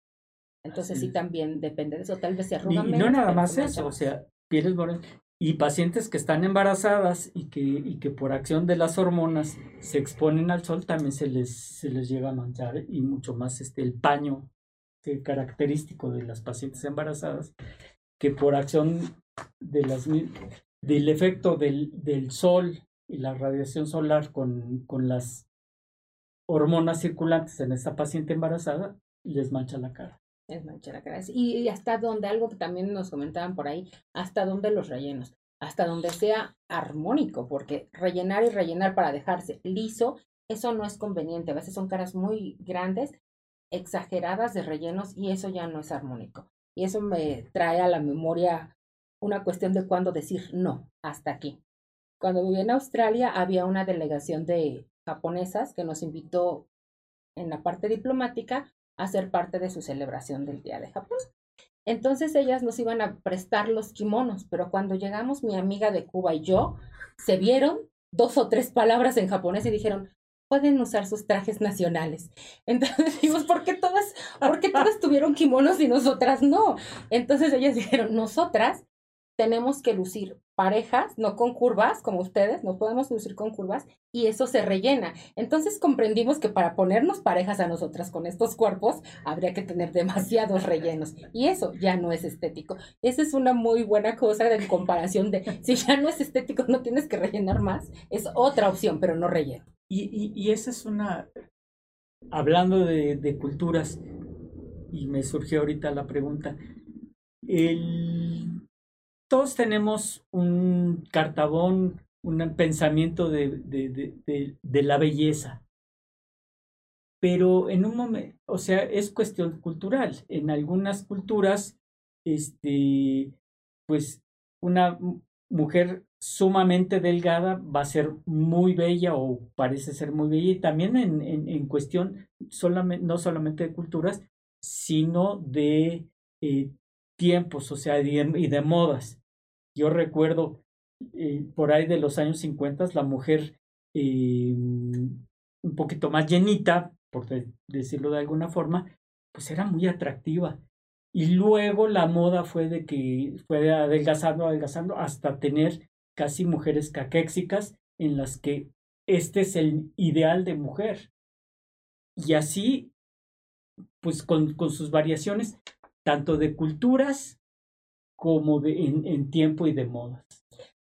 Speaker 2: Entonces sí, también depende de eso, tal vez se arruga
Speaker 1: y, no nada más eso, o sea, pieles morenas, y pacientes que están embarazadas y que, y que por acción de las hormonas se exponen al sol también se les, se les llega a manchar y mucho más este, el paño característico de las pacientes embarazadas que por acción de las, del efecto del, del sol y la radiación solar con, con las hormonas circulantes en esa paciente embarazada les mancha la cara.
Speaker 2: Es cara. Y hasta donde, algo que también nos comentaban por ahí, hasta donde los rellenos, hasta donde sea armónico, porque rellenar y rellenar para dejarse liso, eso no es conveniente. A veces son caras muy grandes, exageradas de rellenos y eso ya no es armónico. Y eso me trae a la memoria una cuestión de cuándo decir no, hasta aquí. Cuando viví en Australia había una delegación de japonesas que nos invitó en la parte diplomática a ser parte de su celebración del Día de Japón. Entonces ellas nos iban a prestar los kimonos, pero cuando llegamos mi amiga de Cuba y yo, se vieron dos o tres palabras en japonés y dijeron, pueden usar sus trajes nacionales. Entonces dijimos, ¿por qué todas, por qué todas tuvieron kimonos y nosotras no? Entonces ellas dijeron, nosotras tenemos que lucir parejas, no con curvas, como ustedes, no podemos lucir con curvas, y eso se rellena. Entonces comprendimos que para ponernos parejas a nosotras con estos cuerpos, habría que tener demasiados rellenos, y eso ya no es estético. Esa es una muy buena cosa de comparación de, si ya no es estético, no tienes que rellenar más, es otra opción, pero no relleno.
Speaker 1: Y, y, esa es una, hablando de, de culturas, y me surgió ahorita la pregunta, el todos tenemos un cartabón, un pensamiento de, la belleza. Pero en un momento, o sea, es cuestión cultural. En algunas culturas, este, pues una mujer sumamente delgada va a ser muy bella o parece ser muy bella y también en, cuestión no solamente de culturas, sino de eh, tiempos, o sea, y de, modas. Yo recuerdo eh, por ahí de los años 50 la mujer eh, un poquito más llenita, por decirlo de alguna forma, pues era muy atractiva. Y luego la moda fue de que fue adelgazando, adelgazando, hasta tener casi mujeres caquéxicas en las que este es el ideal de mujer. Y así, pues con, con sus variaciones, tanto de culturas como de, en, en tiempo y de modas.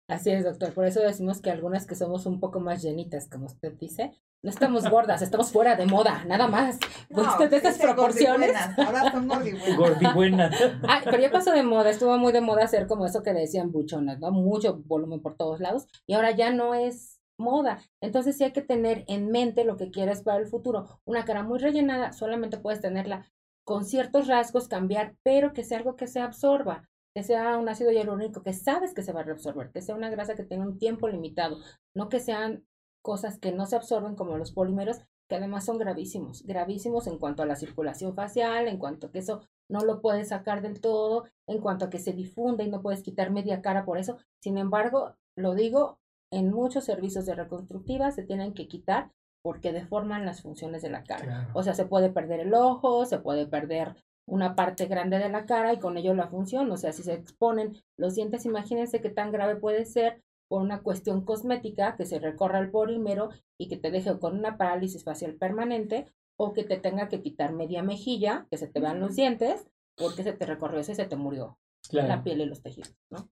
Speaker 2: Así es, doctor. Por eso decimos que algunas que somos un poco más llenitas, como usted dice, no estamos gordas, estamos fuera de moda, nada más. No, usted de estas proporciones. Ahora son gordibuenas. Ay, pero ya pasó de moda, estuvo muy de moda hacer como eso que decían buchonas, ¿no? Mucho volumen por todos lados. Y ahora ya no es moda. Entonces sí hay que tener en mente lo que quieres para el futuro. Una cara muy rellenada, solamente puedes tenerla con ciertos rasgos cambiar, pero que sea algo que se absorba, que sea un ácido hialurónico que sabes que se va a reabsorber, que sea una grasa que tenga un tiempo limitado, no que sean cosas que no se absorben como los polímeros, que además son gravísimos, gravísimos en cuanto a la circulación facial, en cuanto a que eso no lo puedes sacar del todo, en cuanto a que se difunde y no puedes quitar media cara por eso. Sin embargo, lo digo, en muchos servicios de reconstructiva se tienen que quitar porque deforman las funciones de la cara. O sea, se puede perder el ojo, se puede perder una parte grande de la cara y con ello la función. O sea, si se exponen los dientes, imagínense qué tan grave puede ser por una cuestión cosmética que se recorra el polímero y que te deje con una parálisis facial permanente o que te tenga que quitar media mejilla, que se te vean los dientes, porque se te recorrió ese se te murió la piel y los tejidos, ¿no?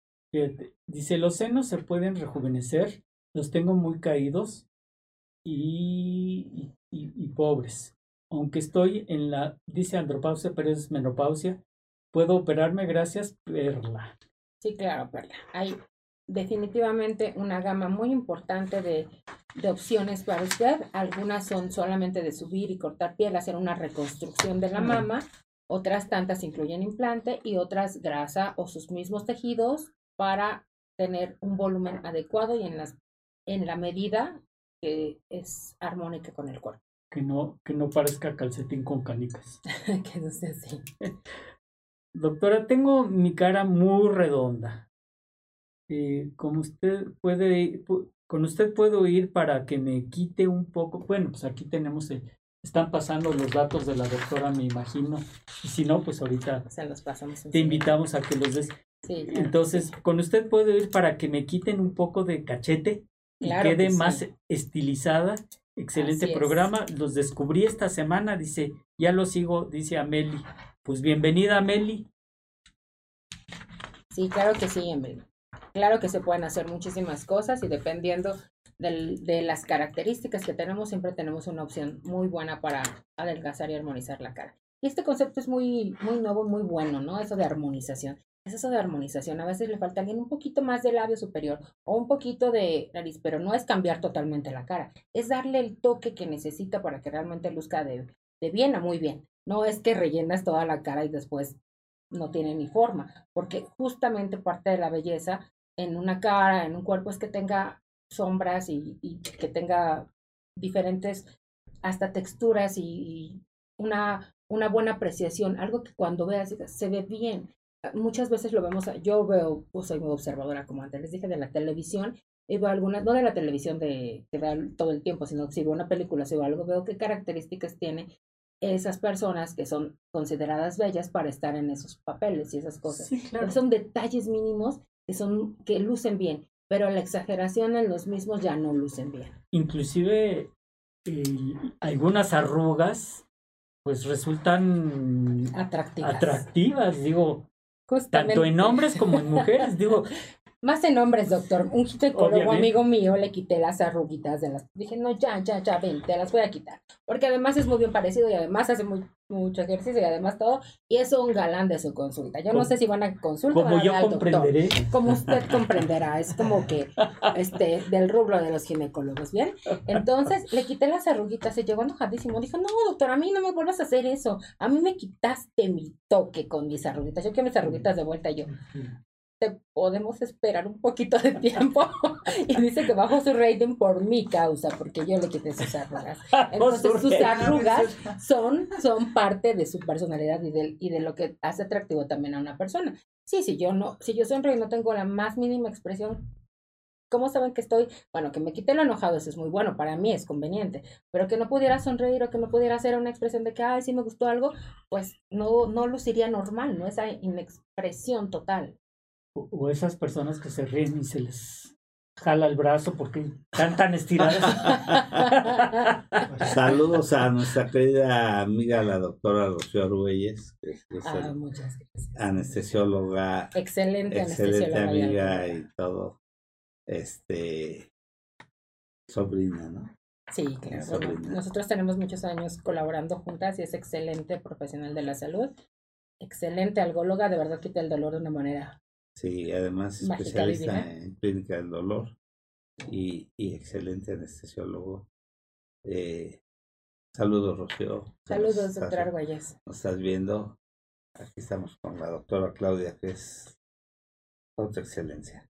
Speaker 1: Dice, los senos se pueden rejuvenecer, los tengo muy caídos, y, y, pobres. Aunque estoy en la, dice andropausia, pero es menopausia, puedo operarme gracias, Perla.
Speaker 2: Sí, claro, Perla. Hay definitivamente una gama muy importante de, de opciones para usted. Algunas son solamente de subir y cortar piel, hacer una reconstrucción de la mama. Otras tantas incluyen implante y otras grasa o sus mismos tejidos para tener un volumen adecuado y en, las, en la medida que es armónica con el cuerpo.
Speaker 1: Que no, que no parezca calcetín con canicas.
Speaker 2: que no sea así.
Speaker 1: Doctora, tengo mi cara muy redonda. Eh, como usted puede, con usted puedo ir para que me quite un poco. Bueno, pues aquí tenemos, están pasando los datos de la doctora, me imagino. Y si no, pues ahorita
Speaker 2: Se los pasamos
Speaker 1: te invitamos a que los des. Entonces, con usted puedo ir para que me quiten un poco de cachete y quede más estilizada. Excelente programa. Los descubrí esta semana, dice, ya lo sigo, dice Ameli. Pues bienvenida, Ameli.
Speaker 2: Sí, claro que sí, Ameli. Claro que se pueden hacer muchísimas cosas y dependiendo de las características que tenemos, siempre tenemos una opción muy buena para adelgazar y armonizar la cara. Y este concepto es muy, muy nuevo, muy bueno, ¿no? Eso de armonización. Es eso de armonización. A veces le falta alguien un poquito más de labio superior o un poquito de nariz, pero no es cambiar totalmente la cara. Es darle el toque que necesita para que realmente luzca de, de bien a muy bien. No es que rellenas toda la cara y después no tiene ni forma, porque justamente parte de la belleza en una cara, en un cuerpo, es que tenga sombras y, y que tenga diferentes hasta texturas y, una, una buena apreciación, algo que cuando veas se ve bien. Muchas veces lo vemos, yo veo, pues soy muy observadora, como antes les dije, de la televisión, y veo algunas, no de la televisión de que da todo el tiempo, sino si veo una película, si veo algo, veo qué características tiene esas personas que son consideradas bellas para estar en esos papeles y esas cosas. Son detalles mínimos que son que lucen bien, pero la exageración en los mismos ya no lucen bien.
Speaker 1: Inclusive eh, algunas arrugas pues resultan
Speaker 2: atractivas.
Speaker 1: atractivas, digo, tanto en hombres como en mujeres, digo,
Speaker 2: más en hombres, doctor. Un ginecólogo amigo mío le quité las arruguitas de las. Dije, no, ya, ya, ya, ven, te las voy a quitar. Porque además es muy bien parecido y además hace muy, mucho ejercicio y además todo. Y es un galán de su consulta. Yo no sé si van a consulta
Speaker 1: como yo comprenderé.
Speaker 2: Como usted comprenderá. Es como que este del rubro de los ginecólogos, ¿bien? Entonces le quité las arruguitas. Se llegó enojadísimo. Dijo, no, doctor, a mí no me vuelvas a hacer eso. A mí me quitaste mi toque con mis arruguitas. Yo quiero mis arruguitas de vuelta. Y yo, te podemos esperar un poquito de tiempo. y dice que bajó su rating por mi causa, porque yo le quité sus arrugas. Entonces sus arrugas son, son parte de su personalidad y de, y de lo que hace atractivo también a una persona. Sí, si yo no, si yo sonrío y no tengo la más mínima expresión, ¿cómo saben que estoy? Bueno, que me quite lo enojado, eso es muy bueno, para mí es conveniente, pero que no pudiera sonreír o que no pudiera hacer una expresión de que, ay, sí me gustó algo, pues no, no luciría normal, ¿no? Esa inexpresión total
Speaker 1: o esas personas que se ríen y se les jala el brazo porque están tan estiradas.
Speaker 4: Saludos a nuestra querida amiga la doctora Rocío Arguelles, que es
Speaker 2: ah,
Speaker 4: anestesióloga.
Speaker 2: Excelente,
Speaker 4: excelente amiga y todo. Este sobrina, ¿no?
Speaker 2: Sí, claro. nosotros tenemos muchos años colaborando juntas y es excelente profesional de la salud, excelente algóloga, de verdad quita el dolor de una manera
Speaker 4: Sí, además especialista en clínica del dolor y, y excelente anestesiólogo. Eh, saludos, Rocío.
Speaker 2: Saludos, doctor Argüelles.
Speaker 4: Nos estás viendo. Aquí estamos con la doctora Claudia, que es otra excelencia.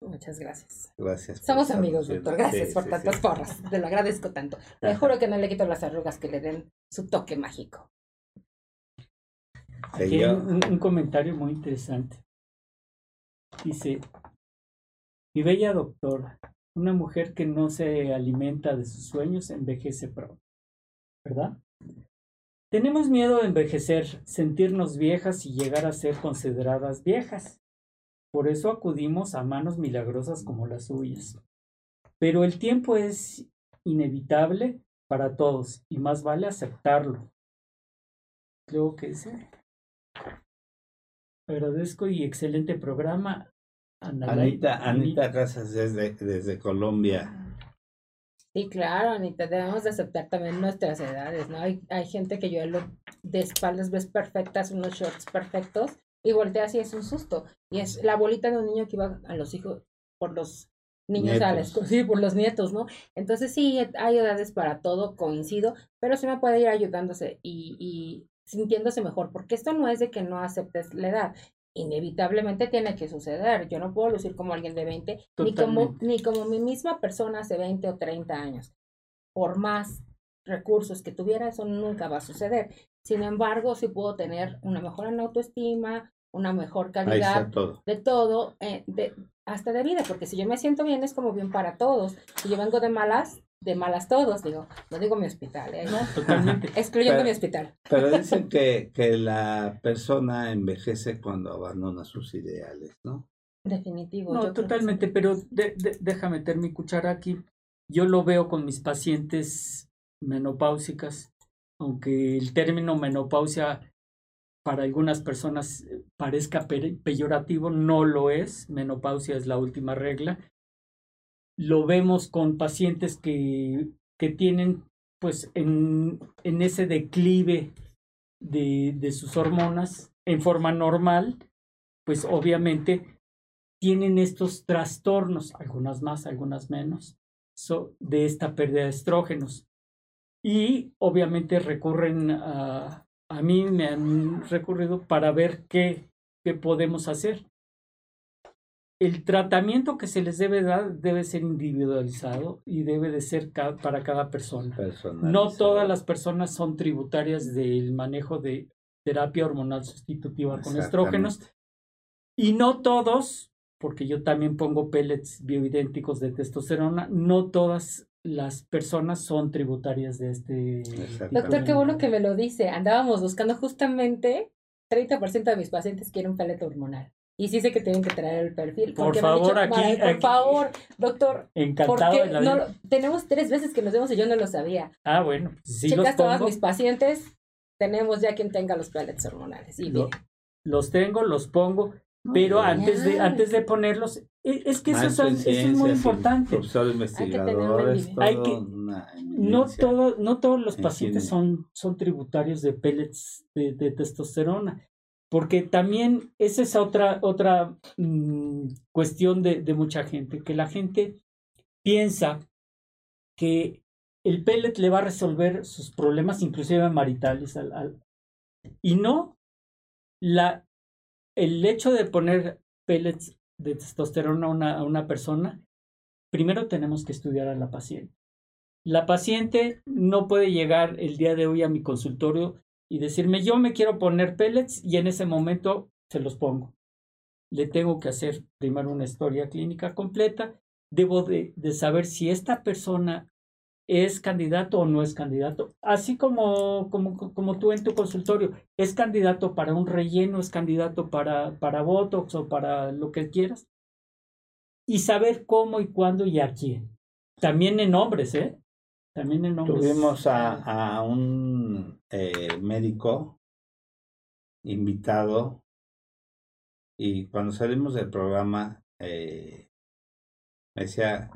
Speaker 2: Muchas gracias.
Speaker 4: Gracias.
Speaker 2: Somos amigos, doctor. Gracias por tantas porras. Te lo agradezco tanto. Le juro que no le quito las arrugas que le den su toque mágico.
Speaker 1: un, comentario muy interesante. Dice, mi bella doctora, una mujer que no se alimenta de sus sueños envejece pronto, ¿verdad? Tenemos miedo de envejecer, sentirnos viejas y llegar a ser consideradas viejas. Por eso acudimos a manos milagrosas como las suyas. Pero el tiempo es inevitable para todos y más vale aceptarlo. Creo que sí. Agradezco y excelente programa.
Speaker 4: Anita, Anita Casas desde, desde Colombia.
Speaker 2: Sí, claro, Anita, debemos de aceptar también nuestras edades, ¿no? Hay, hay gente que yo lo, de espaldas ves perfectas, unos shorts perfectos, y volteas y es un susto. Y es la bolita de un niño que iba a los hijos, por los niños a la sí, por los nietos, ¿no? Entonces sí, hay edades para todo, coincido, pero sí me puede ir ayudándose y, y sintiéndose mejor, porque esto no es de que no aceptes la edad, inevitablemente tiene que suceder. Yo no puedo lucir como alguien de 20, ni como, ni como mi misma persona hace 20 o 30 años. Por más recursos que tuviera, eso nunca va a suceder. Sin embargo, sí puedo tener una mejor en autoestima, una mejor calidad de todo, eh, de, hasta de vida, porque si yo me siento bien es como bien para todos. Si yo vengo de malas, de malas todos, digo, no digo mi hospital, ¿eh? no, totalmente. Excluyendo mi hospital.
Speaker 4: Pero dicen que, que la persona envejece cuando abandona sus ideales, ¿no?
Speaker 2: Definitivo.
Speaker 1: No, totalmente, pero déjame meter mi cuchara aquí. Yo lo veo con mis pacientes menopáusicas, aunque el término menopausia para algunas personas eh, parezca peyorativo, no lo es. Menopausia es la última regla lo vemos con pacientes que, que tienen pues en, en ese declive de, de, sus hormonas en forma normal, pues obviamente tienen estos trastornos, algunas más, algunas menos, de esta pérdida de estrógenos. Y obviamente recurren a, a mí, me han recurrido para ver qué, qué podemos hacer el tratamiento que se les debe dar debe ser individualizado y debe de ser para cada persona. No todas las personas son tributarias del manejo de terapia hormonal sustitutiva con estrógenos y no todos, porque yo también pongo pellets bioidénticos de testosterona, no todas las personas son tributarias de este.
Speaker 2: Doctor, qué bueno que me lo dice. Andábamos buscando justamente 30% de mis pacientes quieren un pellet hormonal. Y sí sé que tienen que traer el perfil.
Speaker 1: Por favor, aquí,
Speaker 2: Por favor, doctor.
Speaker 1: Encantado.
Speaker 2: Porque no, tenemos tres veces que nos vemos y yo no lo sabía.
Speaker 1: Ah, bueno. Pues
Speaker 2: sí Checas todos mis pacientes. Tenemos ya quien tenga los pellets hormonales. Y
Speaker 1: los tengo, los pongo. Pero antes de, antes de ponerlos, e, es que eso, es muy importante. Hay que no, todo, no todos los pacientes son, son tributarios de pellets de testosterona. Porque también esa es otra, otra mm, cuestión de, mucha gente, que la gente piensa que el pellet le va a resolver sus problemas, inclusive maritales. Al, al, y no, la, el hecho de poner pellets de testosterona a una, a una persona, primero tenemos que estudiar a la paciente. La paciente no puede llegar el día de hoy a mi consultorio y decirme, yo me quiero poner pellets y en ese momento se los pongo. Le tengo que hacer primero una historia clínica completa. Debo de, saber si esta persona es candidato o no es candidato. Así como, como, como tú en tu consultorio, es candidato para un relleno, es candidato para, para Botox o para lo que quieras. Y saber cómo y cuándo y a quién. También en hombres, ¿eh? También
Speaker 4: Tuvimos a, a un eh, médico invitado y cuando salimos del programa eh, me decía,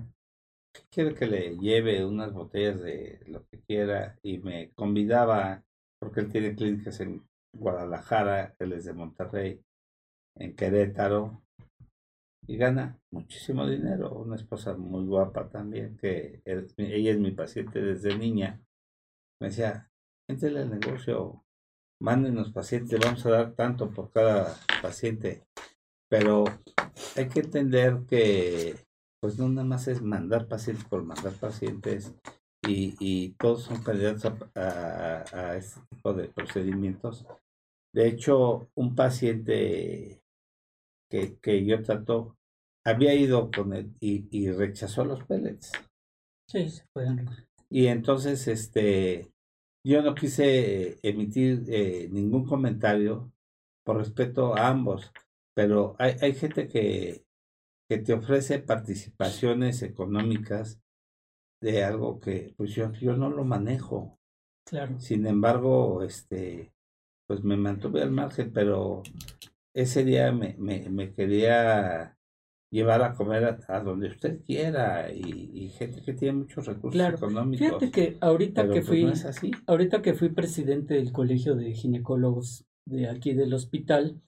Speaker 4: quiere que le lleve unas botellas de lo que quiera y me convidaba, porque él tiene clínicas en Guadalajara, él es de Monterrey, en Querétaro, y gana muchísimo dinero. Una esposa muy guapa también, que ella es mi paciente desde niña. Me decía, entre al negocio, mándenos pacientes, vamos a dar tanto por cada paciente. Pero hay que entender que pues no nada más es mandar pacientes por mandar pacientes y, y todos son candidatos a, a este tipo de procedimientos. De hecho, un paciente que, que yo trato, había ido con él y, y rechazó los pellets.
Speaker 1: Sí, se pueden.
Speaker 4: Y entonces, este, yo no quise emitir eh, ningún comentario por respeto a ambos, pero hay, hay gente que, que te ofrece participaciones económicas de algo que pues yo, yo no lo manejo.
Speaker 1: Claro.
Speaker 4: Sin embargo, este, pues me mantuve al margen, pero ese día me, me, me quería llevar a comer a, donde usted quiera y, gente que tiene muchos recursos económicos.
Speaker 1: Fíjate que ahorita que pues, fui, así. ahorita que fui presidente del colegio de ginecólogos de aquí del hospital,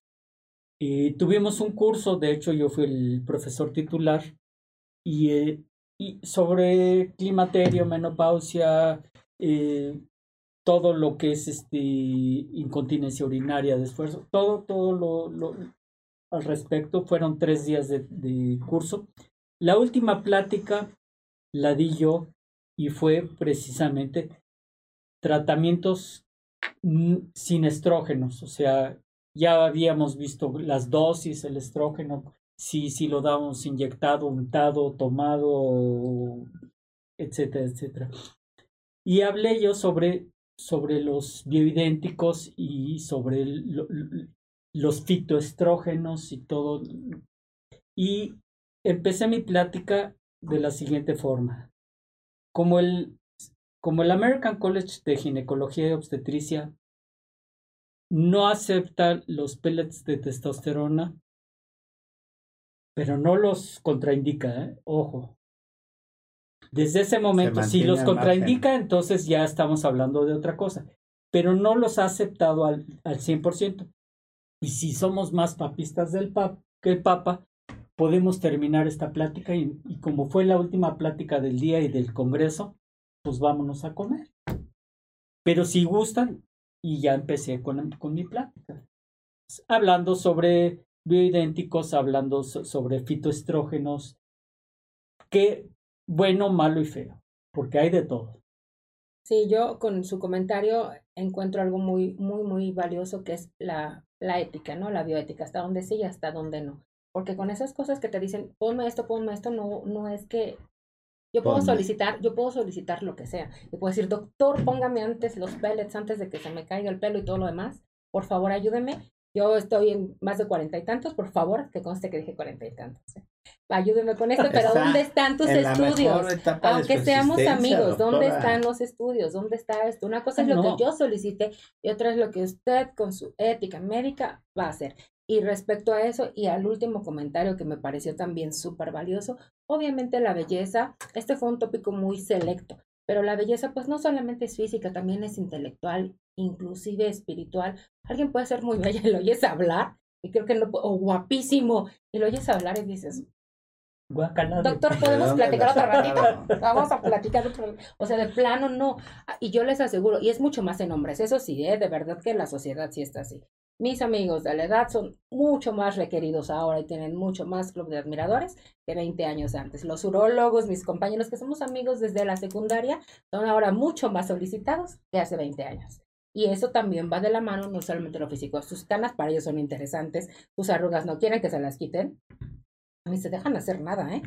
Speaker 1: y tuvimos un curso, de hecho yo fui el profesor titular, y, eh, y sobre climaterio, menopausia, eh, todo lo que es este incontinencia urinaria de esfuerzo, todo, todo lo, al respecto, fueron tres días de, de curso. La última plática la di yo y fue precisamente tratamientos sin estrógenos, o sea, ya habíamos visto las dosis, el estrógeno, si, si lo damos inyectado, untado, tomado, etcétera, etcétera. Y hablé yo sobre, sobre los bioidénticos y sobre los fitoestrógenos y todo. Y empecé mi plática de la siguiente forma. Como el, como el American College de Ginecología y Obstetricia no acepta los pellets de testosterona, pero no los contraindica, ¿eh? ojo. Desde ese momento, si los contraindica, entonces ya estamos hablando de otra cosa, pero no los ha aceptado al, al 100%. Y si somos más papistas del pap que el Papa, podemos terminar esta plática y, y, como fue la última plática del día y del Congreso, pues vámonos a comer. Pero si gustan, y ya empecé con, con mi plática, hablando sobre bioidénticos, hablando sobre fitoestrógenos, que bueno, malo y feo, porque hay de todo.
Speaker 2: Sí, yo con su comentario encuentro algo muy, muy, muy valioso que es la, la ética, ¿no? La bioética, hasta dónde sí y hasta dónde no. Porque con esas cosas que te dicen, ponme esto, ponme esto, no, no es que yo puedo solicitar, yo puedo solicitar lo que sea. Yo puedo decir, doctor, póngame antes los pellets antes de que se me caiga el pelo y todo lo demás. Por favor, ayúdeme. Yo estoy en más de cuarenta y tantos, por favor, que conste que dije cuarenta y tantos. ¿eh? Ayúdeme con esto, pero ¿dónde están tus estudios? Aunque seamos amigos, ¿dónde están los estudios? ¿Dónde está esto? Una cosa es lo que yo solicite y otra es lo que usted con su ética médica va a hacer. Y respecto a eso y al último comentario que me pareció también súper valioso, obviamente la belleza, este fue un tópico muy selecto, pero la belleza pues no solamente es física, también es intelectual, inclusive espiritual. Alguien puede ser muy bella y lo oyes hablar, y creo que no, o guapísimo, y lo oyes hablar y dices, Doctor, ¿podemos platicar otro ratito? Vamos a platicar otro O sea, de plano no. Y yo les aseguro, y es mucho más en hombres, eso sí, ¿eh? de verdad que la sociedad sí está así. Mis amigos de la edad son mucho más requeridos ahora y tienen mucho más club de admiradores que 20 años antes. Los urólogos, mis compañeros que somos amigos desde la secundaria, son ahora mucho más solicitados que hace 20 años. Y eso también va de la mano, no solamente lo físico. Sus canas para ellos son interesantes, sus arrugas no quieren que se las quiten, ni se dejan hacer nada, ¿eh?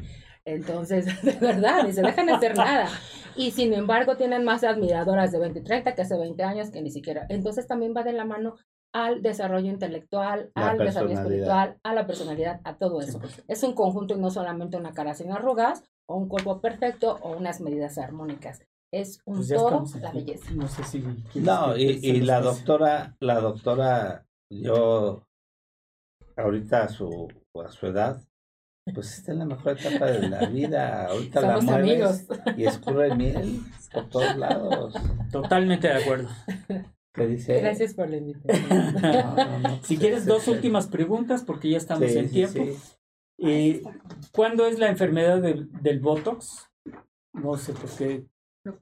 Speaker 2: Entonces, de verdad, ni se dejan hacer nada. Y sin embargo, tienen más admiradoras de 20 y 30 que hace 20 años que ni siquiera. Entonces, también va de la mano al desarrollo intelectual, al desarrollo espiritual, a la personalidad, a todo eso. Es un conjunto y no solamente una cara sin arrugas, o un cuerpo perfecto, o unas medidas armónicas. Es un pues todo la belleza.
Speaker 4: No sé si. No, y, y la doctora, la doctora, yo, ahorita a su, a su edad, pues está en la mejor etapa de la vida. Ahorita la mueves y escurre miel por todos lados.
Speaker 1: Totalmente de acuerdo.
Speaker 2: Gracias por la invitación.
Speaker 1: si quieres, dos últimas preguntas porque ya estamos en tiempo. Eh, ¿Cuándo es la enfermedad del, del Botox? No sé por qué.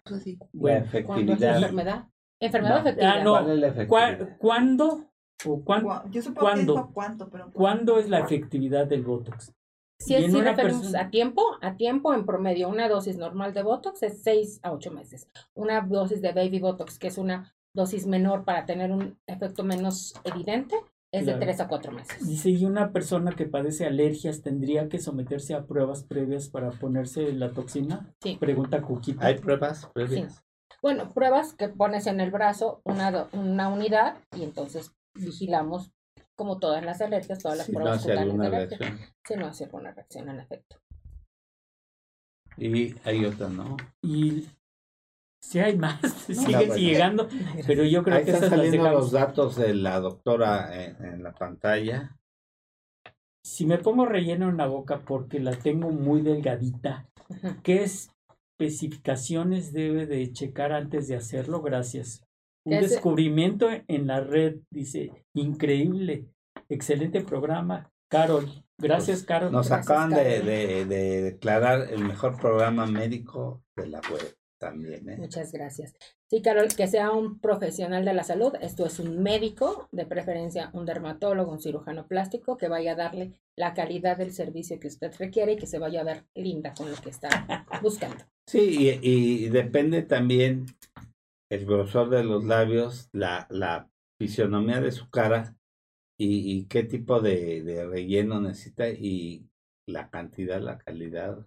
Speaker 2: Pues la efectividad. enfermedad? ¿Enfermedad no. efectiva? Ah,
Speaker 1: no. ¿Cuándo? O cuándo,
Speaker 5: Yo supongo ¿cuándo, que cuánto, pero...
Speaker 1: ¿Cuándo es la efectividad del Botox?
Speaker 2: Si es si referimos a tiempo, a tiempo en promedio, una dosis normal de Botox es 6 a 8 meses. Una dosis de Baby Botox, que es una dosis menor para tener un efecto menos evidente, es de 3 a 4 meses.
Speaker 1: Dice, ¿y una persona que padece alergias tendría que someterse a pruebas previas para ponerse la toxina?
Speaker 2: Sí.
Speaker 1: Pregunta Cuquita.
Speaker 4: ¿Hay pruebas previas?
Speaker 2: Bueno, pruebas que pones en el brazo una, una unidad y entonces vigilamos como todas las alergias, todas las pruebas
Speaker 4: no hace
Speaker 2: si no hace alguna reacción en efecto.
Speaker 4: Y hay otra, ¿no?
Speaker 1: Y si hay más, siguen llegando, pero yo creo que
Speaker 4: están saliendo los datos de la doctora en, la pantalla.
Speaker 1: Si me pongo relleno en la boca porque la tengo muy delgadita, ¿qué especificaciones debe de checar antes de hacerlo? Gracias. Un descubrimiento en la red, dice, increíble, excelente programa. Carol, gracias pues, Carol.
Speaker 4: Nos acaban De, de, declarar el mejor programa médico de la web también. ¿eh?
Speaker 2: Muchas gracias. Sí, Carol, que sea un profesional de la salud, esto es un médico, de preferencia un dermatólogo, un cirujano plástico, que vaya a darle la calidad del servicio que usted requiere y que se vaya a ver linda con lo que está buscando.
Speaker 4: Sí, y depende también el grosor de los labios, la, la fisionomía de su cara y, qué tipo de, de, relleno necesita y la cantidad, la calidad,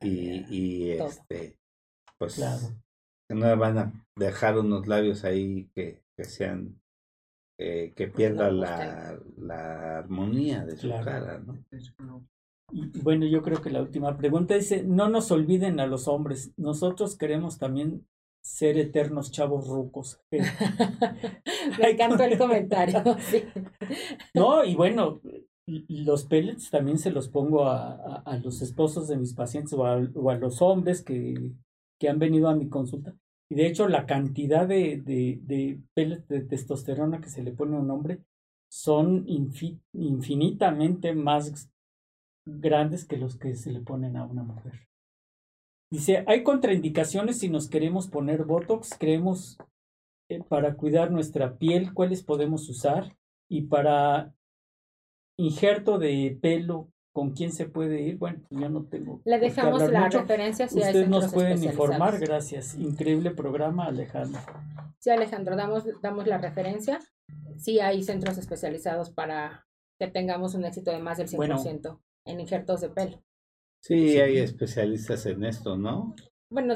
Speaker 4: y, y este pues no van a dejar unos labios ahí que, que sean eh, que pierda la, la, armonía de su cara, ¿no?
Speaker 1: Y bueno, yo creo que la última pregunta dice, no nos olviden a los hombres, nosotros queremos también ser eternos chavos rucos.
Speaker 2: Me encantó el comentario.
Speaker 1: No, y bueno, los pellets también se los pongo a, a, los esposos de mis pacientes o a, o a los hombres que, que, han venido a mi consulta. Y de hecho, la cantidad de, de, de de testosterona que se le pone a un hombre son infinitamente más grandes que los que se le ponen a una mujer. Dice, hay contraindicaciones si nos queremos poner Botox, creemos eh, para cuidar nuestra piel, cuáles podemos usar y para injerto de pelo, ¿con quién se puede ir? Bueno, pues yo no tengo.
Speaker 2: Le dejamos la referencia
Speaker 1: si Ustedes nos pueden informar, gracias. Increíble programa, Alejandro.
Speaker 2: Sí, Alejandro, damos, damos la referencia. Sí hay centros especializados para que tengamos un éxito de más del 100% en injertos de pelo.
Speaker 4: Sí, hay especialistas en esto, ¿no?
Speaker 2: Bueno,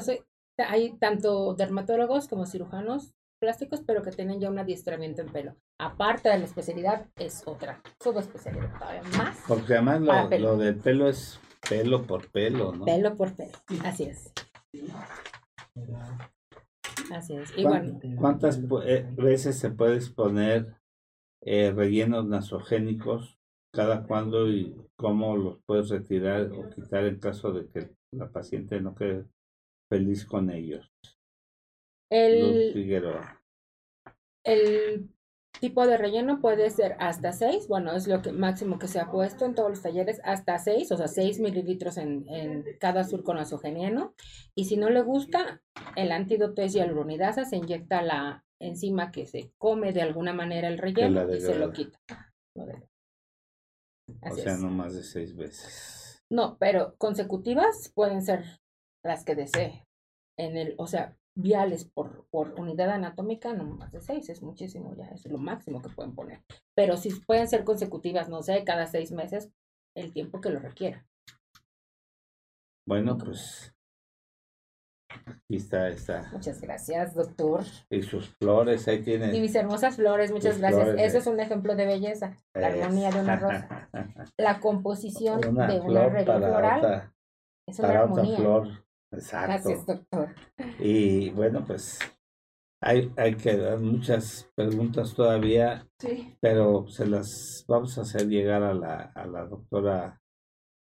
Speaker 2: hay tanto dermatólogos como cirujanos plásticos, pero que tienen ya un adiestramiento en pelo. Aparte de la especialidad, es otra subespecialidad todavía más.
Speaker 4: Porque además lo, lo del pelo es pelo por pelo, ¿no?
Speaker 2: Pelo por pelo, así es. Así es. Y
Speaker 4: ¿Cuántas eh, veces se puede poner eh, rellenos nasogénicos cada cuándo y cómo los puedes retirar o quitar en caso de que la paciente no quede feliz con ellos.
Speaker 2: El, el tipo de relleno puede ser hasta 6, bueno, es lo que máximo que se ha puesto en todos los talleres, hasta 6, o sea, 6 mililitros en, en cada surco nasogeniano. Y si no le gusta, el antídoto es hialuronidasa, se inyecta la enzima que se come de alguna manera el relleno y se lo quita
Speaker 4: o sea, no más de seis veces.
Speaker 2: No, pero consecutivas pueden ser las que desee. En el, o sea, viales por, por unidad anatómica, no más de seis, es muchísimo ya, es lo máximo que pueden poner. Pero si pueden ser consecutivas, no sé, cada seis meses, el tiempo que lo requiera.
Speaker 4: Bueno, pues Aquí está, está.
Speaker 2: Muchas gracias, doctor.
Speaker 4: Y sus flores, ahí tiene.
Speaker 2: Y mis hermosas flores, muchas gracias. Eso es un ejemplo de belleza, la armonía de una rosa. La composición de una arreglo floral es una armonía. flor.
Speaker 4: Exacto.
Speaker 2: Gracias, doctor.
Speaker 4: Y bueno, pues hay, hay que dar muchas preguntas todavía,
Speaker 2: sí.
Speaker 4: pero se las vamos a hacer llegar a la, a la doctora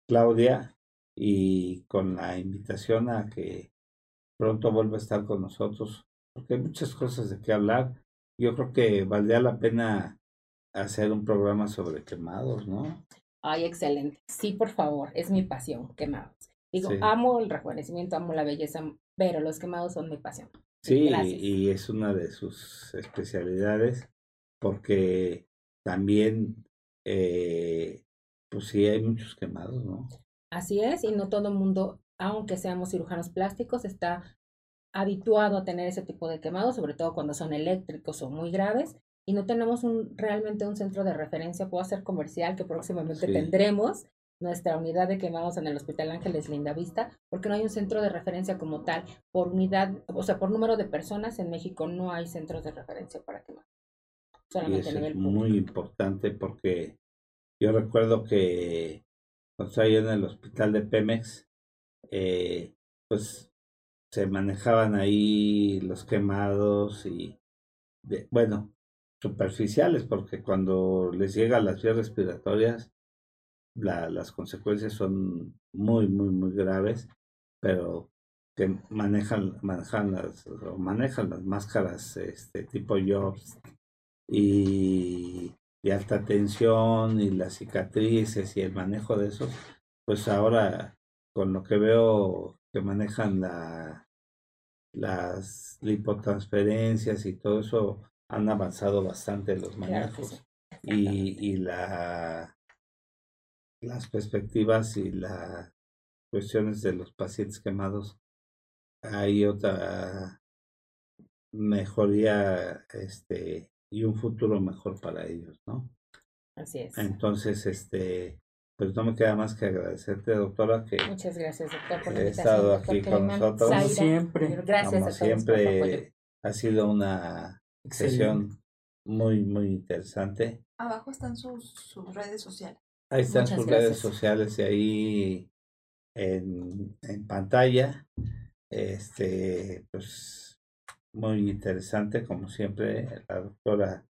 Speaker 4: Claudia y con la invitación a que pronto vuelva a estar con nosotros, porque hay muchas cosas de qué hablar. Yo creo que valdría la pena hacer un programa sobre quemados, ¿no?
Speaker 2: Ay, excelente. Sí, por favor, es mi pasión, quemados. Digo, amo el rejuvenecimiento, amo la belleza, pero los quemados son mi pasión.
Speaker 4: Sí, y es una de sus especialidades, porque también, eh, pues sí, hay muchos quemados, ¿no?
Speaker 2: Así es, y no todo el mundo aunque seamos cirujanos plásticos, está habituado a tener ese tipo de quemados, sobre todo cuando son eléctricos o muy graves, y no tenemos un, realmente un centro de referencia, puedo hacer comercial, que próximamente tendremos nuestra unidad de quemados en el Hospital Ángeles Linda Vista, porque no hay un centro de referencia como tal. Por unidad, o sea, por número de personas en México no hay centros de referencia para quemados.
Speaker 4: Solamente y eso es muy importante porque yo recuerdo que cuando estaba yo en el hospital de Pemex, eh, pues se manejaban ahí los quemados y, bueno, superficiales, porque cuando les llega a las vías respiratorias, la, las consecuencias son muy, muy, muy graves, pero que manejan, manejan las, manejan las máscaras este tipo Jobs y, y alta tensión y las cicatrices y el manejo de esos, pues ahora con lo que veo que manejan la, las lipotransferencias y todo eso, han avanzado bastante los manejos y, y la, las perspectivas y las cuestiones de los pacientes quemados, hay otra mejoría este y un futuro mejor para ellos, ¿no?
Speaker 2: Así es.
Speaker 4: Entonces, este, pues no me queda más que agradecerte, doctora, que
Speaker 2: Muchas gracias, doctor, por
Speaker 4: he estado aquí con nosotros.
Speaker 1: Como siempre.
Speaker 2: Gracias
Speaker 4: Como siempre, ha sido una sesión muy, muy interesante.
Speaker 5: Abajo están sus, sus redes sociales.
Speaker 4: Ahí están sus redes sociales y ahí en, en pantalla. Este, pues muy interesante, como siempre, la doctora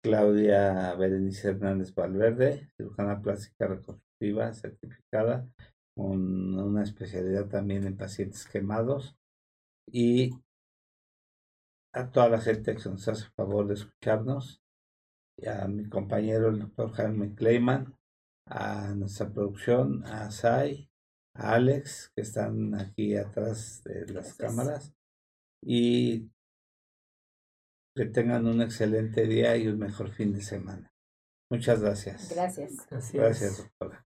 Speaker 4: Claudia Berenice Hernández Valverde, cirujana plástica reconstructiva certificada, con una especialidad también en pacientes quemados. Y a toda la gente que nos hace el favor de escucharnos, y a mi compañero el doctor Jaime Kleiman, a nuestra producción, a Sai, a Alex, que están aquí atrás de las cámaras, y que tengan un excelente día y un mejor fin de semana. Muchas gracias.
Speaker 2: Gracias.
Speaker 4: Gracias, doctora.